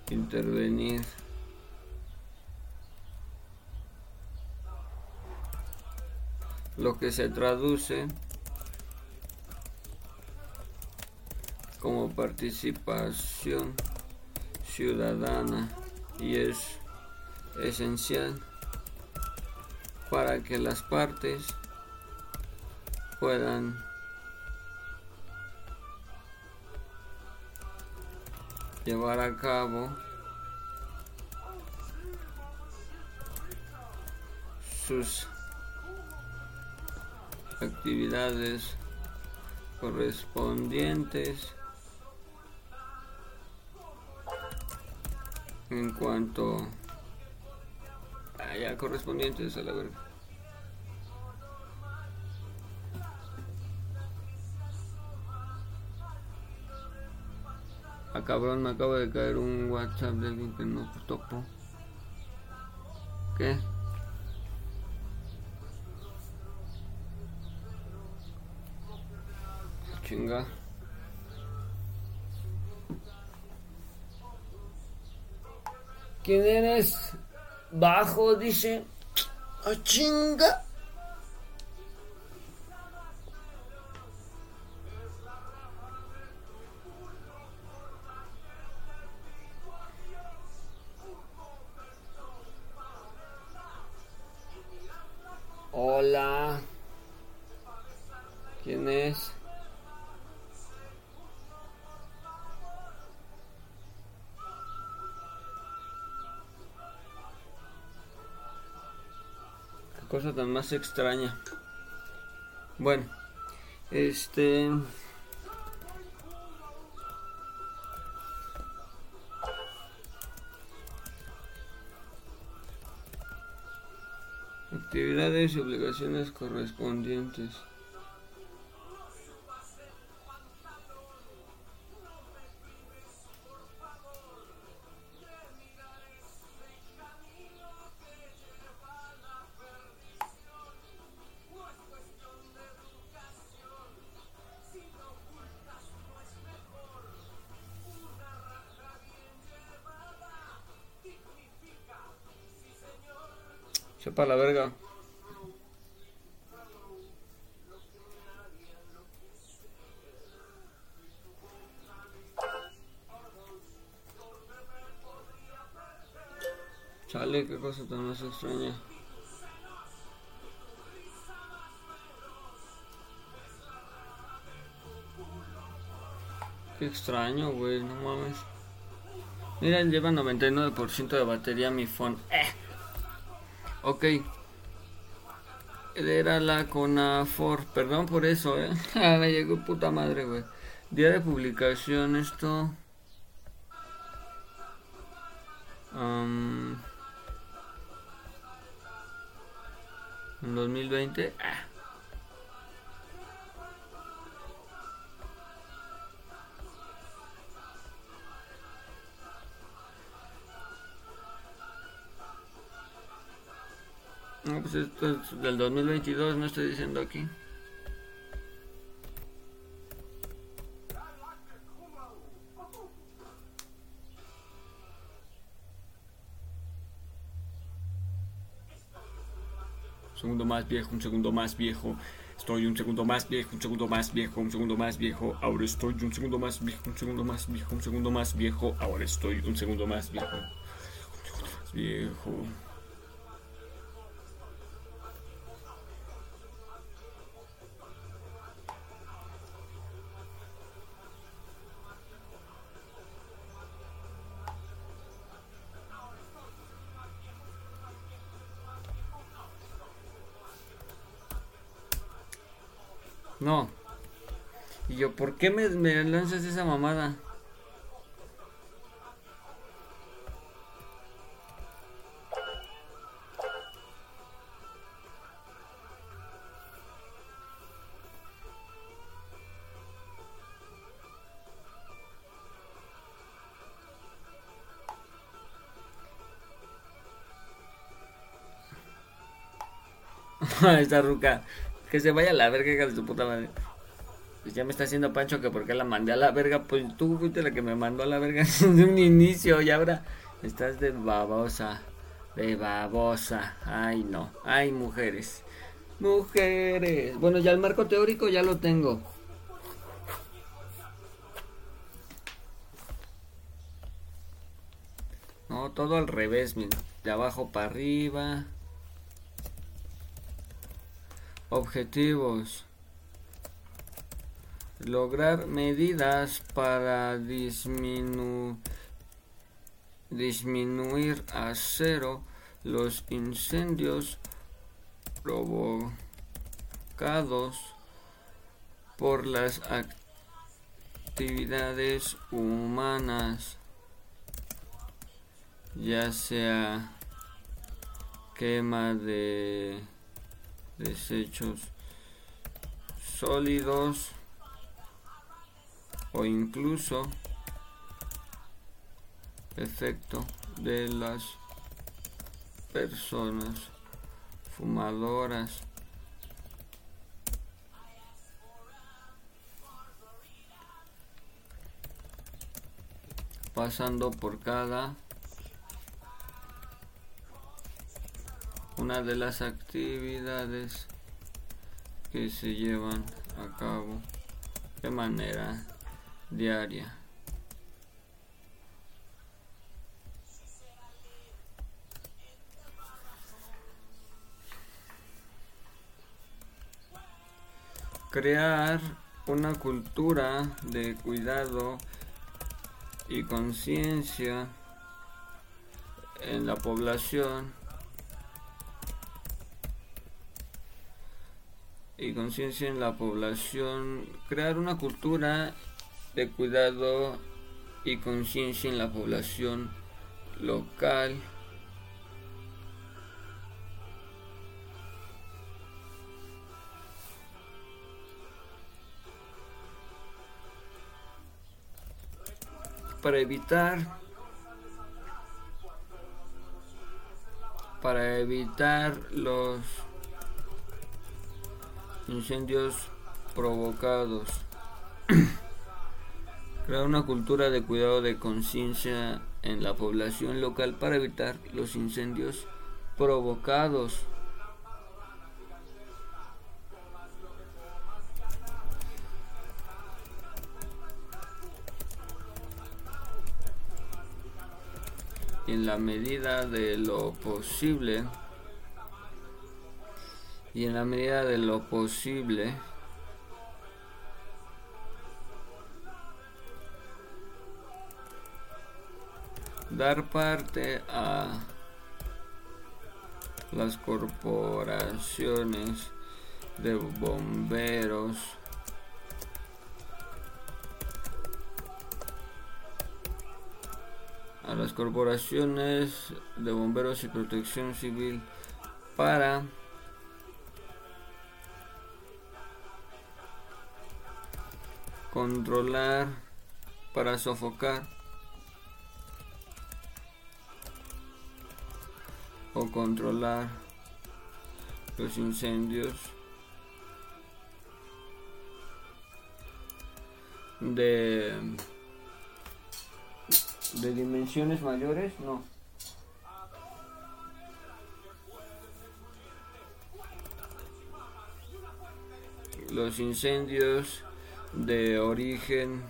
intervenir. Lo que se traduce como participación ciudadana y es esencial para que las partes puedan llevar a cabo sus actividades correspondientes en cuanto a correspondientes a la verga. Ah, cabrón, me acaba de caer un WhatsApp de alguien que no topo. ¿Qué? Chinga. ¿Quién eres? Bajo, dice. ¡A chinga! Tan más extraña. Bueno, este... Actividades y obligaciones correspondientes. Sepa la verga. Chale, qué cosa tan más extraña. Qué extraño, güey, no mames. Mira, lleva 99% de batería mi phone. Eh. Ok. Era la Conafor. Perdón por eso, eh. Me llegó puta madre, güey. Día de publicación, esto. Del 2022, no estoy diciendo aquí. Un segundo más viejo, un segundo más viejo. Estoy un segundo más viejo, un segundo más viejo, un segundo más viejo. Ahora estoy un segundo más viejo, un segundo más viejo, un segundo más viejo. Ahora estoy un segundo más viejo. Más viejo. No. Y yo, ¿por qué me, lanzas esa mamada? Esta ruca. Que se vaya a la verga, hija de su puta madre. Pues ya me está haciendo Pancho que porque la mandé a la verga. Pues tú fuiste la que me mandó a la verga desde un inicio. Y ahora estás de babosa. De babosa. Ay, no. Ay, mujeres. Mujeres. Bueno, ya el marco teórico ya lo tengo. No, todo al revés, mira. De abajo para arriba. Objetivos. Lograr medidas para disminu disminuir a cero los incendios provocados por las actividades humanas, ya sea quema de desechos sólidos o incluso efecto de las personas fumadoras. Pasando por cada una de las actividades que se llevan a cabo de manera diaria. Crear una cultura de cuidado y conciencia en la población y conciencia en la población, crear una cultura de cuidado y conciencia en la población local. para evitar para evitar los incendios provocados. Crear una cultura de cuidado de conciencia en la población local para evitar los incendios provocados. En la medida de lo posible y en la medida de lo posible dar parte a las corporaciones de bomberos. A las corporaciones de bomberos y protección civil para controlar, para sofocar o controlar los incendios de de dimensiones mayores, no. Los incendios de origen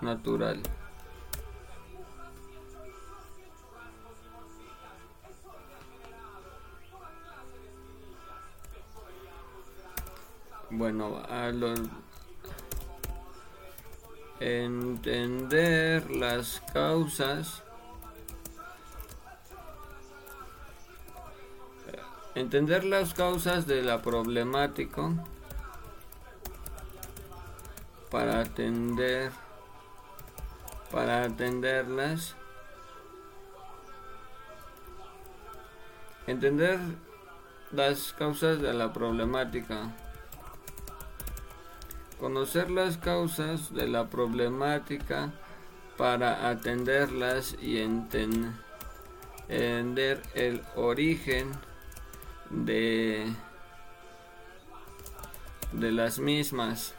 natural. Bueno, a los entender las causas entender las causas de la problemática para atender para atenderlas entender las causas de la problemática conocer las causas de la problemática para atenderlas y entender el origen de, de las mismas.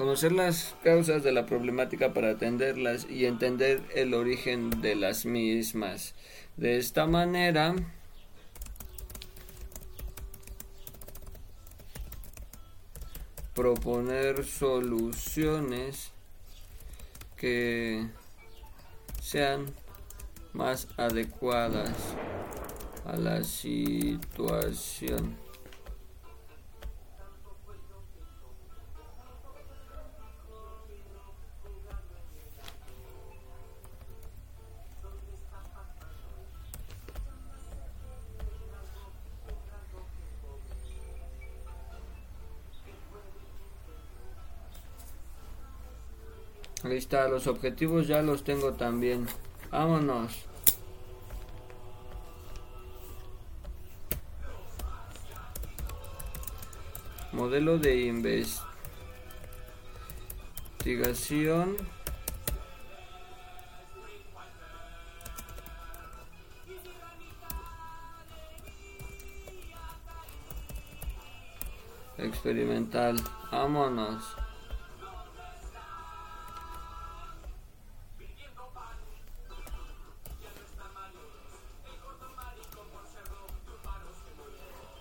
Conocer las causas de la problemática para atenderlas y entender el origen de las mismas. De esta manera, proponer soluciones que sean más adecuadas a la situación. Ahí está, los objetivos ya los tengo también. Vámonos. Modelo de investigación. Experimental. Vámonos.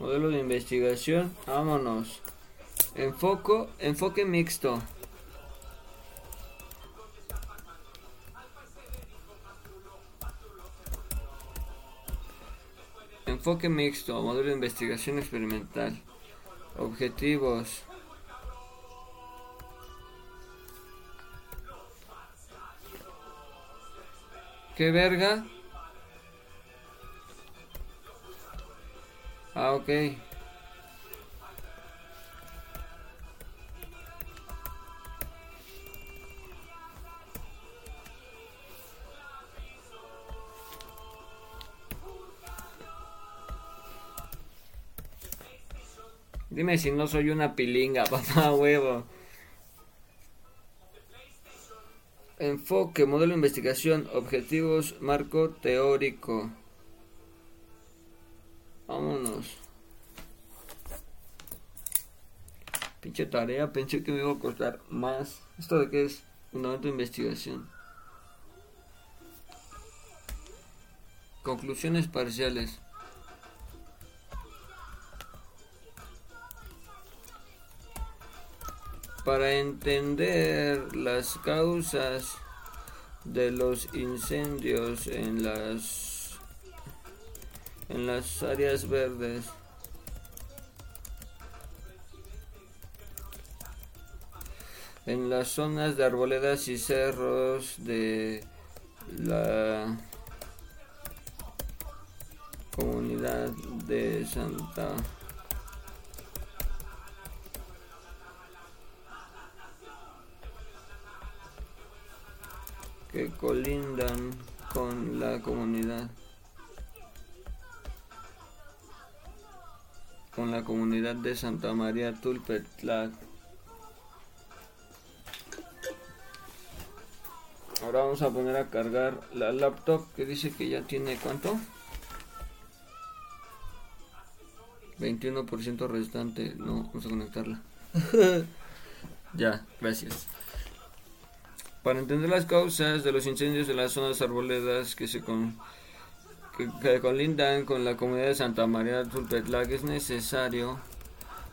Modelo de investigación. Vámonos. Enfoco, enfoque mixto. Enfoque mixto, modelo de investigación experimental. Objetivos. ¿Qué verga? Ah, ok. Dime si no soy una pilinga, papá huevo. Enfoque, modelo de investigación, objetivos, marco teórico. Tarea, pensé que me iba a costar más. ¿Esto de qué es? Fundamento de investigación. Conclusiones parciales. Para entender las causas de los incendios en las en las áreas verdes en las zonas de arboledas y cerros de la comunidad de Santa que colindan con la comunidad con la comunidad de Santa María Tulpetlac. Ahora vamos a poner a cargar la laptop que dice que ya tiene cuánto? 21% restante. No, vamos a conectarla. ya, gracias. Para entender las causas de los incendios de las zonas arboledas que se con, que, que colindan con la comunidad de Santa María Tulpetlac es necesario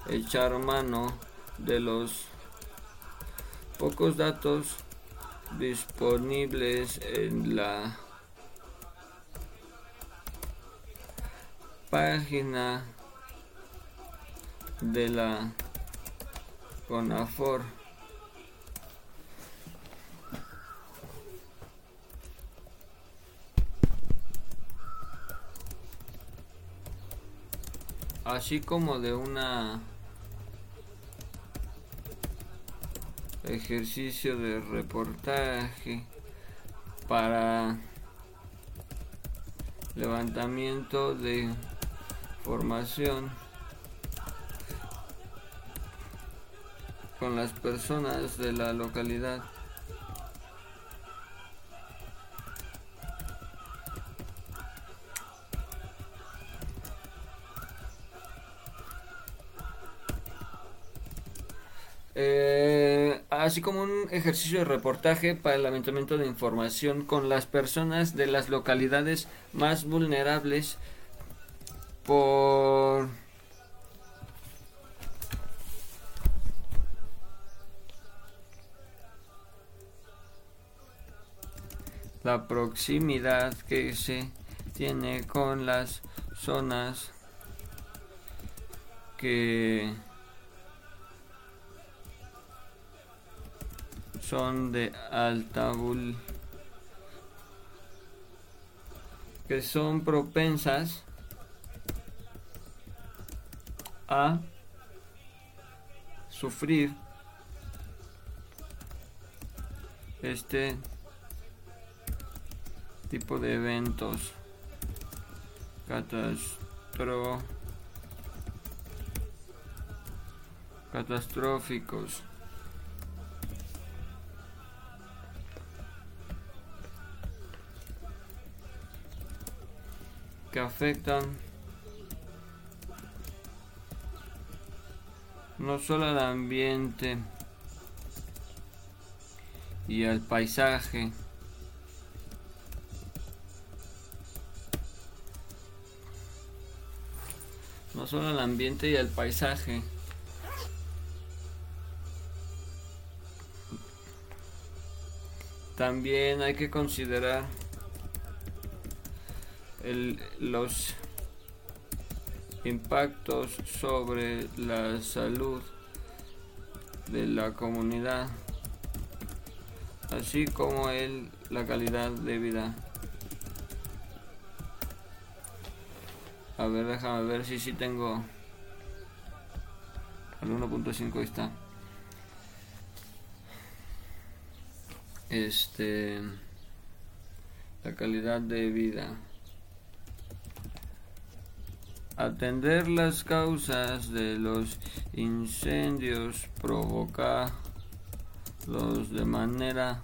echar mano de los pocos datos disponibles en la página de la CONAFOR. Así como de una ejercicio de reportaje para levantamiento de formación con las personas de la localidad. Eh, así como un ejercicio de reportaje para el levantamiento de información con las personas de las localidades más vulnerables por la proximidad que se tiene con las zonas que son de alta vul que son propensas a sufrir este tipo de eventos catastro catastróficos que afectan no solo al ambiente y al paisaje, no solo al ambiente y al paisaje, también hay que considerar el, los impactos sobre la salud de la comunidad, así como el, la calidad de vida. A ver, déjame ver si sí tengo al 1.5 está. Este la calidad de vida. Atender las causas de los incendios provocados de manera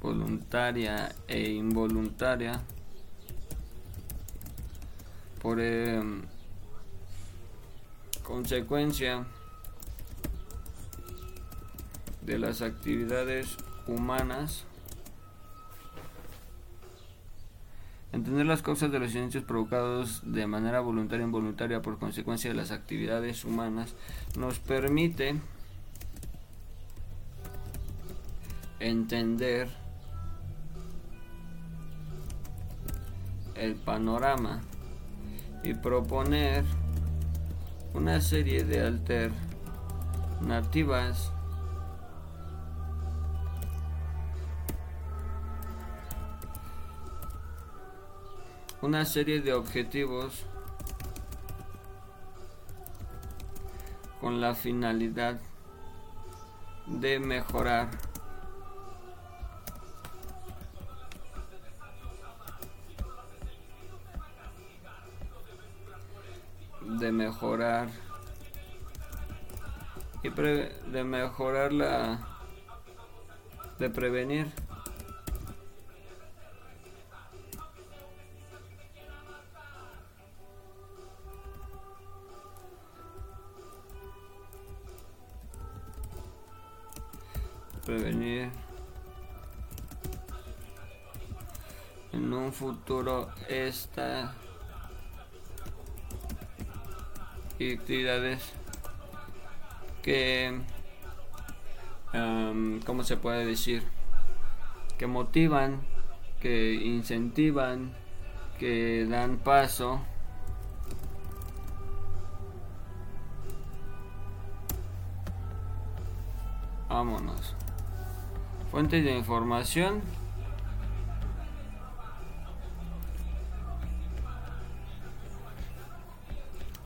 voluntaria e involuntaria por eh, consecuencia de las actividades humanas Entender las causas de los incendios provocados de manera voluntaria o involuntaria por consecuencia de las actividades humanas nos permite entender el panorama y proponer una serie de alternativas una serie de objetivos con la finalidad de mejorar de mejorar y de mejorar la de prevenir en un futuro esta actividades que um, ¿cómo se puede decir? que motivan que incentivan que dan paso vámonos Fuentes de información.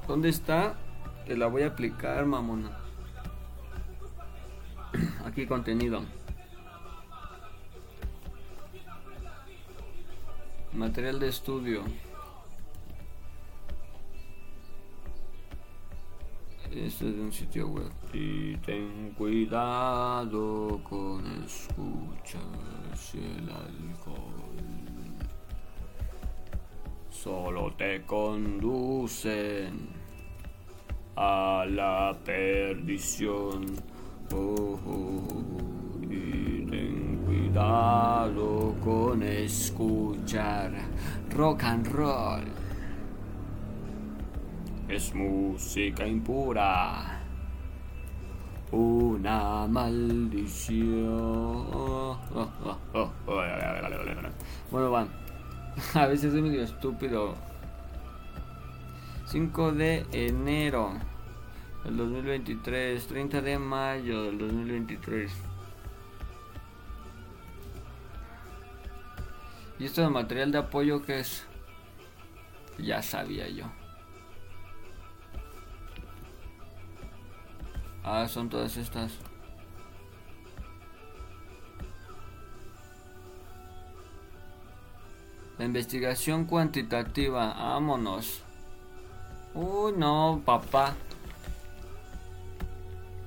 ¿Dónde está? Te la voy a aplicar, mamona. Aquí contenido. Material de estudio. Este es de un sitio web. Y ten cuidado con escuchar el alcohol. Solo te conducen a la perdición. Oh, oh, oh. y ten cuidado con escuchar rock and roll es música impura, una maldición. Bueno, van. A veces soy medio estúpido. 5 de enero del 2023, 30 de mayo del 2023. ¿Y esto de material de apoyo que es? Ya sabía yo. Ah, son todas estas. La investigación cuantitativa, vámonos. Uy, no, papá.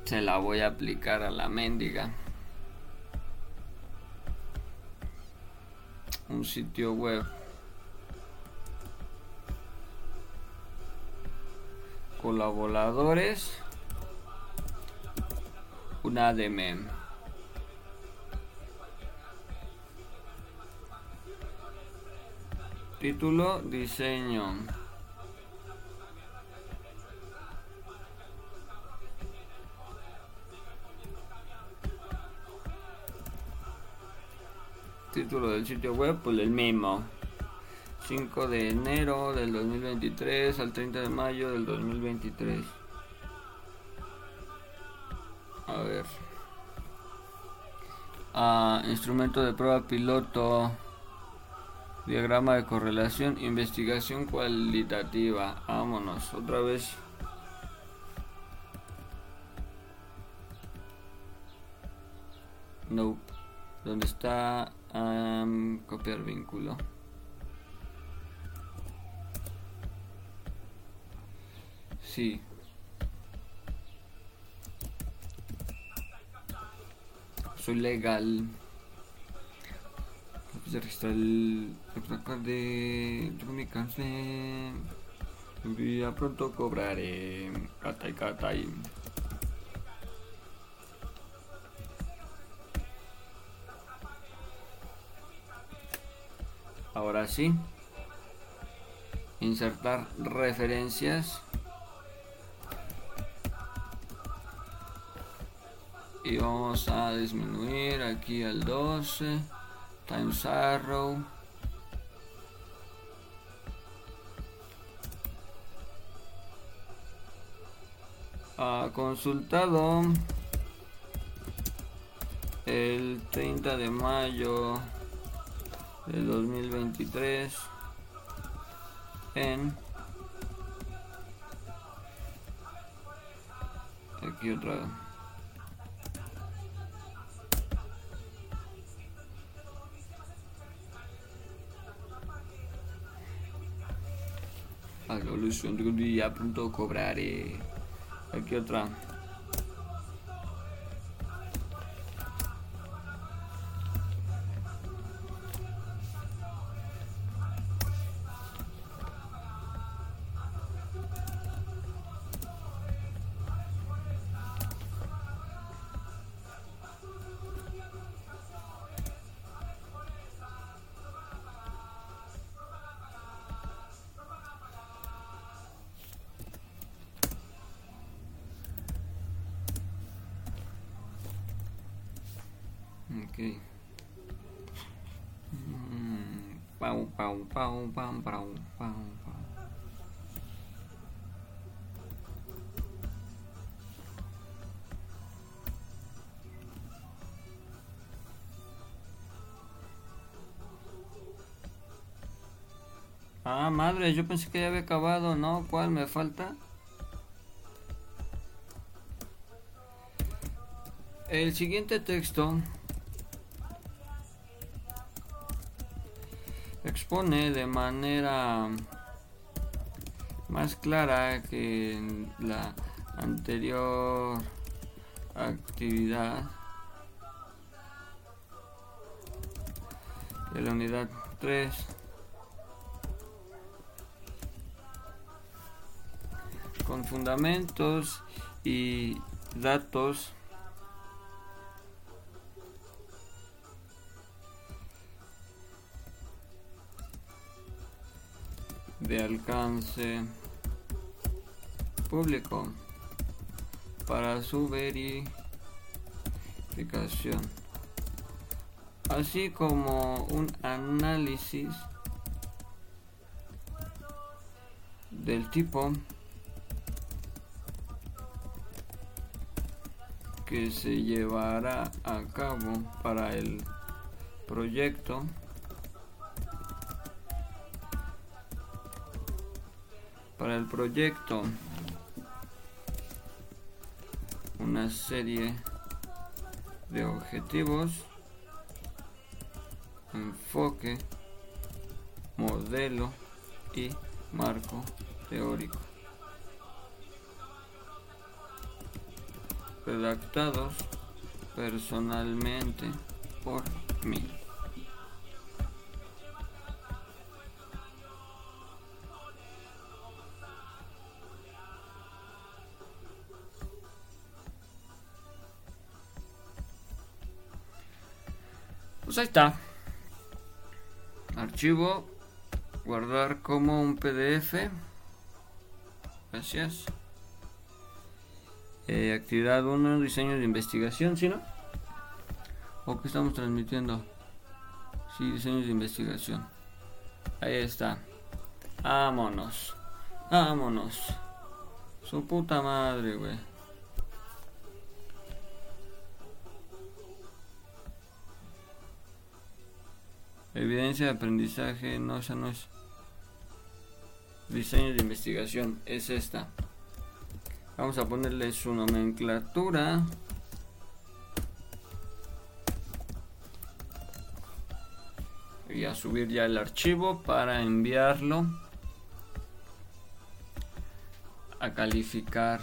Se la voy a aplicar a la mendiga. Un sitio web. Colaboradores un ADM. Título, diseño. Título del sitio web, pues el mismo. 5 de enero del 2023 al 30 de mayo del 2023. A ver. Ah, instrumento de prueba piloto. Diagrama de correlación. Investigación cualitativa. Vámonos. Otra vez. No. ¿Dónde está? Am, copiar vínculo. Sí. Soy legal. Vamos a registrar el de comunicarse. Ya pronto cobraré. Catay, catay. Ahora sí. Insertar referencias. y vamos a disminuir aquí al 12 times arrow ha consultado el 30 de mayo del 2023 en aquí otra vez la evolución de un día pronto cobraré. Aquí otra. Madre, yo pensé que ya había acabado, ¿no? ¿Cuál me falta? El siguiente texto expone de manera más clara que en la anterior actividad de la unidad 3 fundamentos y datos. De alcance público para su verificación, así como un análisis del tipo que se llevará a cabo para el proyecto. Para el proyecto una serie de objetivos enfoque modelo y marco teórico redactados personalmente por mí. Pues ahí está. Archivo. Guardar como un PDF. Gracias. Eh, actividad 1, diseño de investigación, ¿sí no? ¿O qué estamos transmitiendo? Sí, diseños de investigación. Ahí está. Vámonos. Vámonos. Su puta madre, güey. Evidencia de aprendizaje, no, esa no es. Diseño de investigación, es esta. Vamos a ponerle su nomenclatura. Y a subir ya el archivo para enviarlo a calificar.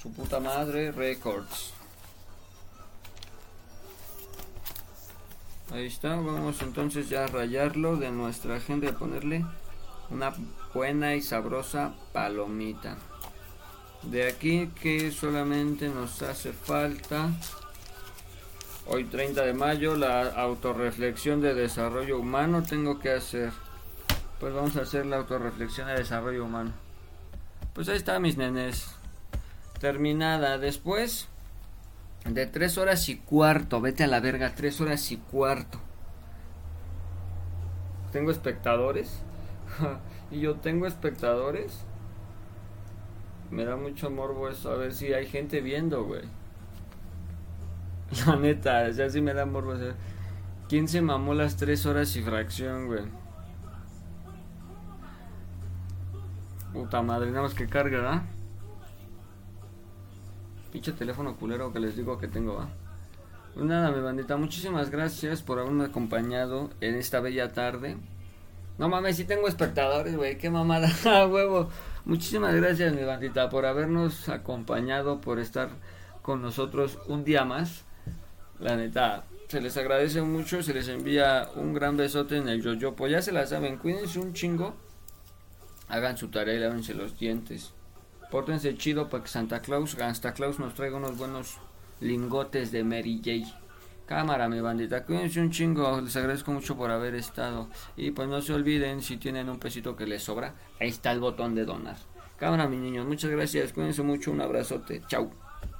Su puta madre, records. Ahí está, vamos entonces ya a rayarlo de nuestra agenda y ponerle una buena y sabrosa palomita. De aquí que solamente nos hace falta hoy 30 de mayo la autorreflexión de desarrollo humano tengo que hacer. Pues vamos a hacer la autorreflexión de desarrollo humano. Pues ahí está mis nenes. Terminada. Después de tres horas y cuarto. Vete a la verga, tres horas y cuarto. Tengo espectadores. y yo tengo espectadores. Me da mucho morbo eso. A ver si hay gente viendo, güey. La neta, o sea, sí me da morbo. ¿Quién se mamó las tres horas y fracción, güey? Puta madre, nada más que carga, ¿ah? Pinche teléfono culero que les digo que tengo, ¿va? Pues nada, mi bandita, muchísimas gracias por haberme acompañado en esta bella tarde. No mames, si tengo espectadores, güey, qué mamada, huevo. Muchísimas gracias, mi bandita, por habernos acompañado, por estar con nosotros un día más. La neta, se les agradece mucho, se les envía un gran besote en el yoyopo. Ya se la saben, cuídense un chingo. Hagan su tarea y lávense los dientes. Pórtense chido para que Santa Claus, Santa Claus nos traiga unos buenos lingotes de Mary J. Cámara, mi bandita, cuídense un chingo, les agradezco mucho por haber estado. Y pues no se olviden, si tienen un pesito que les sobra, ahí está el botón de donar. Cámara, mis niños, muchas gracias, cuídense mucho, un abrazote, chau.